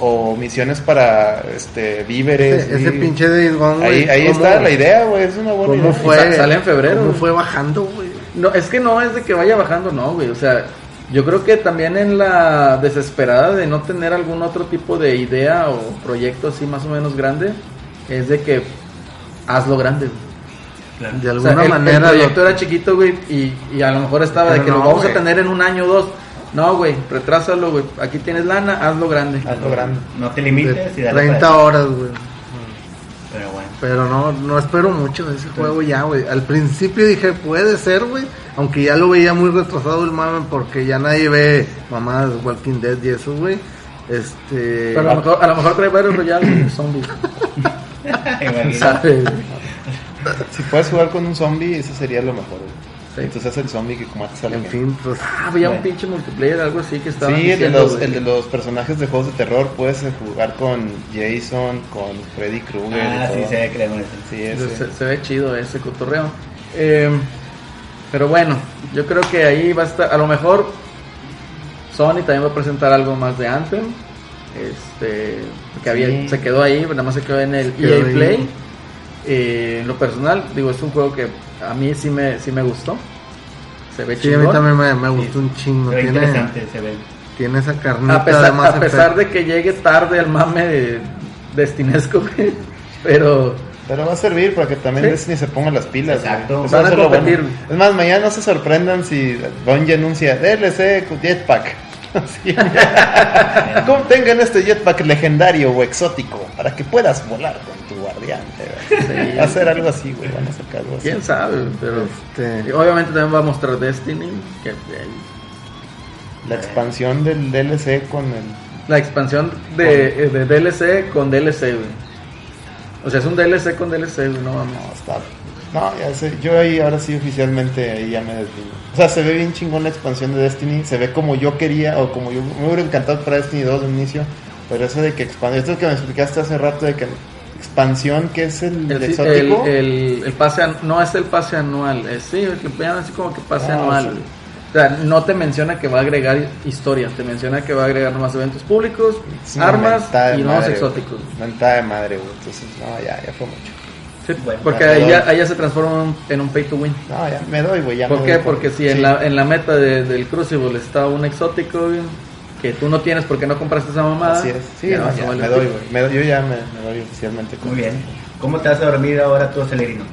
O, o misiones para este, víveres.
Ese, pinche Days Gone.
Ahí, ahí
¿cómo-
está la idea, güey. Es una buena
¿Cómo
idea.
fue?
Sa- sale en febrero,
¿Cómo fue bajando, güey?
No, es que no es de que vaya bajando, no, güey. O sea, yo creo que también en la desesperada de no tener algún otro tipo de idea o proyecto así más o menos grande, es de que hazlo grande. güey.
De
O
alguna
sea, el-
manera...
El
lo-
proyecto era chiquito, güey, y, y a lo mejor estaba de que lo vamos
güey.
a tener en un año o dos. No, güey, retrásalo, güey. Aquí tienes lana, hazlo grande.
Hazlo grande.
No te
de
limites y dale
30
para
horas, güey.
Pero bueno.
Pero no, no espero mucho de ese juego ya, güey. Al principio dije, puede ser, güey. Aunque ya lo veía muy retrasado el mame porque ya nadie ve mamadas de Walking Dead y eso, güey. Este...
Pero a lo mejor, a lo mejor trae varios royales de zombies.
Si puedes jugar con un zombie, eso sería lo mejor.
Sí.
Entonces es el zombie que comates a la
En
gente.
fin, pues...
Ah, había un pinche multiplayer, algo así que estaba.
Sí, el de, los, el de los personajes de juegos de terror, puedes eh, jugar con Jason, con Freddy Krueger.
Ah,
y
sí, se ve pones.
Sí, ese.
Se, se ve chido ese cotorreo. Eh, pero bueno, yo creo que ahí va a estar. A lo mejor Sony también va a presentar algo más de Anthem. Este, que había,
Sí.
se quedó ahí, nada más se quedó en el
quedó
EA
ahí.
Play. Eh, en lo personal, digo, es un juego que a mí sí me, sí me gustó. Se ve
Sí, a mí también me, me gustó un chingo.
Se ve
Tiene,
interesante, se ve.
tiene esa carnita
A pesar,
de Mass
a pesar
Effect.
de que llegue tarde el mame de destinesco, pero
Pero va a servir para que también
Sí.
Destiny se ponga las pilas.
Exacto.
Van
va
a competir,
bueno. Es más, mañana no se sorprendan si Bungie anuncia DLC con Jetpack. Como tengan este jetpack legendario o exótico para que puedas volar con tu guardián. ser algo así, güey. Van a sacar algo así.
Quién sabe, pero.
Este,
obviamente también va a mostrar Destiny. Que, eh,
La expansión del DLC con el.
la expansión de, eh, de DLC con DLC, güey. O sea, es un DLC con DLC, güey, no vamos.
No, está. No, ya sé. Yo ahí ahora sí oficialmente ahí ya me deslindo. O sea, se ve bien chingón la expansión de Destiny. Se ve como yo quería o como yo me hubiera encantado para Destiny 2 de inicio. Pero eso de que expande. Esto que me explicaste hace rato de que expansión, que es el,
El,
exótico.
el, el- el pase an- no es el pase anual, es, sí, el que así como que pase
Ah,
anual.
sí.
O sea, no te menciona que va a agregar historias, te menciona que va a agregar nomás eventos públicos,
Es
armas y nuevos exóticos.
Mentada de madre, güey. Entonces, no, ya, ya fue mucho.
Sí,
Bueno,
porque ahí ya, ahí ya se transforma en un- en un pay to win.
No, ya me doy, güey.
¿Por
me
qué?
doy
Porque si en
sí.
la, en la meta de- del Crucible está un exótico güey, que tú no tienes porque no compraste esa mamada.
Así es. Sí,
ya
no, ya, me doy, güey. Me doy- Yo ya me, me doy oficialmente. con
Muy bien.
eso.
¿Cómo te vas a dormir ahora tú, Celerino?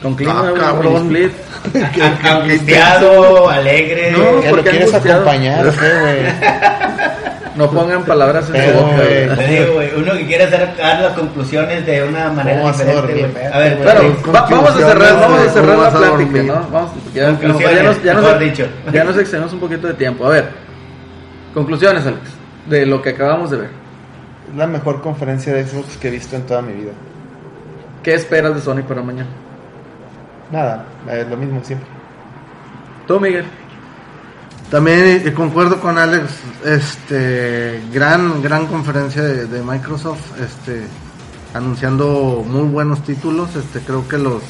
Con clima,
Ah,
güey,
cabrón.
con split.
Angustiado, alegre.
No,
¿Qué
¿por
lo quieres
angustiado?
acompañar? o ¿Qué, güey?
No pongan palabras en su
Pero,
boca.
güey,
güey.
Te digo, güey, uno que quiere hacer dar las conclusiones de una manera
¿Cómo vas a
diferente, güey. A ver,
va- vamos a cerrar, vamos a cerrar
¿cómo
la plática? ¿no? Vamos, ya, nos, ya, nos,
dicho.
ya nos extendimos un poquito de tiempo. A ver, conclusiones, Alex, de lo que acabamos de ver.
Es la mejor conferencia de Xbox que he visto en toda mi vida.
¿Qué esperas de Sony para mañana?
Nada, es lo mismo siempre.
Tú, Miguel.
También concuerdo con Alex, este gran gran conferencia de, Microsoft, este anunciando muy buenos títulos, este creo que los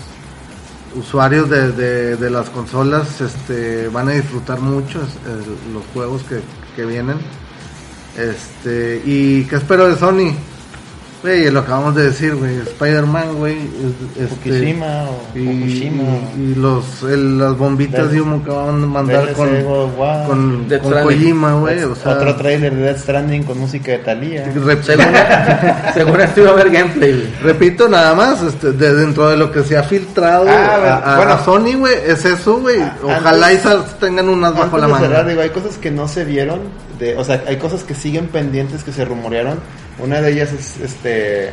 usuarios de, de- las consolas este van a disfrutar mucho es- los juegos que, que vienen. Este y qué espero de Sony. Güey, lo acabamos de decir, güey, Spider-Man, güey, es- este,
Fukushima o
y,
Fukushima.
y- y los el- las bombitas
Del-
de humo que van a mandar
DLC,
con con,
Death
con. Kojima, güey, o sea,
Otro trailer de Death Stranding con música de Thalía.
según esto iba a haber gameplay,
repito nada más, este, de dentro de lo que se ha filtrado
Ah,
a, a-
bueno.
a Sony, güey, es eso, güey.
Ah,
Ojalá
antes-
y tengan unas bajo la
de
mano.
cerrar, digo, hay cosas que no se vieron, de, o sea, hay cosas que siguen pendientes que se rumorearon. Una de ellas es este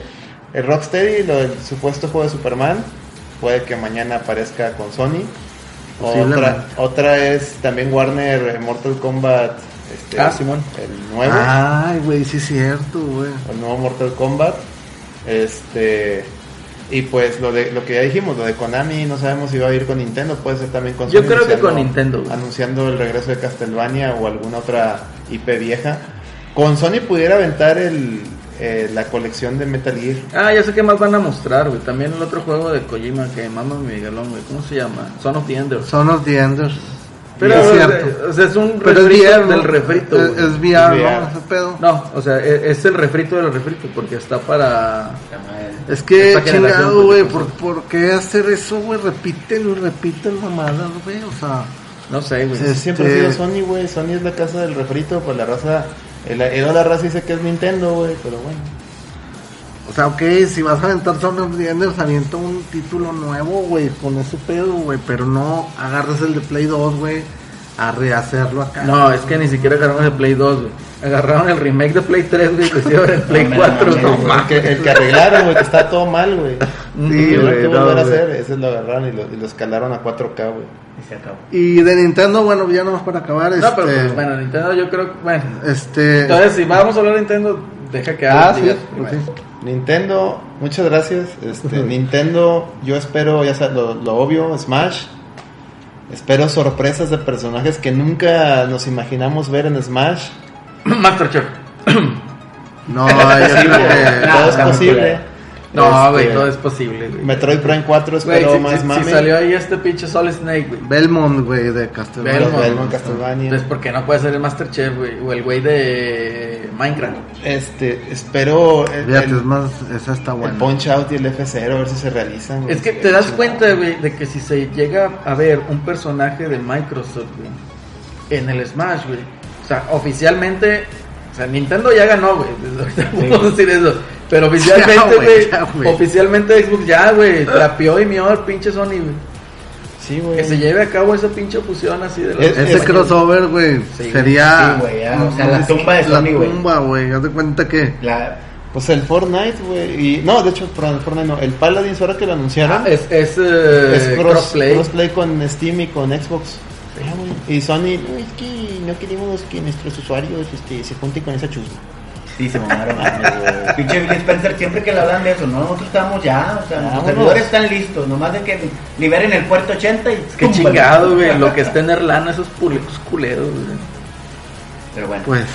el Rocksteady, lo del supuesto juego de Superman. Puede que mañana aparezca con Sony. Otra, otra es también Warner eh, Mortal Kombat. Este,
Ah, Simón.
El nuevo.
Ay, güey, sí es cierto, güey.
el nuevo Mortal Kombat. Este. Y pues lo de lo que ya dijimos, lo de Konami, no sabemos si va a ir con Nintendo, puede ser también con
Yo
Sony
creo que con Nintendo, güey.
Anunciando el regreso de Castlevania o alguna otra IP vieja. Con Sony pudiera aventar el, eh, la colección de Metal Gear.
Ah, ya sé qué más van a mostrar, güey. También el otro juego de Kojima que mama mi Miguelón, güey. ¿Cómo se llama? Son of the Enders.
Son of the Enders.
Pero,
es
o sea,
cierto.
o sea, es un
Pero es
refrito
VR, ¿no?
del refrito.
Es, es VR,
Es
¿no?
VR.
Ese pedo.
No, o sea, e- es el refrito del refrito porque está para...
Es que
Esta
chingado, güey,
pues,
¿por, ¿por qué hacer eso, güey? Repítelo, repítelo, mamadas, güey, o sea...
No sé, güey.
Sí.
Siempre ha
Este-
sido Sony, güey. Sony es la casa del refrito, pues la raza. El, el la raza dice que es Nintendo, güey, pero bueno.
O sea, ok, si vas a aventar Son of the Enders, avienta un título nuevo, güey, con ese pedo, güey, pero no agarres el de Play 2, güey, a rehacerlo acá.
No, es que ni siquiera agarraron el Play 2, güey. Agarraron el remake de Play 3, güey, que hicieron el Play
No, me
4,
mames,
güey.
güey.
El que, el que arreglaron, güey, que está todo mal, güey.
Sí,
Y lo
güey,
que a hacer, ese lo agarraron y lo, y lo escalaron a 4K, güey.
Y se acabó.
Y de Nintendo, bueno, ya nomás para acabar,
No,
este...
pero pues, bueno, Nintendo yo creo que... Bueno,
Este...
entonces si vamos a hablar de Nintendo, deja que
ah,
Alex
sí,
Nintendo, muchas gracias. Este, Nintendo, yo espero, ya sabes, lo, lo obvio, Smash. Espero sorpresas de personajes que nunca nos imaginamos ver en Smash.
Masterchef.
No, creo que...
todo es posible.
No,
Este,
güey, todo es posible, güey.
Metroid Prime 4
Güey,
espero
si,
más
si-
mami.
si salió ahí este pinche Solid Snake, güey.
Belmont, güey, de Castlevania.
Belmont.
Belmont, Castlevania.
Entonces, ¿por qué no puede ser el Masterchef, güey? O el güey de Minecraft.
Este, espero el,
Fíjate,
el-
es más, esa está
el
buena.
Punch Out y el F0 a ver si se realizan. güey.
Es que
Sí,
te das cuenta, güey, de que si se llega a ver un personaje de Microsoft, güey, en el Smash, güey. O sea, oficialmente, o sea, Nintendo ya ganó, güey. Desde ahorita podemos decir eso. Pero oficialmente,
güey,
oficialmente Xbox ya, güey, trapeó y mió al pinche Sony, güey.
Sí, güey.
Que se lleve a cabo esa pinche fusión así de los
Es-
Ese crossover, güey,
Sí,
sería.
sí, güey, ya, o sea, la tumba de
La
Sony, güey.
tumba, güey. Haz de cuenta que.
La,
Pues el Fortnite, güey. Y, no, de hecho, perdón, el Fortnite no. El Paladins, ahora que lo anunciaron,
Ah, es, es, eh,
es cross-
crossplay.
crossplay con Steam y con Xbox. Y Sony, no, es que no queremos que nuestros usuarios este, se junten con esa chusma.
Sí, se mamaron. Pinche Bill Spencer, siempre que le hablan de eso, no, nosotros estamos ya, o sea, los servidores están listos, nomás de que liberen el puerto 80 y...
Qué
¡pum!
chingado, güey, lo que es tener lana esos pulecos culeros, güey.
Pero bueno,
Pues.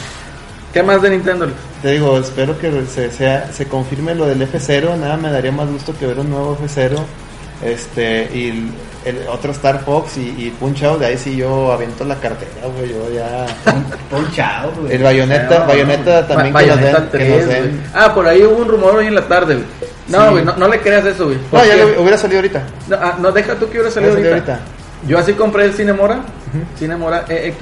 ¿Qué más de Nintendo?
Te digo, espero que se, sea, se confirme lo del F0. Nada me daría más gusto que ver un nuevo F0. Este, y el, otro Star Fox y, y Punch Out. De ahí sí yo aviento la cartera, güey. Yo ya.
ponchado, güey.
El Bayonetta, Bayonetta también
Ba-
que nos
Bayonetta
den. que
3,
nos den.
güey. Ah, por ahí hubo un rumor hoy en la tarde, güey. No,
Sí.
güey, no, no le creas eso, güey.
No, ya lo hubiera salido ahorita.
No, ah, no, deja tú que hubiera salido
Hubiera
ahorita.
salido
Yo así compré el Cinemora, Cinemora EX,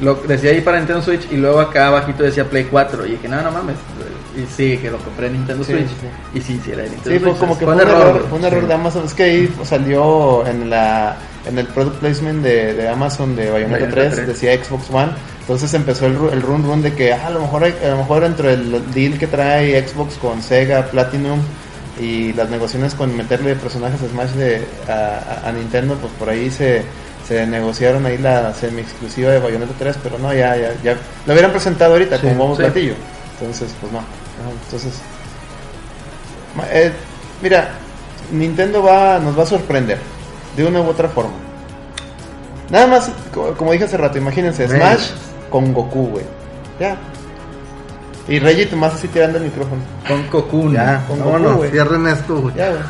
lo decía ahí para Nintendo Switch y luego acá abajito decía Play 4 y dije, no, no mames. Y sí, que lo compré en Nintendo
Sí,
Switch.
sí,
Y sí, sí era de Nintendo
Sí,
Switch.
como que
fue
un error, fue un error
Sí.
de Amazon. Es que ahí salió en la en el product placement de, de Amazon de Bayonetta
Bayonetta
3,
3.
decía Xbox One. Entonces empezó el, el run run de que ah, a lo mejor hay- a lo mejor entre el deal que trae Xbox con Sega Platinum y las negociaciones con meterle personajes Smash de a- a Nintendo, pues por ahí se se negociaron ahí la semi exclusiva de Bayonetta 3, pero no, ya ya ya lo hubieran presentado ahorita
Sí,
como bombo
sí.
platillo. Entonces, pues no. Entonces eh, mira, Nintendo va, nos va a sorprender de una u otra forma. Nada más, co- como dije hace rato, imagínense. Smash con Goku, güey. Ya. Y Reggie Tomás así tirando el micrófono.
Con Cocoon.
Ya,
con Goku,
cierren esto, güey.
Ya, güey.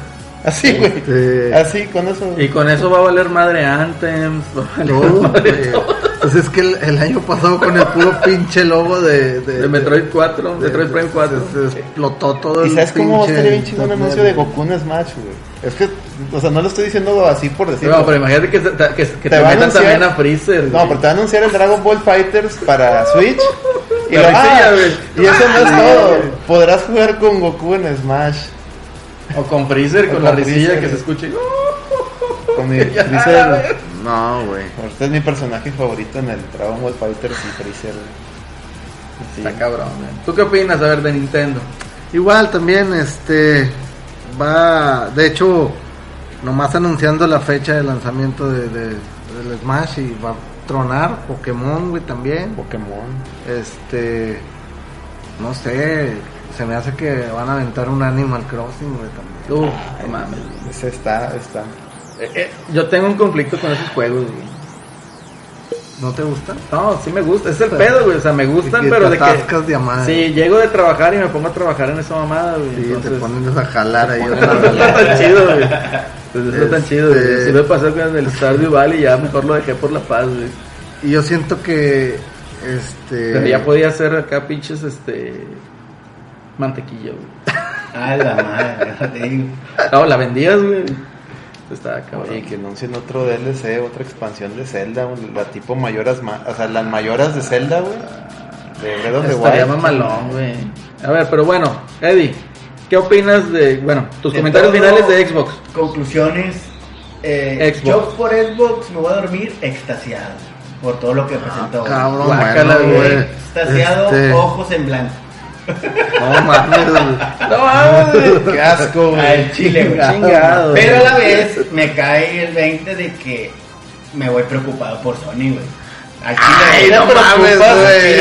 Así, güey.
Este-
Así, con eso.
Y con eso va a valer madre Anthems. Va a valer
Todo,
madre
güey.
todo.
Pues es que el, el año pasado con el puro pinche logo de,
De Metroid 4, de Metroid Prime 4.
Se, se explotó todo
¿Y
el
sabes cómo estaría bien chido un anuncio de. Goku en Smash, güey? Es que, o sea, no lo estoy diciendo así por decirlo.
No, pero imagínate que, se- que, que
Te
te, metan también a Freezer.
No,
güey.
pero te va a anunciar el Dragon Ball Fighters para Switch. Y, lo- ah, y eso no es todo. Podrás jugar con Goku en Smash.
O con Freezer, con
con
la risilla
Freezer.
que se escuche.
Con mi Freezer.
No, güey.
Este es mi personaje favorito en el Dragon Ball Fighters y Freezer. güey. Sí.
Está cabrón, güey. ¿Tú qué opinas, a ver, de Nintendo?
Igual también, este, va, de hecho, nomás anunciando la fecha de lanzamiento de, de- del Smash y va a tronar Pokémon, güey, también.
Pokémon.
Este, no sé, se me hace que van a aventar un Animal Crossing, güey, también.
Uf, no mames.
Ese está, está.
Eh, eh, yo tengo un conflicto con esos juegos, güey.
¿No te gusta?
No, sí me gusta, es el pedo, güey. O sea, me gustan,
que
pero
te
de que.
de amar.
Sí, llego de trabajar y me pongo a trabajar en esa mamada, güey.
Sí,
entonces,
te ponen a jalar ahí
No
otra
está
vez.
tan chido, güey. Pues no está tan chido, güey.
Este-
Si me pasó con el Stardew Valley, ya mejor lo dejé por la paz, güey.
Y yo siento que, este...
Pero ya podía hacer acá pinches, este. Mantequilla, güey.
A la madre, no te digo.
No, la vendías, güey. Estaba cabrón.
Oye, que anuncien otro DLC, otra expansión de Zelda, güey, la tipo mayoras, ma- o sea, las mayoras de Zelda, güey. De Breath of the
Estaría
Wild.
mamalón, güey. A ver, pero bueno, Eddie, ¿qué opinas de, bueno, tus
De
comentarios
todo,
finales de Xbox?
Conclusiones. Eh,
Xbox.
Yo por Xbox me voy a dormir extasiado por todo lo que presentó.
Cabrón,
Guácala,
bueno,
güey.
güey.
Extasiado,
Este,
ojos en blanco.
No mames.
No mames.
Qué asco, güey.
Al chile, güey.
Chingado.
Pero a la vez me cae el 20 de que me voy preocupado por Sony, güey. Al chile,
Ay,
me
no mames, güey.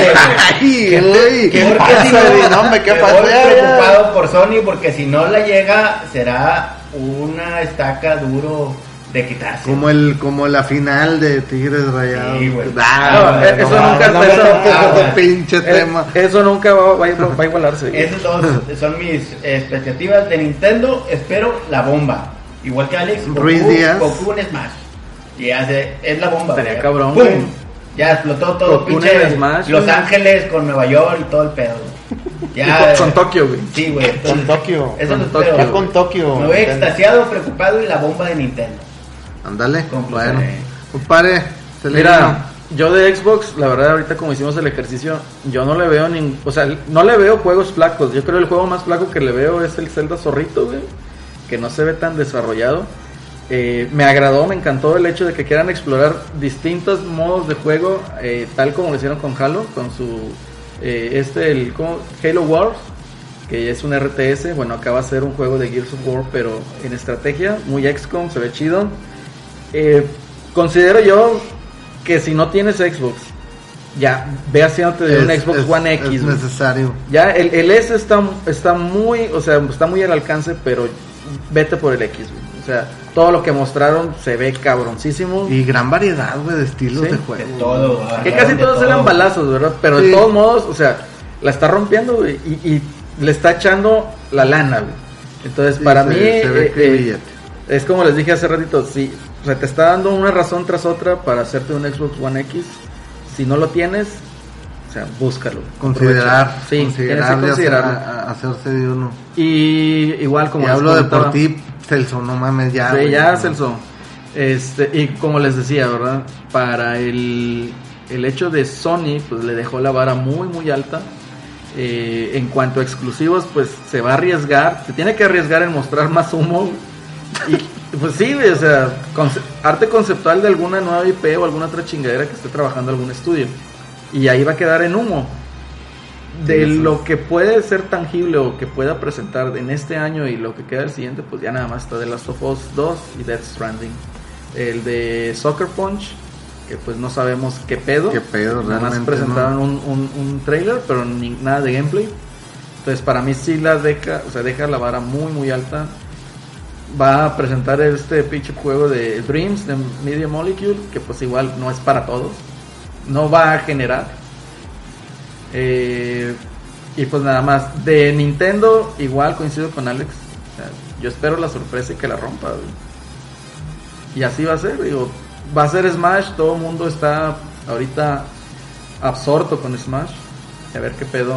Ay.
¿Qué pasa,
si no?
No, me queda
me
pasar,
voy preocupado por Sony porque si no la llega será una estaca duro de quitarse.
Como el como la final de Tigres Rayados.
Sí, güey.
Ah,
No, eh, eso
no,
nunca-
no,
eso-
no, pinche
Eh,
tema.
Eso nunca va, va, a- va a igualarse.
Esas dos son mis expectativas de Nintendo. Espero la bomba. Igual que Alex, Goku,
Ruiz Díaz.
Goku en Smash. Y hace, es la bomba.
Estaría cabrón.
Ya explotó todo
Goku
pinche
Smash,
Los
güey.
Ángeles con Nueva York y todo el pedo. Ya,
con, Tokio, güey.
Sí, güey.
Con Tokio.
Eso
Con Tokio.
con Tokio.
Me voy extasiado, preocupado y la bomba de Nintendo.
Ándale, bueno. Compadre,
Mira, yo de Xbox, la verdad, ahorita como hicimos el ejercicio, yo no le veo ni, o sea, no le veo juegos flacos. Yo creo que el juego más flaco que le veo es el Zelda Zorrito, güey, que no se ve tan desarrollado. Eh, me agradó, me encantó el hecho de que quieran explorar distintos modos de juego, eh, tal como lo hicieron con Halo, con su eh, este el ¿cómo? Halo Wars, que es un RTS. Bueno, acaba de ser un juego de Gears of War, pero en estrategia, muy XCOM, se ve chido. Eh, considero yo que si no tienes Xbox, ya ve haciéndote de un Xbox
es-
One X.
Es necesario.
Ya el, el S está, está muy, o sea, está muy al alcance, pero vete por el X, güey. O sea, todo lo que mostraron se ve cabroncísimo.
Y gran variedad, güey, de estilos
Sí,
de
De
juego.
todo.
que casi todos
todo.
eran balazos, ¿verdad? Pero de
Sí.
todos modos, o sea, la está rompiendo, güey, y, y le está echando la lana, güey. Entonces,
Sí,
para
se-
mí,
se ve
eh, eh, es como les dije hace ratito, si o sea, te está dando una razón tras otra para hacerte un Xbox One X, si no lo tienes, o sea, búscalo.
Considerar.
Sí,
considerar,
considerarlo.
a- a- hacerse de uno.
Y igual como
y hablo de por ti, Celso, no mames, ya.
Sí, ya,
no.
Celso. Este, y como les decía, ¿verdad? Para el, el hecho de Sony, pues le dejó la vara muy, muy alta. Eh, en cuanto a exclusivos, pues se va a arriesgar, se tiene que arriesgar en mostrar más humo. Y pues sí, o sea, conce- arte conceptual de alguna nueva IP o alguna otra chingadera que esté trabajando algún estudio. Y ahí va a quedar en humo. De
Sí,
lo que puede ser tangible o que pueda presentar en este año y lo que queda el siguiente, pues ya nada más está The Last of Us 2 y Death Stranding. El de Soccer Punch, que pues no sabemos qué pedo.
Qué pedo,
Nada más presentaron
¿no?
un, un, un trailer, pero ni, nada de gameplay. Entonces para mí sí la deja, o sea, deja la vara muy muy alta. Va a presentar este pinche juego de Dreams de Media Molecule, que pues igual no es para todos. No va a generar. Eh, y pues nada más. De Nintendo, igual coincido con Alex. Yo espero la sorpresa y que la rompa. Y así va a ser, digo. Va a ser Smash, todo el mundo está ahorita absorto con Smash. A ver qué pedo.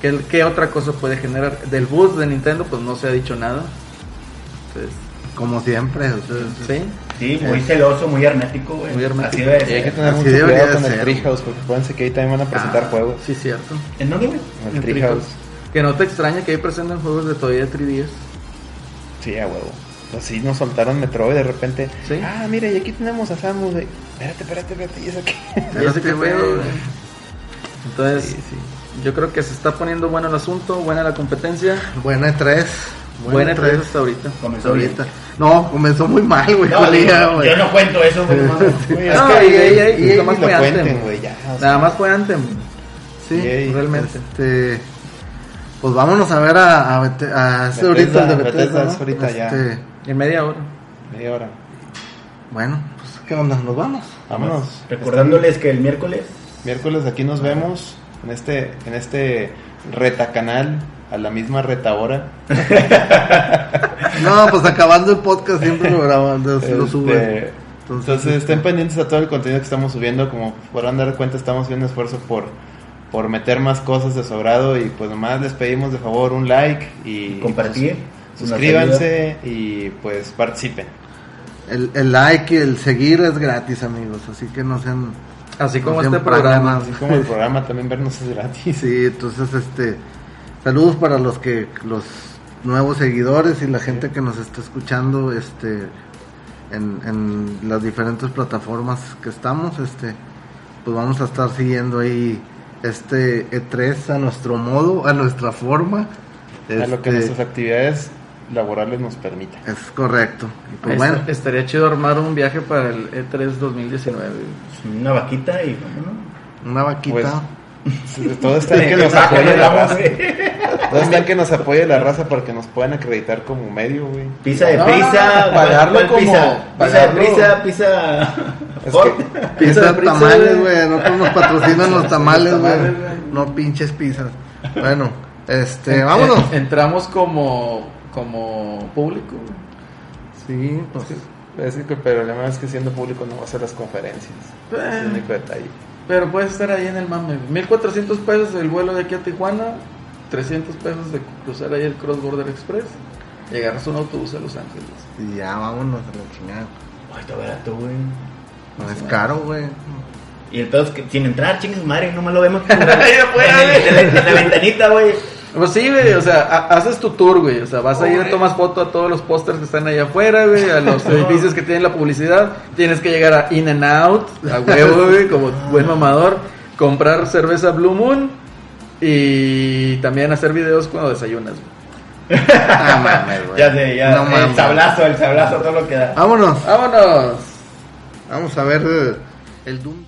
¿Qué, qué otra cosa puede generar? Del boost de Nintendo, pues no se ha dicho nada. Entonces,
Como siempre.
sí.
Sí, muy celoso, muy hermético, güey.
Muy hermético.
Así debe
Y hay que
ser.
tener
Así
mucho cuidado con el
ser.
Treehouse, porque acuérdense que ahí también van a presentar
Ah,
juegos.
Sí, cierto.
¿En dónde, güey?
En el Treehouse.
Treehouse. Que no te extraña que ahí presenten juegos de todavía 3DS.
Sí, a huevo. Así nos soltaron Metroid de repente.
Sí.
Ah, mira, y aquí tenemos a Samus. de- Espérate, espérate, espérate. ¿Y eso qué?
Ya sé
Espérate,
qué
güey.
Entonces,
Sí, sí.
yo creo que se está poniendo bueno el asunto, buena la competencia.
Buena E3.
Buena tres hasta ahorita.
Comenzó bien.
ahorita. No, comenzó muy mal, güey.
No, yo no cuento eso, güey.
es que ni lo
fue
cuenten,
Anthem.
güey.
Nada más fue Anthem.
Sí,
Yay.
realmente.
Este, pues vámonos a ver a, a, este ahorita el de
Bethesda,
Bethesda,
Bethesda
¿no?
es ahorita ya.
Este,
En media hora.
Media hora.
Bueno, pues qué onda, nos vamos.
Vámonos.
Recordándoles que el miércoles
Miércoles aquí nos vemos en este, en este retacanal a la misma reta hora.
No, pues acabando el podcast siempre lo graban, lo, lo
Este,
suben.
Entonces,
este,
estén pendientes a todo el contenido que estamos subiendo. Como podrán dar cuenta, estamos haciendo esfuerzo por, por meter más cosas de sobrado. Y pues nomás les pedimos de favor un like y
compartir.
sus- suscríbanse y pues participen.
El, el like y el seguir es gratis, amigos, así que no sean...
Así como
no sean
este programa.
Así como el programa también vernos es gratis.
Sí, entonces, este, saludos para los que, los nuevos seguidores y la gente que nos está escuchando, este, en, en las diferentes plataformas que estamos, este, pues vamos a estar siguiendo ahí este E3 a nuestro modo, a nuestra forma.
A lo que
Este,
nuestras actividades laborales nos permitan.
es correcto. Y pues
Est-
bueno,
Estaría chido armar un viaje para el E E3 2019.
Una vaquita y vámonos.
una vaquita.
Pues, Todo está en que nos
nos
la
vamos, güey.
Todo está que nos apoye la raza para que nos puedan acreditar como medio, güey.
Pizza de
No,
prisa.
no, pagarlo
¿cuál
como-
Pizza, pizza de prisa, pizza.
Es que-
Pizza,
Pizza de prisa,
tamales,
güey.
güey. No nos patrocinan los tamales, güey. No pinches pizzas. Bueno, este, vámonos.
En- entramos como, como público.
Sí, pues.
Es que el problema es que siendo público no va a hacer las conferencias. Es el único detalle.
Pero puedes estar ahí en el mame. 1400 pesos el vuelo de aquí a Tijuana. 300 pesos de cruzar ahí el Cross Border Express. Y agarras un autobús a Los Ángeles.
Y ya vámonos a la chingada.
Ay, está barato, güey.
No es caro, güey.
Y el pedo es que sin entrar, chingue su madre, nomás lo vemos
Ahí
en, el-
güey.
en la, en la ventanita, güey.
Pues sí, güey, o sea, ha- haces tu tour, güey. O sea, vas a ir, tomas foto a todos los pósters que están allá afuera, güey, a los edificios que tienen la publicidad. Tienes que llegar a In and Out, a huevo, güey, como buen mamador. Comprar cerveza Blue Moon y también hacer videos cuando desayunas, güey.
No mames, güey.
Ya sé, ya.
No
el
mames.
sablazo, el sablazo, todo lo que da.
Vámonos.
¡Vámonos!
Vamos a ver el Doom.